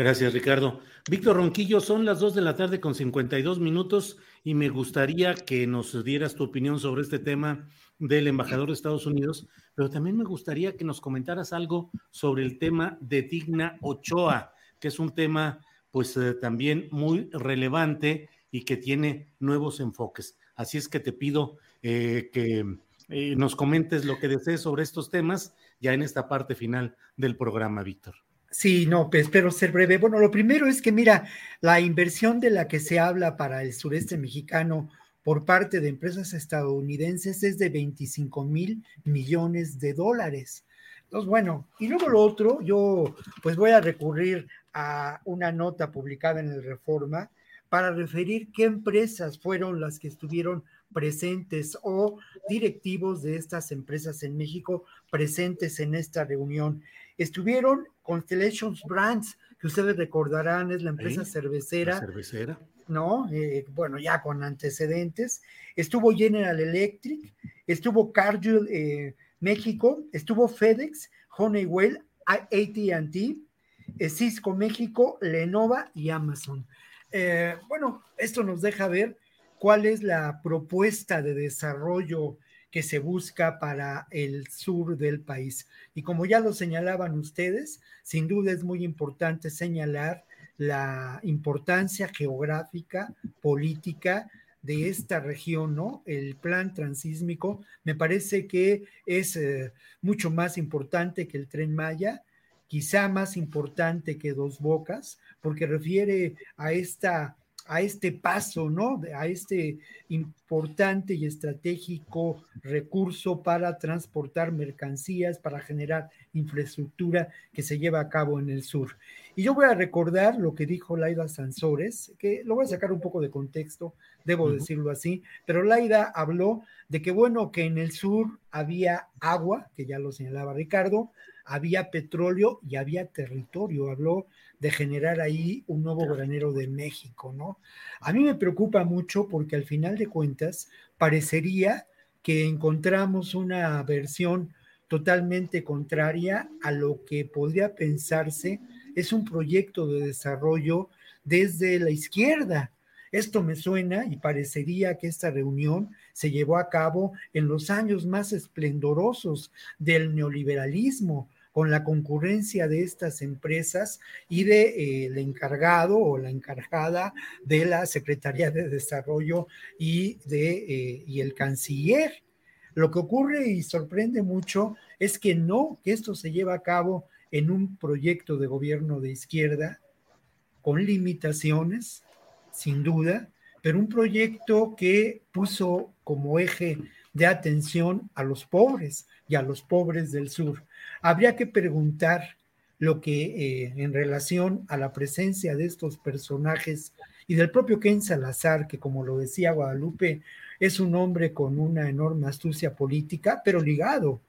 Gracias, Ricardo. Víctor Ronquillo, son las 2 de la tarde con 52 minutos y me gustaría que nos dieras tu opinión sobre este tema del embajador de Estados Unidos, pero también me gustaría que nos comentaras algo sobre el tema de Digna Ochoa, que es un tema pues eh, también muy relevante y que tiene nuevos enfoques. Así es que te pido eh, que eh, nos comentes lo que desees sobre estos temas ya en esta parte final del programa, Víctor. Sí, no, pues, espero ser breve. Bueno, lo primero es que, mira, la inversión de la que se habla para el sureste mexicano por parte de empresas estadounidenses es de 25 mil millones de dólares. Entonces, bueno, y luego lo otro, yo pues voy a recurrir a una nota publicada en el Reforma para referir qué empresas fueron las que estuvieron presentes o directivos de estas empresas en México presentes en esta reunión. Estuvieron Constellations Brands, que ustedes recordarán, es la empresa cervecera. cervecera. ¿No? Eh, bueno, ya con antecedentes. Estuvo General Electric, estuvo Cargill eh, México, estuvo FedEx, Honeywell, ATT, eh, Cisco México, Lenovo y Amazon. bueno, esto nos deja ver cuál es la propuesta de desarrollo que se busca para el sur del país. Y como ya lo señalaban ustedes, sin duda es muy importante señalar la importancia geográfica, política de esta región, ¿no? El plan transísmico me parece que es eh, mucho más importante que el tren Maya, quizá más importante que Dos Bocas, porque refiere a esta a este paso, ¿no? A este importante y estratégico recurso para transportar mercancías, para generar infraestructura que se lleva a cabo en el sur. Y yo voy a recordar lo que dijo Laida Sansores, que lo voy a sacar un poco de contexto, debo decirlo así, pero Laida habló de que, bueno, que en el sur había agua, que ya lo señalaba Ricardo, había petróleo y había territorio. Habló de generar ahí un nuevo granero de México, ¿no? A mí me preocupa mucho porque al final de cuentas parecería que encontramos una versión totalmente contraria a lo que podría pensarse es un proyecto de desarrollo desde la izquierda. Esto me suena y parecería que esta reunión se llevó a cabo en los años más esplendorosos del neoliberalismo, con la concurrencia de estas empresas y de eh, el encargado o la encargada de la Secretaría de Desarrollo y de eh, y el canciller. Lo que ocurre y sorprende mucho es que no, que esto se lleva a cabo en un proyecto de gobierno de izquierda con limitaciones, sin duda, pero un proyecto que puso como eje de atención a los pobres y a los pobres del sur. Habría que preguntar lo que eh, en relación a la presencia de estos personajes y del propio Ken Salazar, que como lo decía Guadalupe, es un hombre con una enorme astucia política, pero ligado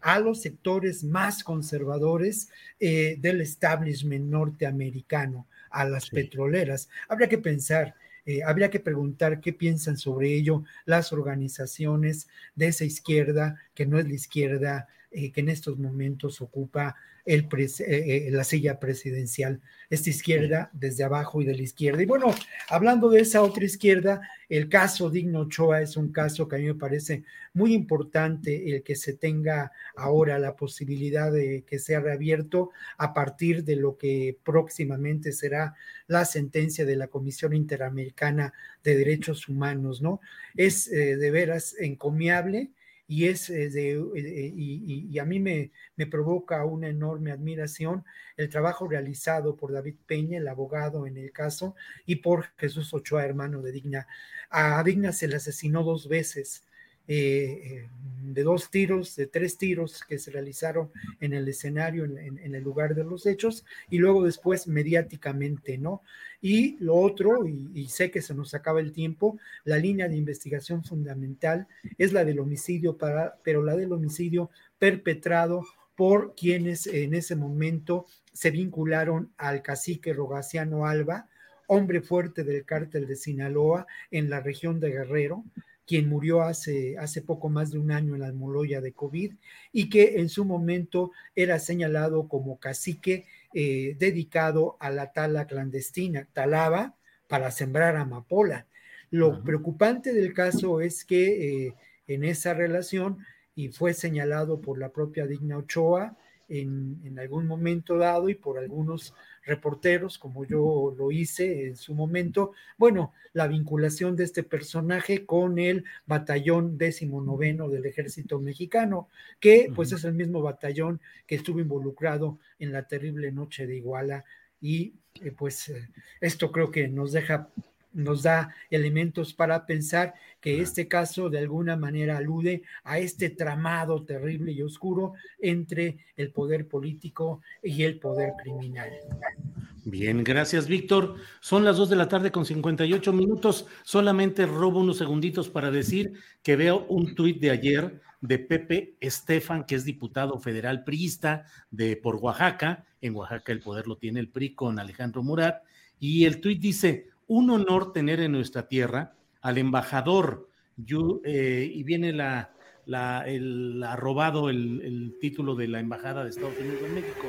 a los sectores más conservadores eh, del establishment norteamericano, a las petroleras. Habría que pensar, eh, habría que preguntar qué piensan sobre ello las organizaciones de esa izquierda, que no es la izquierda eh, que en estos momentos ocupa el eh, eh, la silla presidencial, esta izquierda desde abajo y de la izquierda. Y bueno, hablando de esa otra izquierda, el caso Digno Ochoa es un caso que a mí me parece muy importante el que se tenga ahora la posibilidad de que sea reabierto a partir de lo que próximamente será la sentencia de la Comisión Interamericana de Derechos Humanos, ¿no? Es de veras encomiable y es eh, de, eh, y, a mí me, me, provoca una enorme admiración el trabajo realizado por David Peña, el abogado en el caso, y por Jesús Ochoa, hermano de Digna. A Digna se le asesinó dos veces eh, de dos tiros, de tres tiros que se realizaron en el escenario, en, el lugar de los hechos, y luego después mediáticamente, ¿no? Y lo otro, y, sé que se nos acaba el tiempo, la línea de investigación fundamental es la del homicidio, para, pero la del homicidio perpetrado por quienes en ese momento se vincularon al cacique Rogaciano Alba, hombre fuerte del cártel de Sinaloa en la región de Guerrero, quien murió hace, hace poco más de un año en la Almoloya de COVID y que en su momento era señalado como cacique eh, dedicado a la tala clandestina, talaba para sembrar amapola. Lo preocupante del caso es que eh, en esa relación, y fue señalado por la propia Digna Ochoa en, en algún momento dado y por algunos reporteros, como yo lo hice en su momento, bueno, la vinculación de este personaje con el batallón décimo noveno del ejército mexicano, que pues es el mismo batallón que estuvo involucrado en la terrible noche de Iguala y eh, pues eh, esto creo que nos deja nos da elementos para pensar que este caso de alguna manera alude a este tramado terrible y oscuro entre el poder político y el poder criminal. Bien, gracias Víctor. Son las dos de la tarde con 58 minutos. Solamente robo unos segunditos para decir que veo un tuit de ayer de Pepe Estefan, que es diputado federal priista de por Oaxaca. En Oaxaca el poder lo tiene el PRI con Alejandro Murat. Y el tuit dice, un honor tener en nuestra tierra al embajador, eh, y viene la, el, arrobado el, el, título de la Embajada de Estados Unidos en México.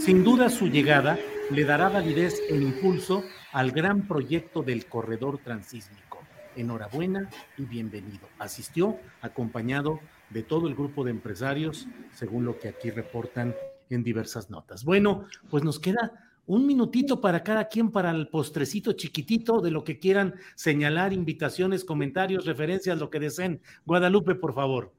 Sin duda su llegada le dará validez e impulso al gran proyecto del corredor transísmico. Enhorabuena y bienvenido. Asistió acompañado de todo el grupo de empresarios, según lo que aquí reportan en diversas notas. Bueno, pues nos queda un minutito para cada quien para el postrecito chiquitito de lo que quieran señalar, invitaciones, comentarios, referencias, lo que deseen. Guadalupe, por favor.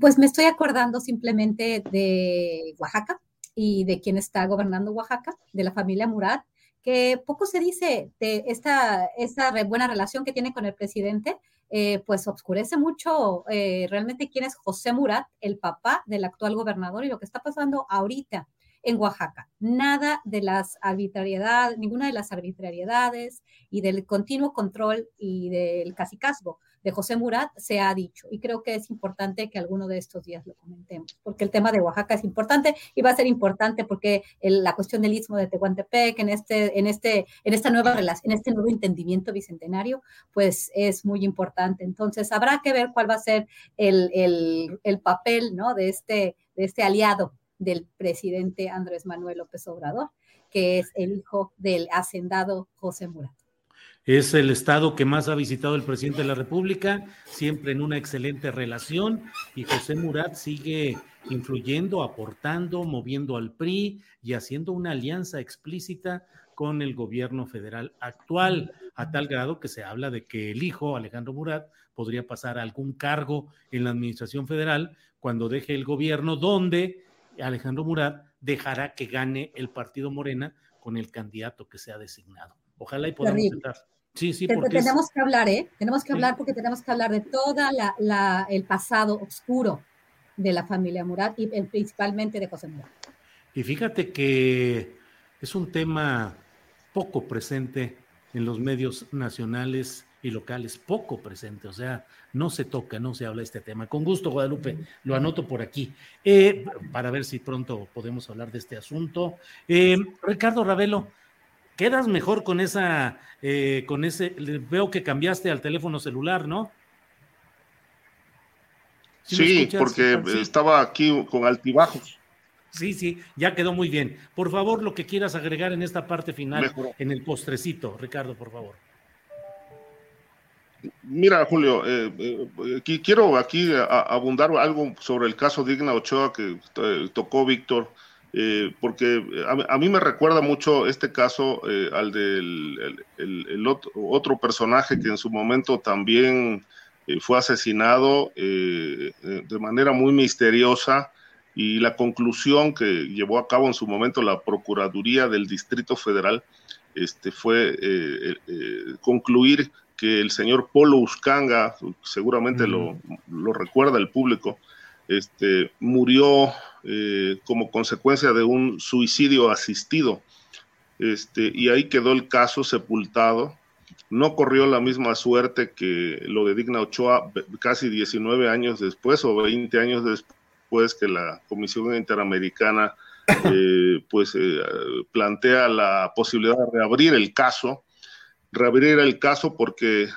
Pues me estoy acordando simplemente de Oaxaca y de quien está gobernando Oaxaca, de la familia Murat, que poco se dice de esta, esta buena relación que tiene con el presidente, eh, pues obscurece mucho eh, realmente quién es José Murat, el papá del actual gobernador y lo que está pasando ahorita en Oaxaca. Nada de las arbitrariedades, ninguna de las arbitrariedades y del continuo control y del casicazgo de José Murat se ha dicho. Y creo que es importante que alguno de estos días lo comentemos, porque el tema de Oaxaca es importante y va a ser importante porque la cuestión del istmo de Tehuantepec en este, en este, en esta nueva relación, en este nuevo entendimiento bicentenario, pues es muy importante. Entonces habrá que ver cuál va a ser el, el, el papel ¿no? de, este, de este aliado del presidente Andrés Manuel López Obrador, que es el hijo del hacendado José Murat. Es el estado que más ha visitado el presidente de la República, siempre en una excelente relación, y José Murat sigue influyendo, aportando, moviendo al PRI y haciendo una alianza explícita con el gobierno federal actual, a tal grado que se habla de que el hijo, Alejandro Murat, podría pasar algún cargo en la administración federal cuando deje el gobierno, donde Alejandro Murat dejará que gane el partido Morena con el candidato que sea designado. Ojalá y podamos estar. Sí, sí, porque tenemos que hablar, ¿eh? Tenemos que hablar porque tenemos que hablar de toda la, el pasado oscuro de la familia Murat y principalmente de José Murat. Y fíjate que es un tema poco presente en los medios nacionales y locales poco presente, o sea, no se toca, no se habla de este tema. Con gusto, Guadalupe, lo anoto por aquí, eh, para ver si pronto podemos hablar de este asunto. Eh, Ricardo Ravelo, quedas mejor con esa, eh, con ese, veo que cambiaste al teléfono celular, ¿no? Sí, porque estaba aquí con altibajos. Sí, sí, ya quedó muy bien. Por favor, lo que quieras agregar en esta parte final, en el postrecito, Ricardo, por favor. Mira, Julio, eh, eh, quiero aquí abundar algo sobre el caso Digna Ochoa que eh, tocó Víctor, porque a, mí me recuerda mucho este caso al del el, otro, personaje que en su momento también fue asesinado de manera muy misteriosa y la conclusión que llevó a cabo en su momento la Procuraduría del Distrito Federal este, fue concluir que el señor Polo Uscanga, seguramente lo, lo, recuerda el público, este, murió eh, como consecuencia de un suicidio asistido. Este, y ahí quedó el caso sepultado. No corrió la misma suerte que lo de Digna Ochoa casi 19 años después o 20 años después que la Comisión Interamericana eh, pues eh, plantea la posibilidad de reabrir el caso, reabrir el caso porque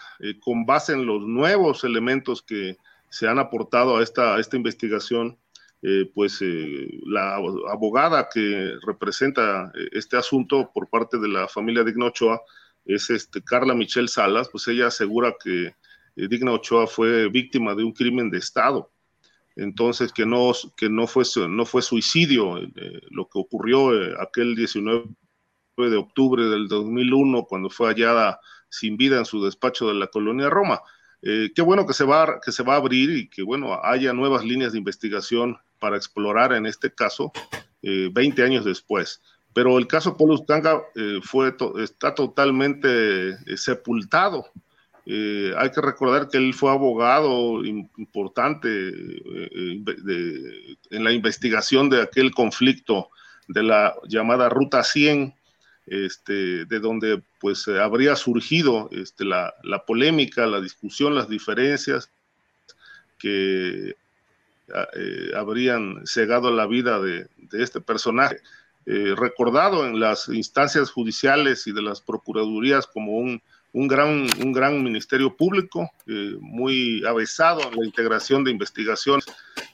con base en los nuevos elementos que se han aportado a esta, esta investigación, eh, pues eh, la abogada que representa eh, este asunto por parte de la familia Digna Ochoa es este, Carla Michelle Salas, pues ella asegura que Digna Ochoa fue víctima de un crimen de Estado. Entonces, que no, que no, fue, no fue suicidio lo que ocurrió aquel 19 de octubre del 2001, cuando fue hallada sin vida en su despacho de la colonia Roma. Eh, qué bueno que se, va, que se va a abrir y que bueno haya nuevas líneas de investigación para explorar en este caso 20 eh, años después. Pero el caso Paulus Tanga eh, fue está totalmente sepultado. hay que recordar que él fue abogado importante en la investigación de aquel conflicto de la llamada Ruta 100 este, de donde pues eh, habría surgido este, la, polémica, la discusión, las diferencias que ah, eh, habrían cegado la vida de, este personaje, eh, recordado en las instancias judiciales y de las procuradurías como un, gran, un gran ministerio público, muy avesado en la integración de investigaciones,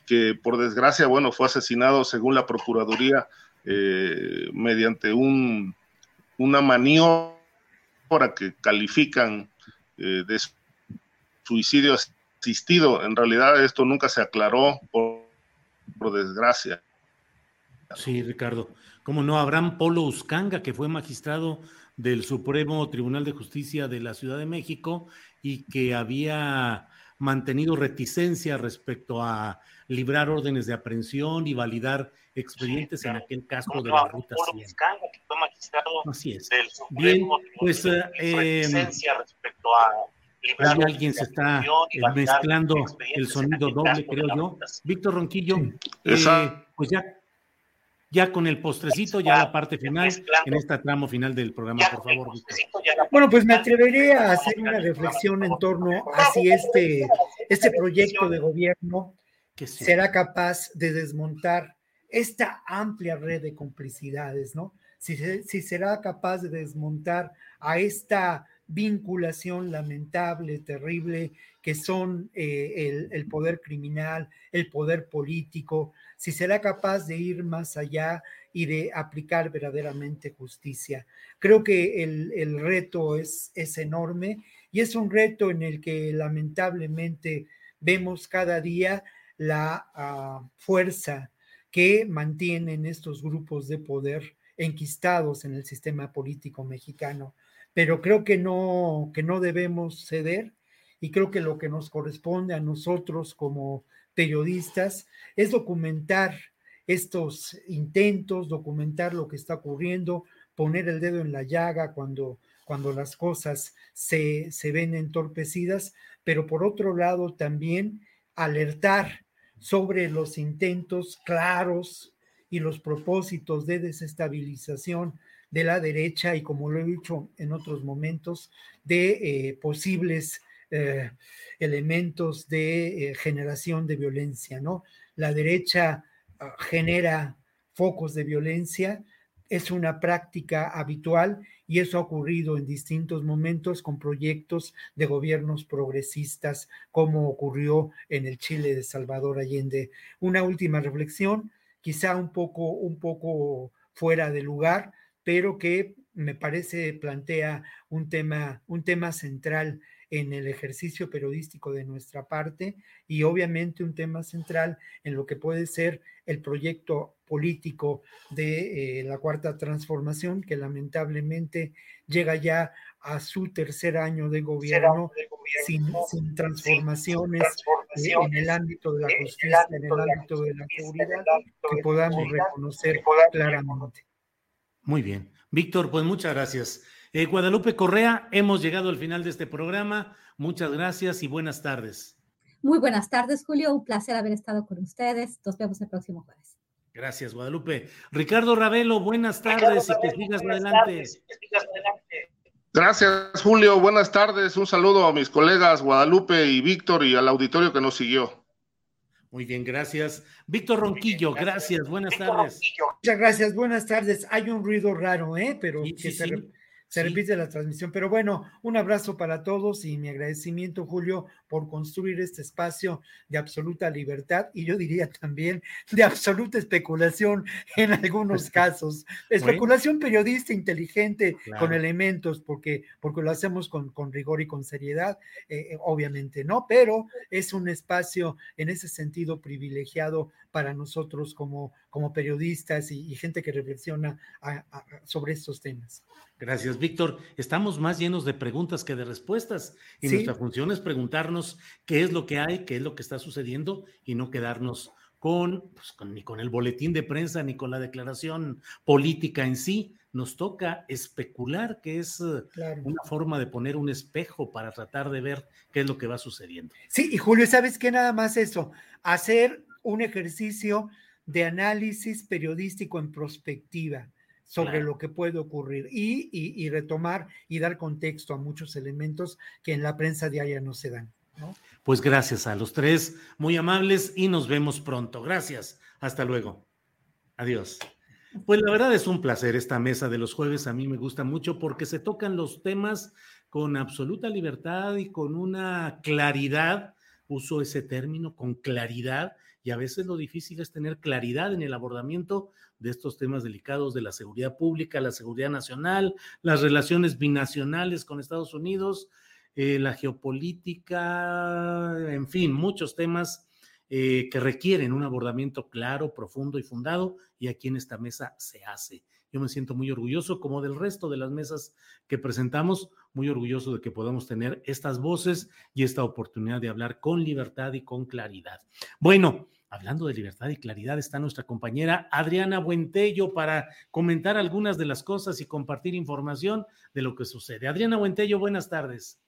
que por desgracia, bueno, fue asesinado según la Procuraduría mediante un una maniobra que califican eh, de suicidio asistido. En realidad esto nunca se aclaró por, desgracia. Sí, Ricardo. Como no, Abraham Polo Uscanga, que fue magistrado del Supremo Tribunal de Justicia de la Ciudad de México y que había mantenido reticencia respecto a librar órdenes de aprehensión y validar expedientes en aquel caso de la Ruta 100. Así es. Bien, pues eh, alguien se está mezclando el sonido doble, creo yo. Víctor Ronquillo, eh, pues ya, ya con el postrecito, ya la parte final, en este tramo final del programa, por favor, Víctor. Bueno, pues me atreveré a hacer una reflexión en torno a si este, este proyecto de gobierno será capaz de desmontar esta amplia red de complicidades, ¿no? Si, si, será capaz de desmontar a esta vinculación lamentable, terrible, que son eh, el, poder criminal, el poder político, si será capaz de ir más allá y de aplicar verdaderamente justicia. Creo que el, reto es, es enorme y es un reto en el que lamentablemente vemos cada día la ah, fuerza que mantienen estos grupos de poder enquistados en el sistema político mexicano. Pero creo que no, que no debemos ceder y creo que lo que nos corresponde a nosotros como periodistas es documentar estos intentos, documentar lo que está ocurriendo, poner el dedo en la llaga cuando, cuando las cosas se, se ven entorpecidas, pero por otro lado también alertar sobre los intentos claros y los propósitos de desestabilización de la derecha y como lo he dicho en otros momentos, de eh, posibles eh, elementos de eh, generación de violencia, ¿no? La derecha ah, genera focos de violencia, es una práctica habitual y eso ha ocurrido en distintos momentos con proyectos de gobiernos progresistas, como ocurrió en el Chile de Salvador Allende. Una última reflexión, quizá un poco, un poco fuera de lugar, pero que me parece plantea un tema, un tema central en el ejercicio periodístico de nuestra parte y obviamente un tema central en lo que puede ser el proyecto político de eh, la cuarta transformación que lamentablemente llega ya a su tercer año de gobierno, sin, sin, transformaciones en el ámbito de la justicia, en el ámbito de la seguridad, que podamos reconocer claramente. Muy bien. Víctor, pues muchas gracias. Eh, Guadalupe Correa, hemos llegado al final de este programa. Muchas gracias y buenas tardes. Muy buenas tardes, Julio. Un placer haber estado con ustedes. Nos vemos el próximo jueves. Gracias, Guadalupe. Ricardo Ravelo, buenas tardes y que sigas adelante. Gracias, Julio. Buenas tardes. Un saludo a mis colegas Guadalupe y Víctor y al auditorio que nos siguió. Muy bien, gracias. Víctor Ronquillo, gracias. Buenas tardes. Muchas gracias. Buenas tardes. Hay un ruido raro, ¿eh? Pero que se, se repite la transmisión. Pero bueno, un abrazo para todos y mi agradecimiento, Julio, por construir este espacio de absoluta libertad y yo diría también de absoluta especulación en algunos casos. Especulación periodista inteligente con elementos, porque, porque lo hacemos con, con rigor y con seriedad, eh, eh, obviamente, ¿no? Pero es un espacio en ese sentido privilegiado para nosotros como, como periodistas y, gente que reflexiona sobre estos temas. Gracias, Víctor. Estamos más llenos de preguntas que de respuestas y nuestra función es preguntarnos qué es lo que hay, qué es lo que está sucediendo y no quedarnos con, pues, ni con el boletín de prensa ni con la declaración política en sí. Nos toca especular, que es eh, una forma de poner un espejo para tratar de ver qué es lo que va sucediendo. Sí, y Julio, ¿sabes qué? Nada más eso, hacer un ejercicio de análisis periodístico en prospectiva sobre lo que puede ocurrir y, retomar y dar contexto a muchos elementos que en la prensa diaria no se dan. Pues gracias a los tres, muy amables y nos vemos pronto. Gracias. Hasta luego. Adiós. Pues la verdad es un placer esta mesa de los jueves. A mí me gusta mucho porque se tocan los temas con absoluta libertad y con una claridad. Uso ese término, con claridad y a veces lo difícil es tener claridad en el abordamiento de estos temas delicados de la seguridad pública, la seguridad nacional, las relaciones binacionales con Estados Unidos, eh, la geopolítica, en fin, muchos temas eh, que requieren un abordamiento claro, profundo y fundado, y aquí en esta mesa se hace. Yo me siento muy orgulloso, como del resto de las mesas que presentamos, muy orgulloso de que podamos tener estas voces y esta oportunidad de hablar con libertad y con claridad. Bueno, Hablando de libertad y claridad, está nuestra compañera Adriana Buentello para comentar algunas de las cosas y compartir información de lo que sucede. Adriana Buentello, buenas tardes.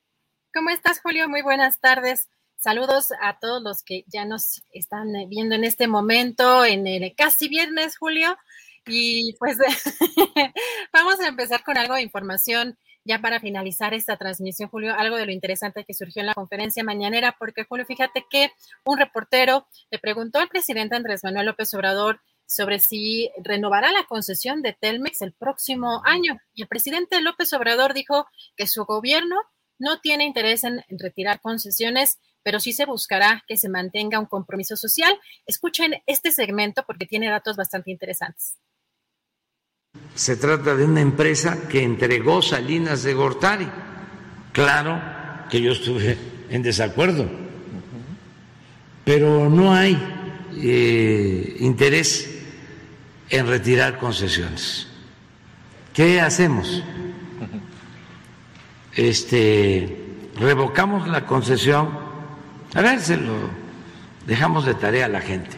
¿Cómo estás, Julio? Muy buenas tardes. Saludos a todos los que ya nos están viendo en este momento, en el casi viernes, Julio. Y pues vamos a empezar con algo de información ya para finalizar esta transmisión, Julio, algo de lo interesante que surgió en la conferencia mañanera, porque Julio, fíjate que un reportero le preguntó al presidente Andrés Manuel López Obrador sobre si renovará la concesión de Telmex el próximo año. Y el presidente López Obrador dijo que su gobierno no tiene interés en retirar concesiones, pero sí se buscará que se mantenga un compromiso social. Escuchen este segmento porque tiene datos bastante interesantes. Se trata de una empresa que entregó Salinas de Gortari. Claro que yo estuve en desacuerdo, pero no hay eh, interés en retirar concesiones. ¿Qué hacemos? Este, revocamos la concesión. A ver, se lo dejamos de tarea a la gente.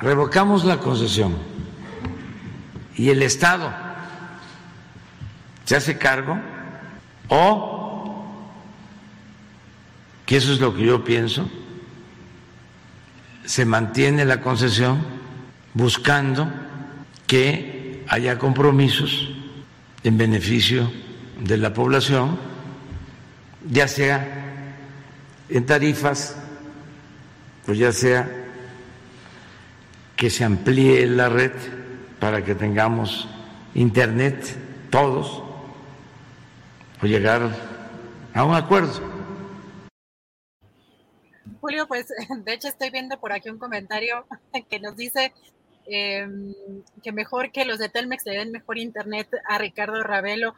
Revocamos la concesión y el Estado se hace cargo o, que eso es lo que yo pienso, se mantiene la concesión buscando que haya compromisos en beneficio de la población, ya sea en tarifas, pues ya sea que se amplíe la red para que tengamos internet todos o llegar a un acuerdo. Julio, pues de hecho estoy viendo por aquí un comentario que nos dice em, que mejor que los de Telmex le den mejor internet a Ricardo Ravelo.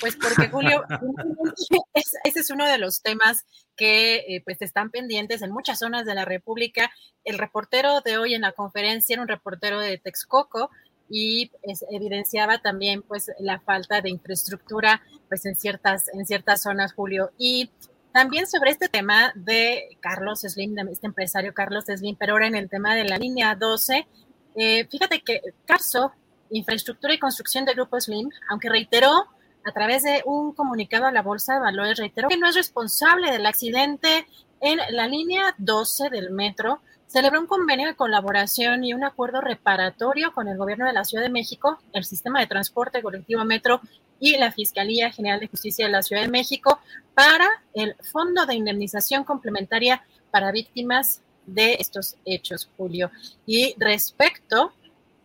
Pues porque Julio, ese es uno de los temas que eh, pues están pendientes en muchas zonas de la República. El reportero de hoy en la conferencia era un reportero de Texcoco y pues, evidenciaba también pues la falta de infraestructura pues en ciertas, en ciertas zonas, Julio. Y también sobre este tema de Carlos Slim, de este empresario Carlos Slim, pero ahora en el tema de la línea 12, eh, fíjate que Carso, Infraestructura y Construcción del Grupo Slim, aunque reiteró a través de un comunicado a la Bolsa de Valores, reiteró que no es responsable del accidente en la línea 12 del metro, celebró un convenio de colaboración y un acuerdo reparatorio con el gobierno de la Ciudad de México, el sistema de transporte colectivo Metro y la Fiscalía General de Justicia de la Ciudad de México para el Fondo de Indemnización Complementaria para Víctimas de estos hechos, Julio. Y respecto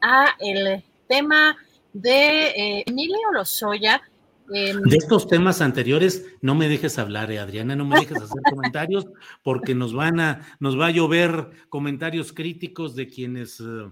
a el tema de eh, Emilio Lozoya, De estos temas anteriores, no me dejes hablar, eh, Adriana, no me dejes hacer comentarios, porque nos van a, nos va a llover comentarios críticos de quienes eh,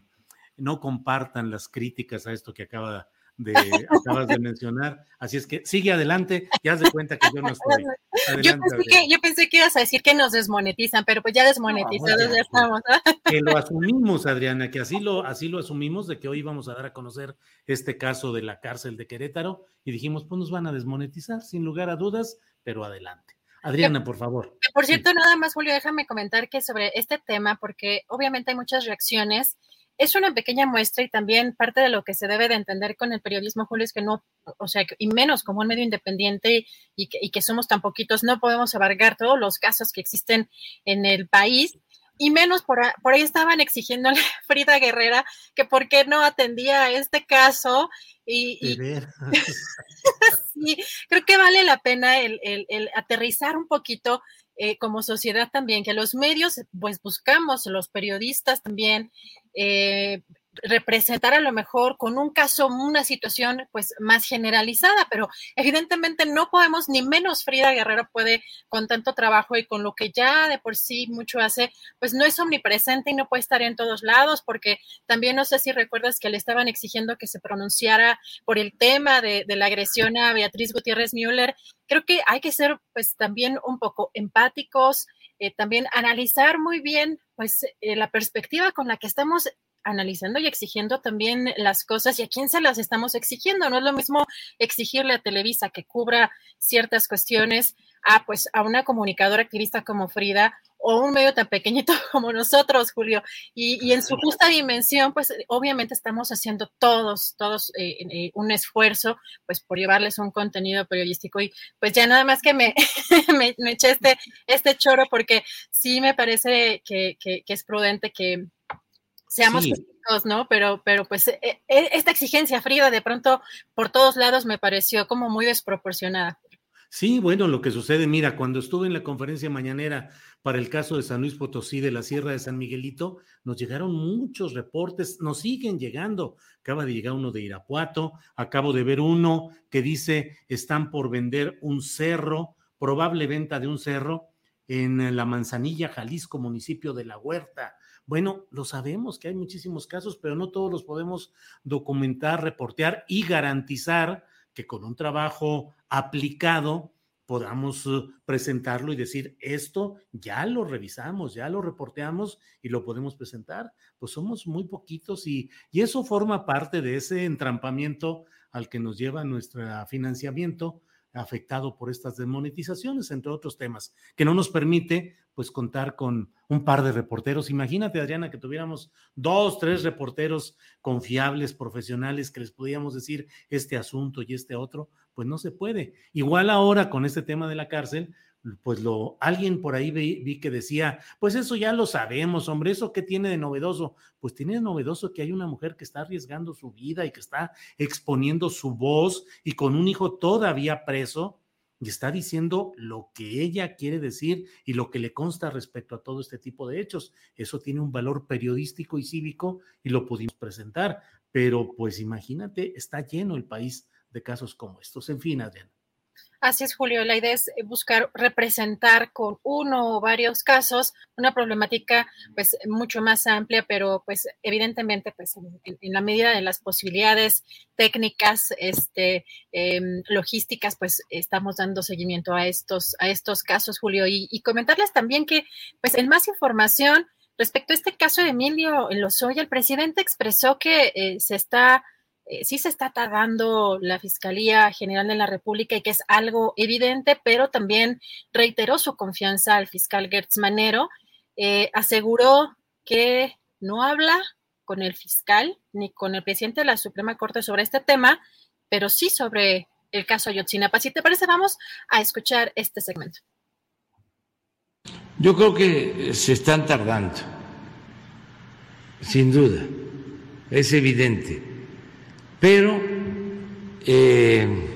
no compartan las críticas a esto que acaba de, acabas de mencionar. Así es que sigue adelante y haz de cuenta que yo no estoy. yo, pensé que, yo, pensé que, ibas a decir que nos desmonetizan, pero pues ya desmonetizados ya, estamos. Que lo asumimos, Adriana, que así lo, así lo asumimos de que hoy vamos a dar a conocer este caso de la cárcel de Querétaro y dijimos, pues nos van a desmonetizar, sin lugar a dudas, pero adelante. Adriana, por favor. Por cierto, nada más, Julio, déjame comentar que sobre este tema, porque obviamente hay muchas reacciones es una pequeña muestra y también parte de lo que se debe de entender con el periodismo, Julio, es que no, o sea, y menos como un medio independiente y que, y que somos tan poquitos, no podemos abarcar todos los casos que existen en el país. Y menos por, por ahí estaban exigiéndole a Frida Guerrera que por qué no atendía a este caso y, sí, creo que vale la pena el, el, el aterrizar un poquito eh, como sociedad también, que los medios, pues buscamos, los periodistas también, eh, representar a lo mejor con un caso, una situación pues más generalizada, pero evidentemente no podemos, ni menos Frida Guerrero puede con tanto trabajo y con lo que ya de por sí mucho hace, pues no es omnipresente y no puede estar en todos lados, porque también no sé si recuerdas que le estaban exigiendo que se pronunciara por el tema de, la agresión a Beatriz Gutiérrez Müller. Creo que hay que ser pues también un poco empáticos, eh, también analizar muy bien pues eh, la perspectiva con la que estamos analizando y exigiendo también las cosas y a quién se las estamos exigiendo. No es lo mismo exigirle a Televisa que cubra ciertas cuestiones a pues a una comunicadora activista como Frida o un medio tan pequeñito como nosotros, Julio. Y, en su justa dimensión, pues obviamente estamos haciendo todos, todos eh, eh, un esfuerzo, pues por llevarles un contenido periodístico. Y pues ya nada más que me, me, eché este, este choro porque sí me parece que, que es prudente que seamos ¿no? Pero, pero pues e, e, esta exigencia fría de pronto por todos lados me pareció como muy desproporcionada. Sí, bueno, lo que sucede, mira, cuando estuve en la conferencia mañanera para el caso de San Luis Potosí de la Sierra de San Miguelito, nos llegaron muchos reportes, nos siguen llegando. Acaba de llegar uno de Irapuato, acabo de ver uno que dice están por vender un cerro, probable venta de un cerro en la Manzanilla, Jalisco, municipio de La Huerta. Bueno, lo sabemos que hay muchísimos casos, pero no todos los podemos documentar, reportear y garantizar que con un trabajo aplicado podamos eh, presentarlo y decir, esto ya lo revisamos, ya lo reporteamos y lo podemos presentar. Pues somos muy poquitos y, y eso forma parte de ese entrampamiento al que nos lleva nuestro financiamiento afectado por estas desmonetizaciones, entre otros temas, que no nos permite pues contar con un par de reporteros. Imagínate, Adriana, que tuviéramos dos, tres reporteros confiables, profesionales, que les pudiéramos decir este asunto y este otro, pues no se puede. Igual ahora con este tema de la cárcel, pues lo, alguien por ahí vi, que decía, pues eso ya lo sabemos, hombre, eso qué tiene de novedoso. Pues tiene de novedoso que hay una mujer que está arriesgando su vida y que está exponiendo su voz y con un hijo todavía preso y está diciendo lo que ella quiere decir y lo que le consta respecto a todo este tipo de hechos. Eso tiene un valor periodístico y cívico y lo pudimos presentar, pero pues imagínate, está lleno el país de casos como estos. En fin, Adriana. Así es, Julio. La idea es buscar representar con uno o varios casos una problemática pues mucho más amplia, pero pues evidentemente pues en, la medida de las posibilidades técnicas, este, em, logísticas, pues estamos dando seguimiento a estos, a estos casos, Julio. Y, y comentarles también que pues en más información respecto a este caso de Emilio Lozoya, el presidente expresó que eh, se está, eh, sí se está tardando la Fiscalía General de la República y que es algo evidente, pero también reiteró su confianza al fiscal Gertz Manero. Eh, aseguró que no habla con el fiscal ni con el presidente de la Suprema Corte sobre este tema, pero sí sobre el caso Ayotzinapa. Si te parece, vamos a escuchar este segmento. Yo creo que se están tardando, sin duda, es evidente, pero eh,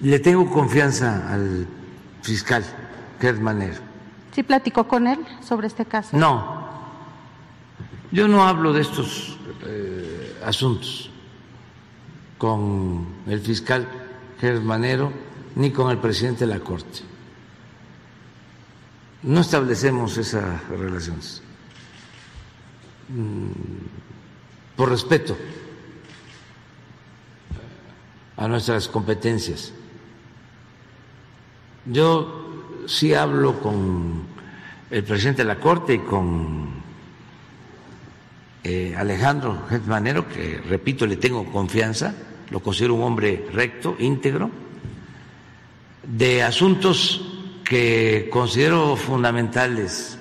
le tengo confianza al fiscal Gerd Manero. ¿Sí platicó con él sobre este caso? No, yo no hablo de estos eh, asuntos con el fiscal Gerd Manero ni con el presidente de la Corte no establecemos esas relaciones mm, por respeto a nuestras competencias. Yo sí hablo con el presidente de la Corte y con eh, Alejandro Manero, que repito, le tengo confianza, lo considero un hombre recto, íntegro, de asuntos que considero fundamentales,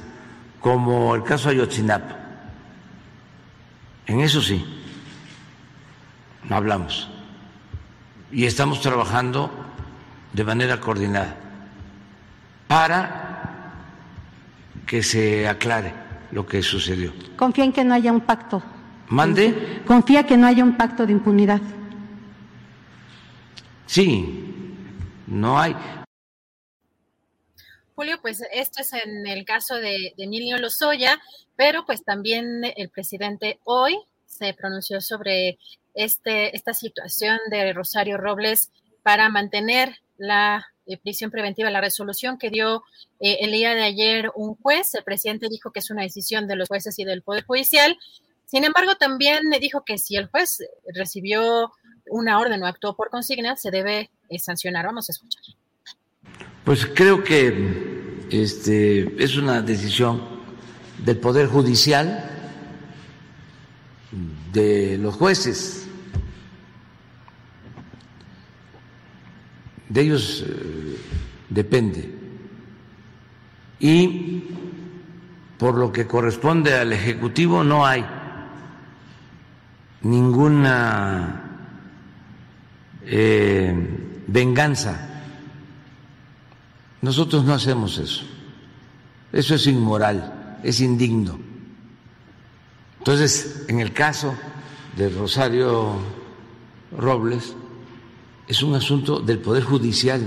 como el caso Ayotzinapa. En eso sí, hablamos. Y estamos trabajando de manera coordinada para que se aclare lo que sucedió. Confía en que no haya un pacto. ¿Mande? Confía que no haya un pacto de impunidad. Sí, no hay. Julio, pues esto es en el caso de, Emilio Lozoya, pero pues también el presidente hoy se pronunció sobre este, esta situación de Rosario Robles para mantener la eh, prisión preventiva, la resolución que dio eh, el día de ayer un juez. El presidente dijo que es una decisión de los jueces y del Poder Judicial. Sin embargo, también dijo que si el juez recibió una orden o actuó por consigna, se debe eh, sancionar. Vamos a escuchar. Pues creo que este, es una decisión del Poder Judicial, de los jueces, de ellos eh, depende. Y por lo que corresponde al Ejecutivo no hay ninguna eh, venganza nosotros no hacemos eso. Eso es inmoral, es indigno. Entonces, en el caso de Rosario Robles, es un asunto del Poder Judicial.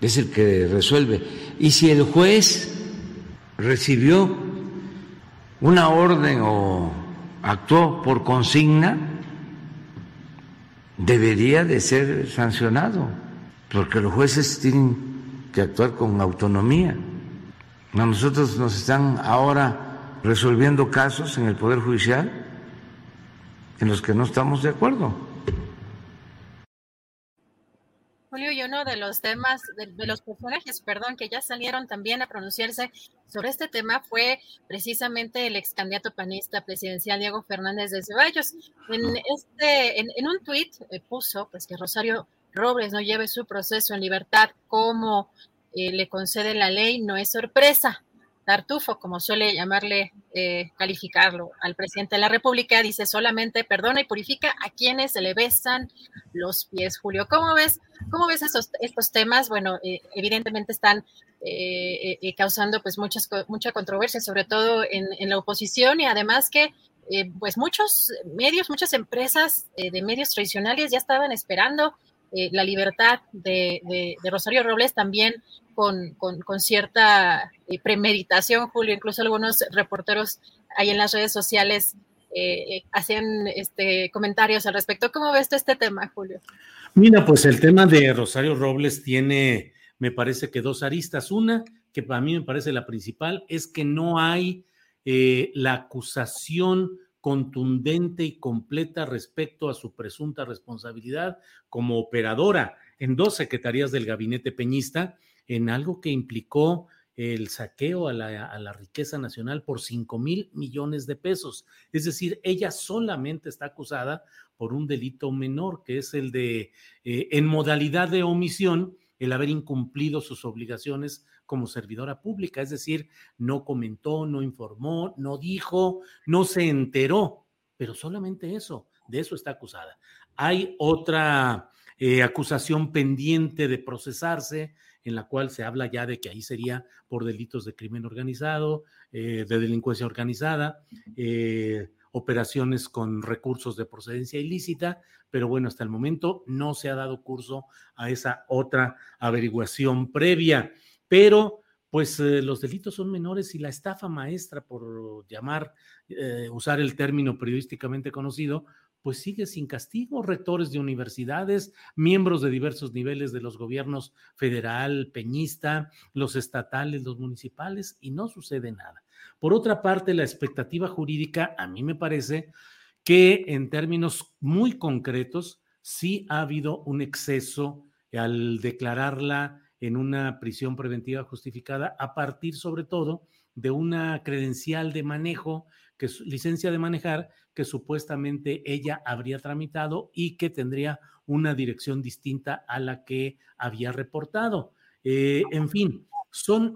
Es el que resuelve. Y si el juez recibió una orden o actuó por consigna, debería de ser sancionado porque los jueces tienen que actuar con autonomía. A nosotros nos están ahora resolviendo casos en el Poder Judicial en los que no estamos de acuerdo. Julio, y uno de los temas, de, los personajes, perdón, que ya salieron también a pronunciarse sobre este tema fue precisamente el ex candidato panista presidencial Diego Fernández de Ceballos. En, este, en, un tuit eh, puso pues, que Rosario Robles no lleve su proceso en libertad como eh, le concede la ley, no es sorpresa. Tartufo, como suele llamarle, eh, calificarlo al presidente de la República, dice solamente perdona y purifica a quienes se le besan los pies. Julio, ¿cómo ves, cómo ves estos, estos temas? Bueno, eh, evidentemente están causando pues mucha controversia, sobre todo en, la oposición y además que pues muchos medios, muchas empresas de medios tradicionales ya estaban esperando eh, la libertad de, Rosario Robles también con, cierta eh, premeditación, Julio, incluso algunos reporteros ahí en las redes sociales eh, hacían este, comentarios al respecto. ¿Cómo ves este tema, Julio? Mira, pues el tema de Rosario Robles tiene, me parece que dos aristas. Una, que para mí me parece la principal, es que no hay la acusación contundente y completa respecto a su presunta responsabilidad como operadora en dos secretarías del gabinete peñista en algo que implicó el saqueo a la, a la, riqueza nacional por 5 mil millones de pesos. Es decir, ella solamente está acusada por un delito menor, que es el de, eh, en modalidad de omisión, el haber incumplido sus obligaciones como servidora pública, es decir, no comentó, no informó, no dijo, no se enteró, pero solamente eso, de eso está acusada. Hay otra eh, acusación pendiente de procesarse, en la cual se habla ya de que ahí sería por delitos de crimen organizado, eh, de delincuencia organizada, eh, operaciones con recursos de procedencia ilícita, pero bueno, hasta el momento no se ha dado curso a esa otra averiguación previa. Pero pues los delitos son menores y la estafa maestra, por llamar, usar el término periodísticamente conocido, pues sigue sin castigo. Rectores de universidades, miembros de diversos niveles de los gobiernos federal, peñista, los estatales, los municipales, y no sucede nada. Por otra parte, la expectativa jurídica, a mí me parece que en términos muy concretos, sí ha habido un exceso al declararla en una prisión preventiva justificada a partir sobre todo de una credencial de manejo, que licencia de manejar, que supuestamente ella habría tramitado y que tendría una dirección distinta a la que había reportado. Eh, en fin, son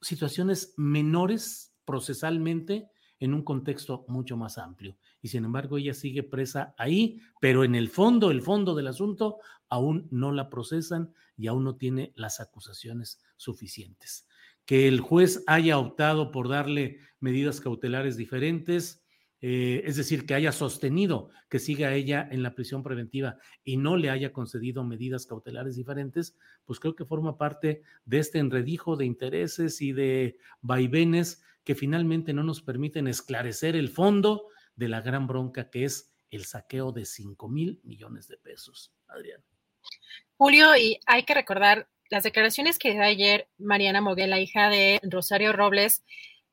situaciones menores procesalmente en un contexto mucho más amplio. Y sin embargo, ella sigue presa ahí, pero en el fondo, el fondo del asunto, aún no la procesan y aún no tiene las acusaciones suficientes que el juez haya optado por darle medidas cautelares diferentes, eh, es decir, que haya sostenido que siga ella en la prisión preventiva y no le haya concedido medidas cautelares diferentes, pues creo que forma parte de este enredijo de intereses y de vaivenes que finalmente no nos permiten esclarecer el fondo de la gran bronca que es el saqueo de 5 mil millones de pesos. Adrián. Julio, y hay que recordar las declaraciones que dio ayer Mariana Moguel, la hija de Rosario Robles,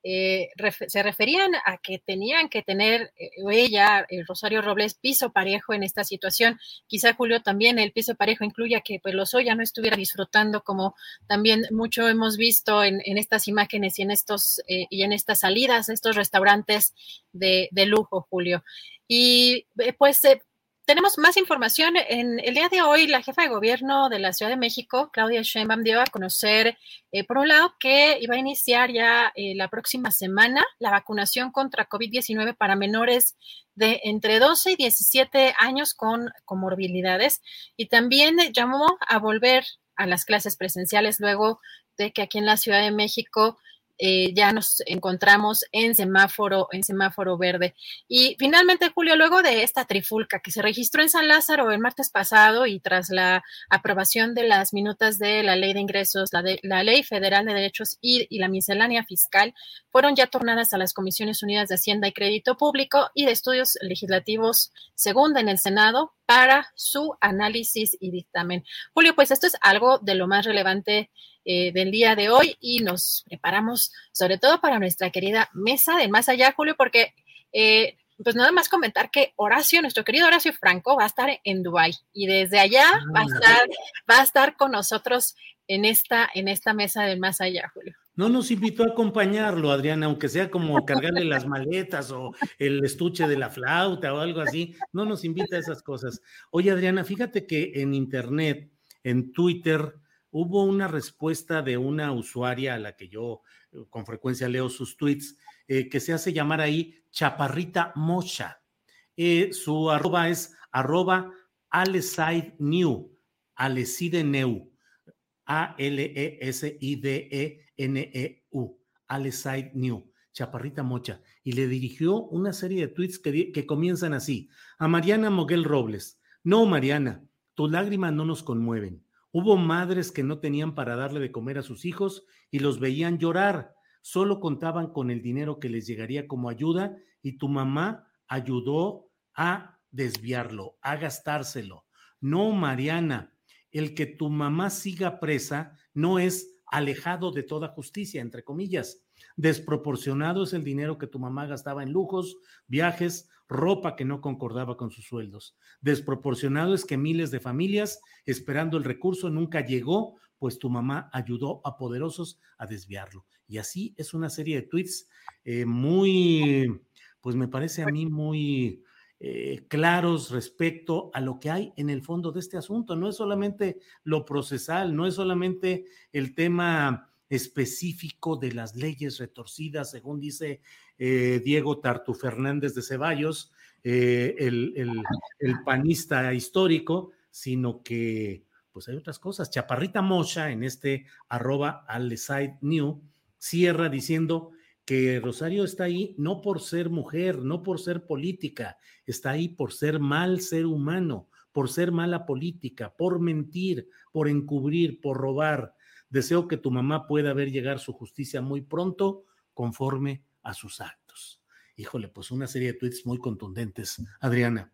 eh, se referían a que tenían que tener eh, ella, el Rosario Robles, piso parejo en esta situación. Quizá Julio también el piso parejo incluya que pues ya no estuviera disfrutando como también mucho hemos visto en, estas imágenes y en estos eh, y en estas salidas, estos restaurantes de lujo, Julio. Y pues tenemos más información. En el día de hoy, la jefa de gobierno de la Ciudad de México, Claudia Sheinbaum, dio a conocer, eh, por un lado, que iba a iniciar ya eh, la próxima semana la vacunación contra COVID-19 para menores de entre 12 y 17 años con comorbilidades. Y también llamó a volver a las clases presenciales luego de que aquí en la Ciudad de México eh, ya nos encontramos en semáforo, en semáforo verde. Y finalmente, Julio, luego de esta trifulca que se registró en San Lázaro el martes pasado y tras la aprobación de las minutas de la ley de ingresos, la, de, la ley federal de derechos y, y la miscelánea fiscal, fueron ya tornadas a las Comisiones Unidas de Hacienda y Crédito Público y de Estudios Legislativos segunda en el Senado para su análisis y dictamen. Julio, pues esto es algo de lo más relevante eh, del día de hoy y nos preparamos sobre todo para nuestra querida mesa de más allá, Julio, porque eh, pues nada más comentar que Horacio, nuestro querido Horacio Franco, va a estar en Dubái y desde allá va a ah. estar, va a estar con nosotros en esta, en esta mesa del más allá, Julio. No nos invitó a acompañarlo, Adriana, aunque sea como cargarle las maletas o el estuche de la flauta o algo así. No nos invita a esas cosas. Oye, Adriana, fíjate que en internet, en Twitter, hubo una respuesta de una usuaria a la que yo eh, con frecuencia leo sus tweets, eh, que se hace llamar ahí Chaparrita Mocha. Eh, su arroba es arroba Aleside New, Aleside New, A-L-E-S-I-D-E-N-E-U, Aleside New, Chaparrita Mocha, y le dirigió una serie de tweets que comienzan así. A Mariana Moguel Robles, no Mariana, tus lágrimas no nos conmueven Hubo madres que no tenían para darle de comer a sus hijos y los veían llorar. Solo contaban con el dinero que les llegaría como ayuda y tu mamá ayudó a desviarlo, a gastárselo. No, Mariana, el que tu mamá siga presa no es alejado de toda justicia, entre comillas. Desproporcionado es el dinero que tu mamá gastaba en lujos, viajes, ropa que no concordaba con sus sueldos. Desproporcionado es que miles de familias esperando el recurso nunca llegó, pues tu mamá ayudó a poderosos a desviarlo. Y así es una serie de tweets eh, muy, pues me parece a mí muy eh, claros respecto a lo que hay en el fondo de este asunto. No es solamente lo procesal, no es solamente el tema específico de las leyes retorcidas, según dice eh, Diego Tartu Fernández de Ceballos, eh, el, panista histórico, sino que pues hay otras cosas. Chaparrita Mocha en este arroba al new cierra diciendo que Rosario está ahí no por ser mujer, no por ser política, está ahí por ser mal ser humano, por ser mala política, por mentir, por encubrir, por robar, Deseo que tu mamá pueda ver llegar su justicia muy pronto conforme a sus actos. Híjole, pues una serie de tweets muy contundentes. Adriana.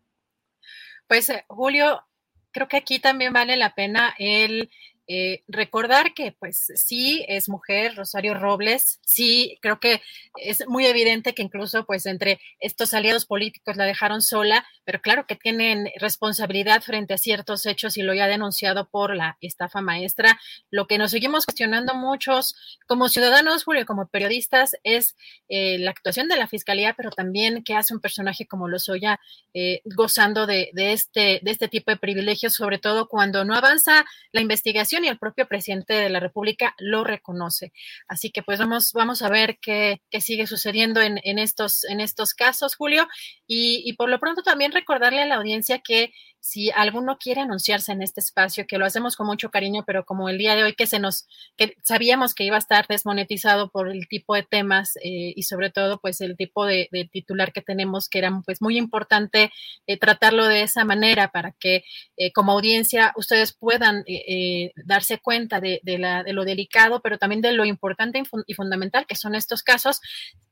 Pues eh, Julio, creo que aquí también vale la pena el eh, recordar que pues sí es mujer Rosario Robles, sí creo que es muy evidente que incluso pues entre estos aliados políticos la dejaron sola, pero claro que tienen responsabilidad frente a ciertos hechos y lo ya denunciado por la estafa maestra. Lo que nos seguimos cuestionando muchos como ciudadanos, Julio, como periodistas, es eh, la actuación de la fiscalía, pero también qué hace un personaje como Lozoya eh, gozando de, de, este, de este tipo de privilegios, sobre todo cuando no avanza la investigación y el propio presidente de la República lo reconoce. Así que pues vamos, vamos a ver qué, qué sigue sucediendo en, en, estos, en estos casos, Julio. Y, y por lo pronto también recordarle a la audiencia que si alguno quiere anunciarse en este espacio, que lo hacemos con mucho cariño, pero como el día de hoy que se nos, que sabíamos que iba a estar desmonetizado por el tipo de temas eh, y sobre todo pues el tipo de, titular que tenemos, que era pues muy importante eh, tratarlo de esa manera para que eh, como audiencia ustedes puedan darse cuenta de, la, de, lo delicado, pero también de lo importante y, fundamental que son estos casos.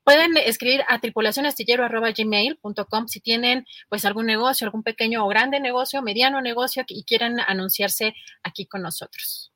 Pueden escribir a tripulacionastillero.gmail.com si tienen pues algún negocio, algún pequeño o grande negocio mediano negocio y quieran anunciarse aquí con nosotros.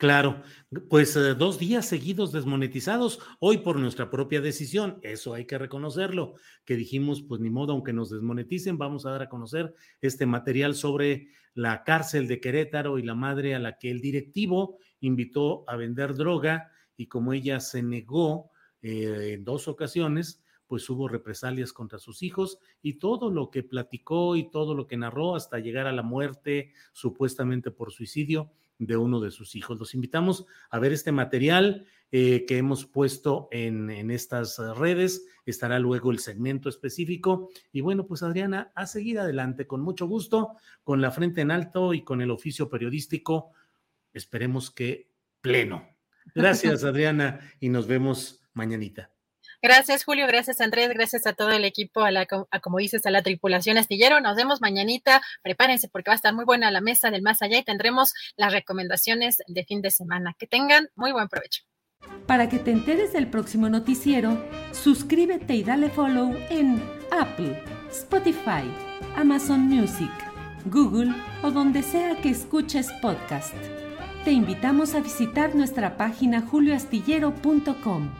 Claro, pues eh, dos días seguidos desmonetizados, hoy por nuestra propia decisión, eso hay que reconocerlo, que dijimos, pues ni modo, aunque nos desmoneticen, vamos a dar a conocer este material sobre la cárcel de Querétaro y la madre a la que el directivo invitó a vender droga y como ella se negó eh, en dos ocasiones, pues hubo represalias contra sus hijos y todo lo que platicó y todo lo que narró hasta llegar a la muerte supuestamente por suicidio de uno de sus hijos. Los invitamos a ver este material eh, que hemos puesto en, en, estas redes. Estará luego el segmento específico. Y bueno, pues Adriana, a seguir adelante con mucho gusto, con la frente en alto y con el oficio periodístico. Esperemos que pleno. Gracias, Adriana, y nos vemos mañanita. Gracias, Julio. Gracias, Andrés. Gracias a todo el equipo, a, la, como dices, a la tripulación astillero. Nos vemos mañanita. Prepárense porque va a estar muy buena la mesa del más allá y tendremos las recomendaciones de fin de semana. Que tengan muy buen provecho. Para que te enteres del próximo noticiero, suscríbete y dale follow en Apple, Spotify, Amazon Music, Google o donde sea que escuches podcast. Te invitamos a visitar nuestra página julioastillero.com.